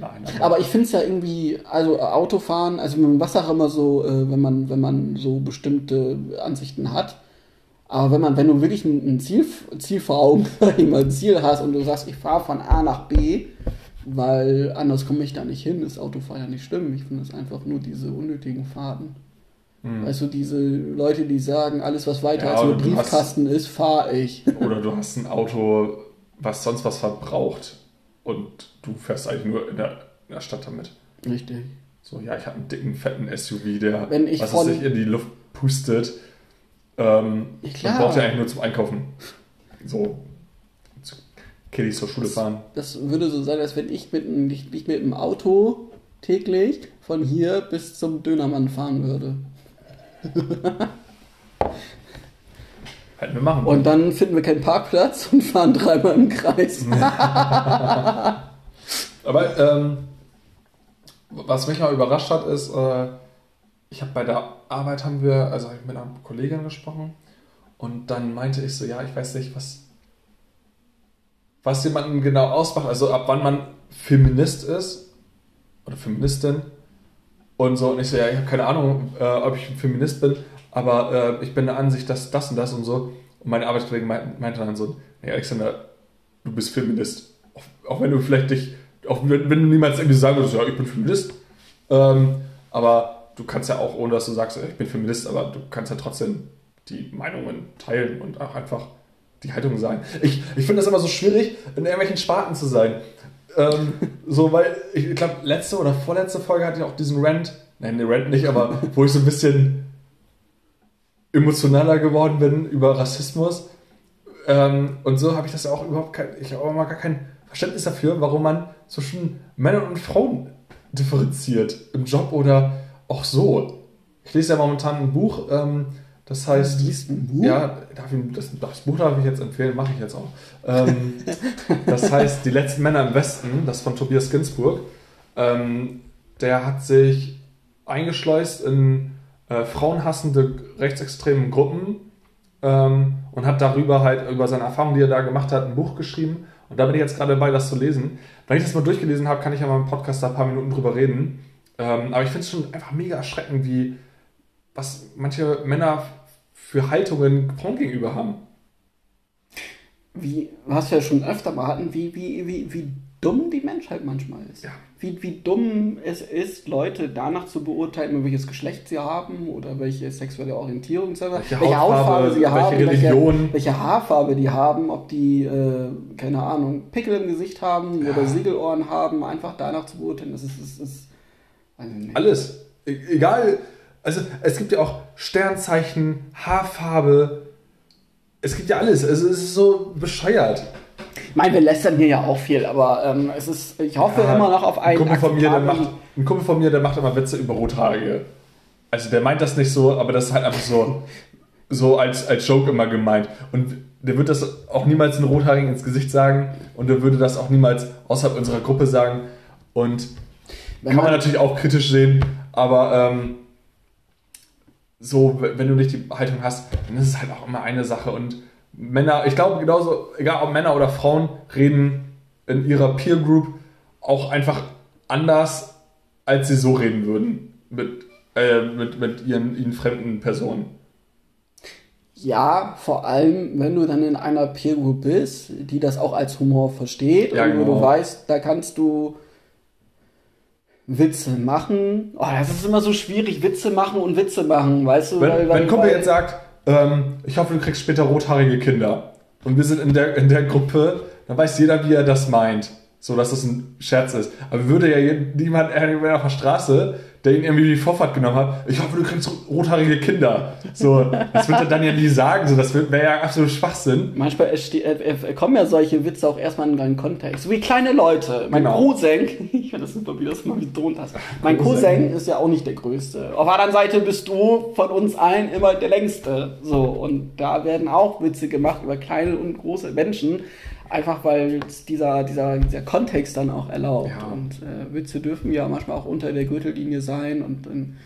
Nein, Aber ich finde es ja irgendwie, also Autofahren, also man sagt auch immer so, äh, wenn man, wenn man so bestimmte Ansichten hat. Aber wenn man, wenn du wirklich ein, ein Ziel, Ziel vor Augen, ein Ziel hast und du sagst, ich fahre von A nach B, weil anders komme ich da nicht hin, ist Autofahren ja nicht schlimm. Ich finde es einfach nur diese unnötigen Fahrten. Hm. Weißt du, diese Leute, die sagen, alles was weiter Ja, als nur du hast- Briefkasten ist, fahre ich. Oder du hast ein Auto, was sonst was verbraucht. und du fährst eigentlich nur in der, in der Stadt damit. Richtig. So, ja, ich habe einen dicken, fetten SUV, der Wenn ich was von- weiß ich, in die Luft pustet. Ähm, Ja, man klar. braucht ja eigentlich nur zum Einkaufen. So, Kiddies zur Schule fahren. Das würde so sein, als wenn ich mit, einem- nicht, nicht mit dem Auto täglich von hier bis zum Dönermann fahren würde. Hätten wir machen wollen. Und dann finden wir keinen Parkplatz und fahren dreimal im Kreis. Aber ähm, was mich mal überrascht hat, ist, äh, ich habe bei der Arbeit haben wir, also hab ich mit einer Kollegin gesprochen und dann meinte ich so, ja, ich weiß nicht, was, was jemanden genau ausmacht, also ab wann man Feminist ist oder Feministin und so. Und ich so, ja, ich habe keine Ahnung, äh, ob ich ein Feminist bin, aber äh, ich bin der Ansicht, dass das und das und so. Und meine Arbeitskollegin meinte, meinte dann so, nee, Alexander, du bist Feminist. Auch, auch wenn du vielleicht dich, auch wenn, wenn du niemals irgendwie sagen würdest, ja, ich bin Feminist. Ähm, aber du kannst ja auch, ohne dass du sagst, ich bin Feminist, aber du kannst ja trotzdem die Meinungen teilen und auch einfach die Haltung sein. Ich, ich finde das immer so schwierig, in irgendwelchen Sparten zu sein. Ähm, so, weil ich glaube, letzte oder vorletzte Folge hatte ich auch diesen Rant, nein, den Rant nicht, aber wo ich so ein bisschen emotionaler geworden bin über Rassismus. Ähm, und so habe ich das ja auch überhaupt kein, ich habe auch mal gar kein Verständnis dafür, warum man zwischen Männern und Frauen differenziert im Job oder auch so. Ich lese ja momentan ein Buch, ähm, das heißt. liest ein Buch? Ja, darf ich, das, das Buch darf ich jetzt empfehlen, mache ich jetzt auch. Ähm, das heißt Die letzten Männer im Westen, das von Tobias Ginsburg. Ähm, der hat sich eingeschleust in äh, frauenhassende rechtsextremen Gruppen ähm, und hat darüber halt, über seine Erfahrungen, die er da gemacht hat, ein Buch geschrieben. Und da bin ich jetzt gerade dabei, das zu lesen. Wenn ich das mal durchgelesen habe, kann ich ja mal im Podcast da ein paar Minuten drüber reden. Ähm, aber ich finde es schon einfach mega erschreckend, wie was manche Männer für Haltungen Frauen gegenüber haben. Wie, was wir ja schon öfter mal hatten, wie, wie, wie, wie dumm die Menschheit manchmal ist. Ja. Wie, wie dumm es ist, Leute danach zu beurteilen, welches Geschlecht sie haben oder welche sexuelle Orientierung sie haben, Welche Hautfarbe, welche Religion. welche, welche Haarfarbe die haben, ob die, äh, keine Ahnung, Pickel im Gesicht haben Ja. oder Siegelohren haben, einfach danach zu beurteilen, das ist, ist weiß ich nicht. Alles. E egal. Also es gibt ja auch Sternzeichen, Haarfarbe. Es gibt ja alles. Also es ist so bescheuert. Ich meine, wir lästern hier ja auch viel, aber ähm, es ist, ich hoffe Ja, immer noch auf ein einen Kumpel von mir, der macht, ein Kumpel von mir, der macht immer Witze über Rothaarige. Also der meint das nicht so, aber das ist halt einfach so, so als, als Joke immer gemeint. Und der wird das auch niemals einen Rothaarigen ins Gesicht sagen und der würde das auch niemals außerhalb unserer Gruppe sagen. Und Wenn kann man man- natürlich auch kritisch sehen, aber ähm, so, wenn du nicht die Haltung hast, dann ist es halt auch immer eine Sache. Und Männer, ich glaube genauso, egal ob Männer oder Frauen, reden in ihrer Peer Group auch einfach anders, als sie so reden würden mit, äh, mit, mit ihren, ihnen fremden Personen. Ja, vor allem, wenn du dann in einer Peer Group bist, die das auch als Humor versteht Ja, und wo genau. du weißt, da kannst du Witze machen. Oh, das ist immer so schwierig, Witze machen und Witze machen, weißt du? Wenn, weil- wenn Kumpel jetzt sagt, ähm, ich hoffe, du kriegst später rothaarige Kinder und wir sind in der, in der Gruppe, dann weiß jeder, wie er das meint. So, dass das ein Scherz ist. Aber würde ja niemand irgendwer auf der Straße, der ihn irgendwie die Vorfahrt genommen hat, ich hoffe, du kriegst rothaarige Kinder. So, das wird er dann ja nie sagen. So, das wäre ja absolut Schwachsinn. Manchmal äh, äh, kommen ja solche Witze auch erstmal in einen Kontext. So wie kleine Leute. Mein Genau. Cousin, ich finde das super, wie du das mal betont hast. Mein Cousin. Cousin ist ja auch nicht der Größte. Auf der anderen Seite bist du von uns allen immer der Längste. So, und da werden auch Witze gemacht über kleine und große Menschen. Einfach weil es dieser, dieser, dieser Kontext dann auch erlaubt. Ja. Und äh, Witze dürfen ja manchmal auch unter der Gürtellinie sein. Und dann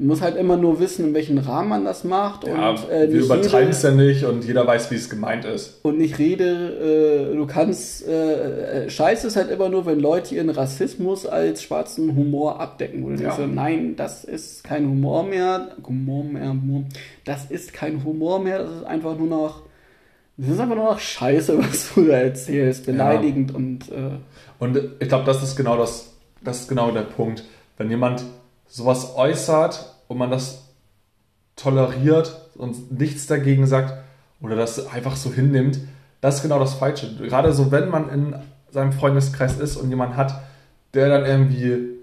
man muss halt immer nur wissen, in welchem Rahmen man das macht. Ja, und, äh, wir übertreiben es ja nicht und jeder weiß, wie es gemeint ist. und nicht rede, äh, du kannst, äh, äh, scheiße ist halt immer nur, wenn Leute ihren Rassismus als schwarzen Humor abdecken. Oder ja. so, nein, das ist kein Humor mehr, Humor mehr, Humor. das ist kein Humor mehr, das ist einfach nur noch, das ist einfach nur noch Scheiße, was du da erzählst, beleidigend und, äh, Und ich glaube, das ist genau das, das ist genau der Punkt. Wenn jemand sowas äußert und man das toleriert und nichts dagegen sagt oder das einfach so hinnimmt, das ist genau das Falsche. Gerade so, wenn man in seinem Freundeskreis ist und jemand hat, der dann irgendwie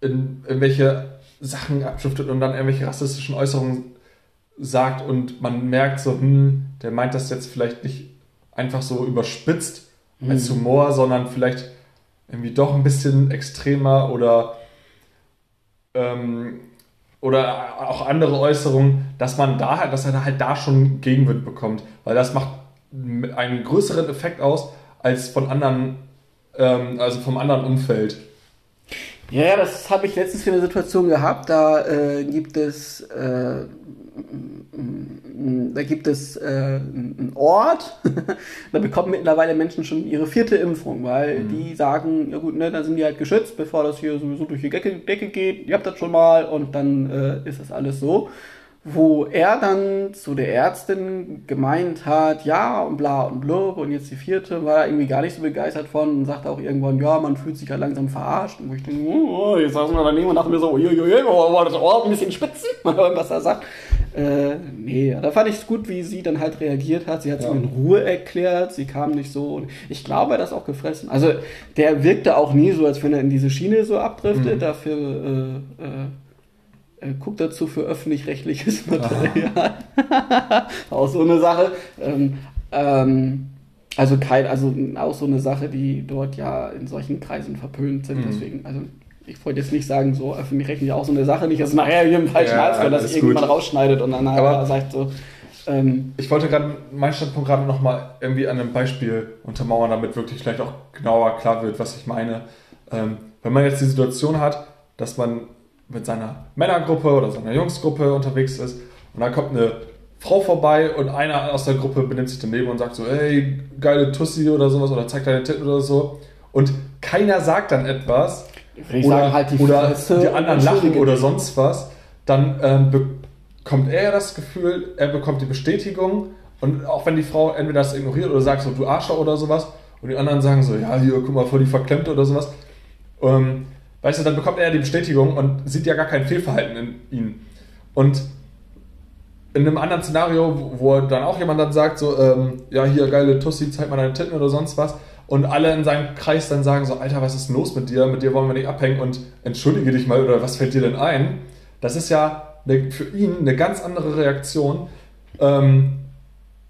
in irgendwelche Sachen abschriftet und dann irgendwelche rassistischen Äußerungen sagt und man merkt so, hm, der meint das jetzt vielleicht nicht einfach so überspitzt mhm. als Humor, sondern vielleicht irgendwie doch ein bisschen extremer oder ähm, oder auch andere Äußerungen, dass man da halt, dass er halt da schon Gegenwind bekommt, weil das macht einen größeren Effekt aus als von anderen, ähm, also vom anderen Umfeld. Ja, das habe ich letztens für eine Situation gehabt. Da äh, gibt es äh, da gibt es äh, einen Ort, da bekommen mittlerweile Menschen schon ihre vierte Impfung, weil mhm. die sagen, ja gut, ne, dann sind die halt geschützt, bevor das hier sowieso durch die Decke, Decke geht. Ihr habt das schon mal und dann äh, ist das alles so wo er dann zu der Ärztin gemeint hat, ja und bla und blub und jetzt die vierte, war er irgendwie gar nicht so begeistert von und sagte auch irgendwann, ja, man fühlt sich ja langsam verarscht. Und wo ich denke, oh, jetzt saßen wir daneben und dachten mir so, uiuiui, war das Ohr ein bisschen spitzen, was er sagt. Äh, nee, da fand ich es gut, wie sie dann halt reagiert hat. Sie hat es ja. in Ruhe erklärt, sie kam nicht so. Und ich glaube, er hat das auch gefressen. Also der wirkte auch nie so, als wenn er in diese Schiene so abdriftet. Mhm. Dafür äh, äh, äh, guckt dazu für öffentlich-rechtliches Material. auch so eine Sache. Ähm, ähm, also kein, also auch so eine Sache, die dort ja in solchen Kreisen verpönt sind. Mhm. Deswegen, also ich wollte jetzt nicht sagen, so öffentlich-rechtlich auch so eine Sache, nicht, dass nachher hier im falschen ja, Hals, weil das irgendjemand rausschneidet und dann Aber sagt so. Ähm, ich wollte gerade meinen Standpunkt gerade nochmal irgendwie an einem Beispiel untermauern, damit wirklich vielleicht auch genauer klar wird, was ich meine. Ähm, wenn man jetzt die Situation hat, dass man mit seiner Männergruppe oder seiner Jungsgruppe unterwegs ist. Und dann kommt eine Frau vorbei und einer aus der Gruppe benimmt sich daneben und sagt so, hey, geile Tussi oder sowas oder zeigt deine Titten oder so. Und keiner sagt dann etwas oder, sagen, halt die, oder die anderen lachen oder sonst was, dann ähm, bekommt er das Gefühl, er bekommt die Bestätigung. Und auch wenn die Frau entweder das ignoriert oder sagt so, du Arschloch oder sowas. Und die anderen sagen so, ja, hier, guck mal, voll die verklemmt oder sowas, ähm, Weißt du, dann bekommt er die Bestätigung und sieht ja gar kein Fehlverhalten in ihm. Und in einem anderen Szenario, wo dann auch jemand dann sagt, so, ähm, ja, hier, geile Tussi, zeig mal deine Titten oder sonst was, und alle in seinem Kreis dann sagen so, Alter, was ist denn los mit dir? Mit dir wollen wir nicht abhängen und entschuldige dich mal oder was fällt dir denn ein? Das ist ja eine, für ihn eine ganz andere Reaktion, ähm,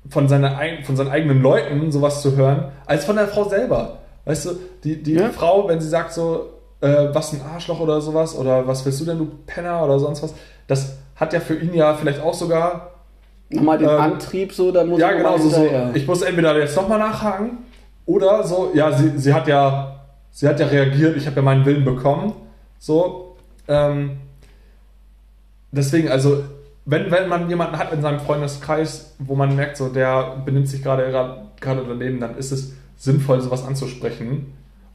von, seiner, von seinen eigenen Leuten sowas zu hören, als von der Frau selber. Weißt du, die, die ja. Frau, wenn sie sagt so, äh, was ein Arschloch oder sowas oder was willst du denn, du Penner oder sonst was, das hat ja für ihn ja vielleicht auch sogar nochmal den ähm, Antrieb so, dann muss ja genau so, so. ich muss entweder jetzt nochmal nachhaken oder so, ja sie, sie hat ja sie hat ja reagiert, ich habe ja meinen Willen bekommen, so ähm, deswegen also wenn, wenn man jemanden hat in seinem Freundeskreis, wo man merkt, so der benimmt sich gerade gerade daneben, dann ist es sinnvoll, sowas anzusprechen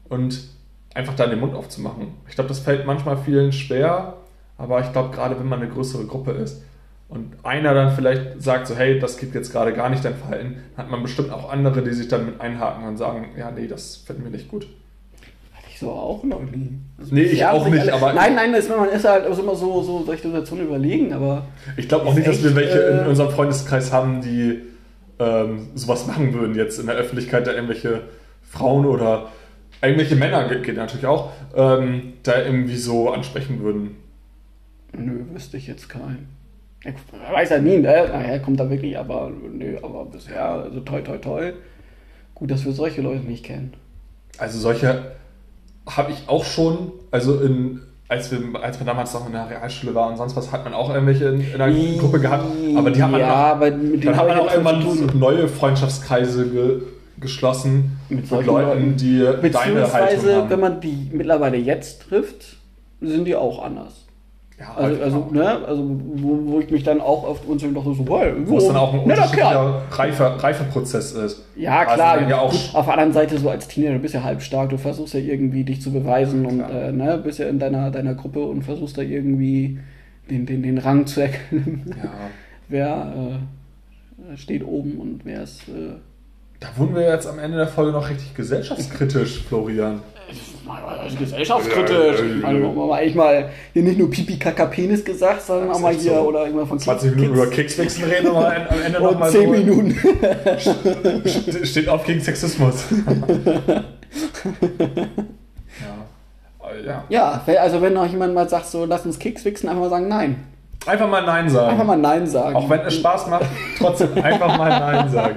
und einfach da den Mund aufzumachen. Ich glaube, das fällt manchmal vielen schwer, aber ich glaube, gerade wenn man eine größere Gruppe ist und einer dann vielleicht sagt so, hey, das geht jetzt gerade gar nicht dein Verhalten, hat man bestimmt auch andere, die sich dann mit einhaken und sagen, ja, nee, das finden wir nicht gut. Hatte ich so auch noch nie. Also nee, ich auch nicht, alle, aber... Nein, nein, das, man ist halt immer so, so solche Situationen überlegen, aber... Ich glaube auch nicht, dass wir welche äh, in unserem Freundeskreis haben, die ähm, sowas machen würden jetzt in der Öffentlichkeit, da irgendwelche Frauen oder irgendwelche Männer geht natürlich auch, ähm, da irgendwie so ansprechen würden. Nö, wüsste ich jetzt keinen. Ich weiß ja nie, ne? Naja, kommt da wirklich, aber nö, aber bisher, also toi toi toi. Gut, dass wir solche Leute nicht kennen. Also solche habe ich auch schon, also in, als, wir, als man damals noch in der Realschule war und sonst was, hat man auch irgendwelche in, in einer Gruppe gehabt, aber die haben man ja, auch, aber mit dann hat man auch irgendwann neue Freundschaftskreise ge, geschlossen mit, mit Leuten, die deine Haltung haben. wenn man die mittlerweile jetzt trifft, sind die auch anders. Ja, also, also, ne, also wo, wo, ich mich dann auch oft unzählig doch so, well, wo es dann auch ein unterschiedlicher Reife, Reifeprozess ist. Ja, also klar. Ja auch gut, auf der anderen Seite, so als Teenager, du bist ja halb stark, du versuchst ja irgendwie dich zu beweisen ja, und äh, ne, bist ja in deiner, deiner Gruppe und versuchst da irgendwie den, den, den Rang zu erkennen. Ja. wer äh, steht oben und wer ist äh, Da wurden wir jetzt am Ende der Folge noch richtig gesellschaftskritisch, Florian. Also gesellschaftskritisch. Also haben wir eigentlich mal hier nicht nur Pipi Kaka Penis gesagt, sondern auch mal hier so. oder irgendwann von 20 Minuten über Kekswichsen reden und mal am Ende nochmal 10 so. Minuten. Steht auf gegen Sexismus. ja. Äh, ja. Ja, also wenn noch jemand mal sagt, so lass uns Keks wichsen, einfach mal sagen Nein. Einfach mal Nein sagen. Einfach mal Nein sagen. Auch wenn es Spaß macht, trotzdem einfach mal Nein sagen.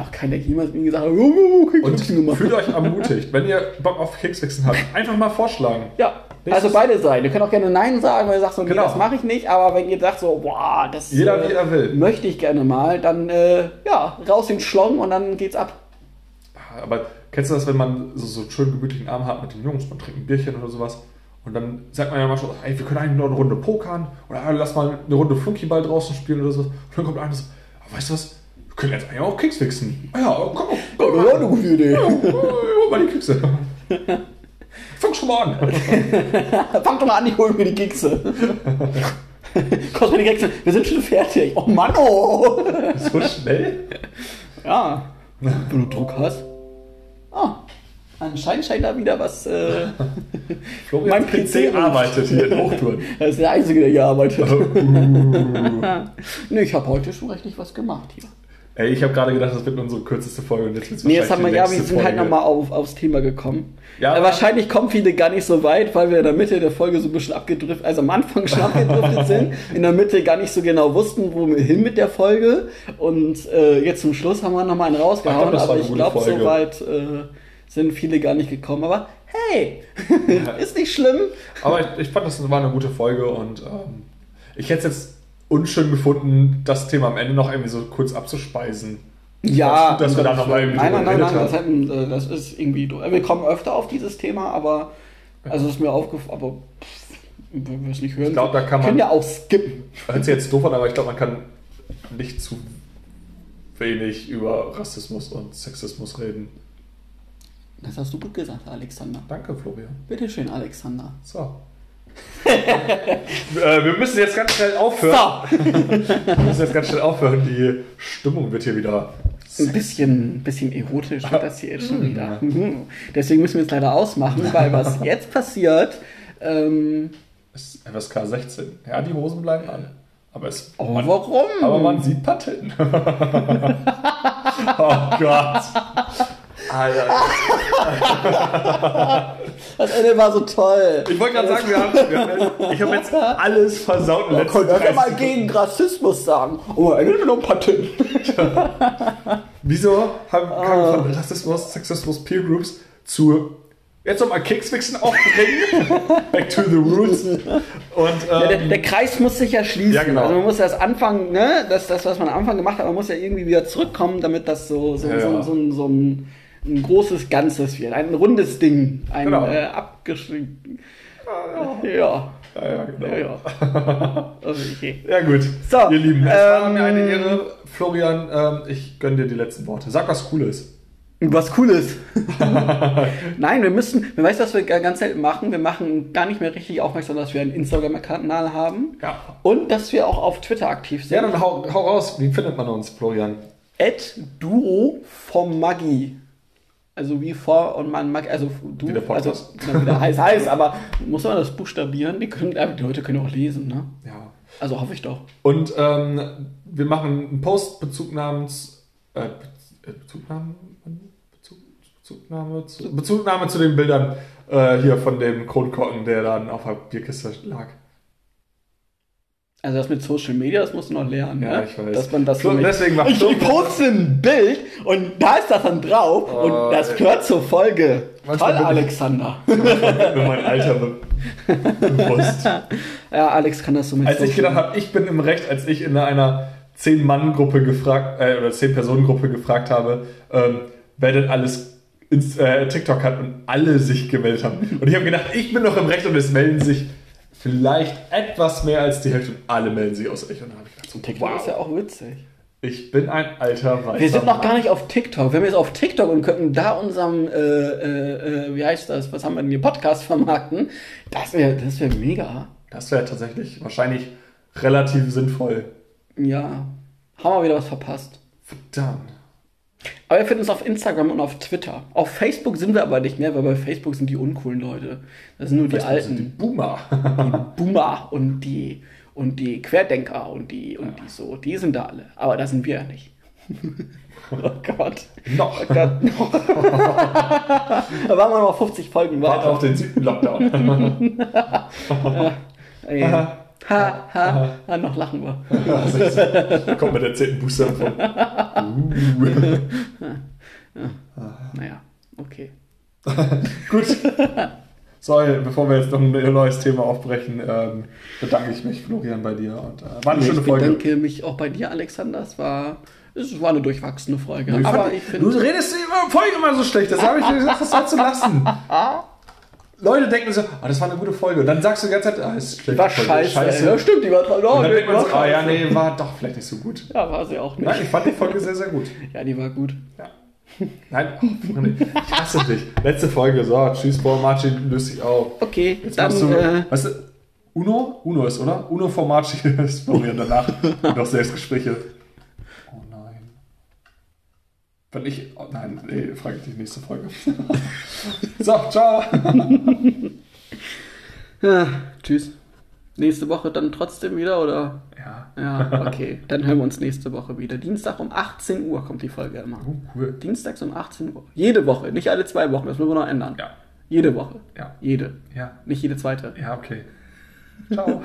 Auch keinen, der jemals mir gesagt hat, oh, oh, oh, Und fühlt euch ermutigt, wenn ihr Bock auf Kekswichsen habt, einfach mal vorschlagen. Ja, also beide Seiten. Ihr könnt auch gerne Nein sagen, weil ihr sagt so, nee, Genau. das mache ich nicht. Aber wenn ihr sagt so, boah, das Jeder, äh, wie er will. möchte ich gerne mal, dann äh, ja, raus den Schlong und dann geht's ab. Aber kennst du das, wenn man so, so einen schönen gemütlichen Abend hat mit den Jungs, man trinkt ein Bierchen oder sowas und dann sagt man ja manchmal, so, ey, wir können eigentlich noch eine Runde pokern oder ah, lass mal eine Runde Flunkyball draußen spielen oder so. Und dann kommt einer so, ah, weißt du was, können jetzt eigentlich auch Keks wichsen. Ah ja, komm, komm, Ja, eine gute Idee. Ja, hol mal die Kekse. Fang schon mal an. Fang doch mal an, ich hol mir die Kekse. Kostet mir die Kekse. Wir sind schon fertig. Oh Mann, oh. So schnell? Ja, wenn du Druck hast. Ah, anscheinend scheint da wieder was. Äh, Florian Mein PC PC arbeitet hier in Hochtouren. das ist der Einzige, der hier arbeitet. Uh. nee, ich habe heute schon richtig was gemacht hier. Ey, ich habe gerade gedacht, das wird unsere kürzeste Folge und jetzt wird's Nee, jetzt haben wir, ja, wir sind längste halt Folge. nochmal auf, aufs Thema gekommen. Ja, äh, wahrscheinlich kommen viele gar nicht so weit, weil wir in der Mitte der Folge so ein bisschen abgedriftet, also am Anfang schon abgedriftet sind, in der Mitte gar nicht so genau wussten, wo wir hin mit der Folge. Und äh, jetzt zum Schluss haben wir nochmal einen rausgehauen, war aber ich glaube, so Folge. weit äh, sind viele gar nicht gekommen. Aber hey, ist nicht schlimm. Aber ich, ich fand, das war eine gute Folge und ähm, ich hätte es jetzt unschön gefunden, das Thema am Ende noch irgendwie so kurz abzuspeisen. Ja, gut, dass wir da noch mal irgendwie Nein, nein, nein, nein, das, hätten, äh, das ist irgendwie. Wir kommen öfter auf dieses Thema, aber. Also ist mir aufgefallen, aber wenn wir es nicht hören, Ich glaub, da kann können man- ja auch skippen. Hört sich jetzt doof an, aber ich glaube, man kann nicht zu wenig über Rassismus und Sexismus reden. Das hast du gut gesagt, Alexander. Danke, Florian. Bitteschön, Alexander. So. äh, wir müssen jetzt ganz schnell aufhören. So, Wir müssen jetzt ganz schnell aufhören. Die Stimmung wird hier wieder. ein bisschen, ein bisschen erotisch wird das hier jetzt schon wieder. Mhm. Deswegen müssen wir es leider ausmachen, weil was jetzt passiert, ähm, Es ist FSK 16. Ja, die Hosen bleiben an. Aber es. oh, man, warum? aber man sieht Patten. oh Gott. Alter. das Ende war so toll. Ich wollte gerade sagen, wir haben, wir haben, ich habe jetzt alles versaut. Könnt ihr 30 mal gegen Rassismus sagen? Oh, Ende mit noch ein paar Titten. Wieso haben kamen wir von Rassismus, Sexismus, Peer Groups zu jetzt nochmal Kekswichsen aufbringen? Back to the roots. Und Ja, der, ähm, der Kreis muss sich ja schließen. Ja, genau. Also man muss das Anfang, ne, das, das, was man am Anfang gemacht hat, man muss ja irgendwie wieder zurückkommen, damit das so, so, Ja, so, ja. so, ein, so ein, ein großes Ganzes wird. Ein rundes Ding. Ein Genau. äh, abgeschrieben. Ja. ja, ja, genau. Ja, ja. Also, okay. Ja gut, So, ihr Lieben, es war ähm, mir eine Ehre. Florian, ähm, ich gönne dir die letzten Worte. Sag was Cooles. Was Cooles. Nein, wir müssen, wir weißt, was wir ganz selten machen. Wir machen gar nicht mehr richtig aufmerksam, dass wir einen Instagram-Kanal haben. Ja. Und dass wir auch auf Twitter aktiv sind. Ja, dann hau, hau raus. Wie findet man uns, Florian? At Duo vom Maggi. Also wie vor und man mag, also du, Wie der also Podcast. na, wie der heißt, heißt, aber muss man das buchstabieren? Die, können, äh, die Leute können auch lesen, ne? Ja. Also hoffe ich doch. Und ähm, wir machen einen Post Bezugnahmens, äh, Be- äh, Bezugnahme, Bezug, Bezugnahme, zu, Bezugnahme zu den Bildern äh, hier von dem Kronkorken, der dann auf der Bierkiste lag. Also das mit Social Media, das musst du noch lernen, Ja, ne? ich weiß. Dass man das So, so deswegen macht ich, so- ich poste ein Bild und da ist das dann drauf Oh, und das gehört zur Folge. Manchmal Toll, bin ich- Alexander. Mir mein Alter be bewusst. Ja, Alex kann das so mit Als ich gedacht habe, ich bin im Recht, als ich in einer 10-Mann-Gruppe gefragt, äh, oder 10-Personen-Gruppe gefragt habe, ähm, wer denn alles ins, äh, TikTok hat und alle sich gemeldet haben. Und ich habe gedacht, ich bin noch im Recht und es melden sich vielleicht etwas mehr als die Hälfte und alle melden sich aus euch. Und dann habe ich gedacht, so, TikTok wow, ist ja auch witzig. ich bin ein alter Weißer Wir sind noch Mann. gar nicht auf TikTok. Wenn wir jetzt auf TikTok und könnten da unserem, äh, äh, äh, wie heißt das, was haben wir denn hier, Podcast vermarkten, das wäre das wär mega. Das wäre tatsächlich wahrscheinlich relativ sinnvoll. Ja, haben wir wieder was verpasst. Verdammt. Aber ihr findet uns auf Instagram und auf Twitter. Auf Facebook sind wir aber nicht mehr, weil bei Facebook sind die uncoolen Leute. Das sind nur die alten. die Boomer. die Boomer und die und die Querdenker und die und die so, die sind da alle. Aber da sind wir ja nicht. oh Gott. Noch. Oh Gott. da waren wir noch 50 Folgen Warte weiter. auf den siebten Lockdown. Ey. Ha, ha, ha, noch lachen wir. Kommt mit der zehnten Booster von. Naja, okay. Gut. Sorry, bevor wir jetzt noch ein neues Thema aufbrechen, ähm, bedanke ich mich, Florian, bei dir. Und, äh, war eine schöne Ich Folge. bedanke mich auch bei dir, Alexander. Es war, es war eine durchwachsene Folge. Ich aber fand- ich du redest über Folge immer so schlecht. Das habe ich gesagt, das sollst du lassen. Leute denken so, ah, das war eine gute Folge. Und dann sagst du die ganze Zeit, ah, ist schlecht. War scheiße. scheiße. Ja, stimmt, die war toll. Oh, Und dann denkt man so, ah ja, nee, war doch vielleicht nicht so gut. Ja, war sie auch nicht. Nein, ich fand die Folge sehr, sehr gut. Ja, die war gut. Ja. Nein, oh, ich hasse dich. Letzte Folge, so, tschüss, Paul Martin, löst dich auf. Okay, Jetzt dann. du, äh, weißt du, Uno? Uno ist, oder? Uno Formaci ist Florian danach. noch Selbstgespräche. Nein. Wenn ich, oh nein, nee, frage ich dich nächste Folge. so, ciao. Ja, tschüss. Nächste Woche dann trotzdem wieder, oder? Ja, Ja, okay. dann hören wir uns nächste Woche wieder. Dienstag um 18 Uhr kommt die Folge immer. oh, cool. Dienstags um 18 Uhr. Jede Woche, nicht alle zwei Wochen, das müssen wir noch ändern. Ja, Jede Woche. ja, Jede. ja, Nicht jede zweite. ja, okay. Ciao.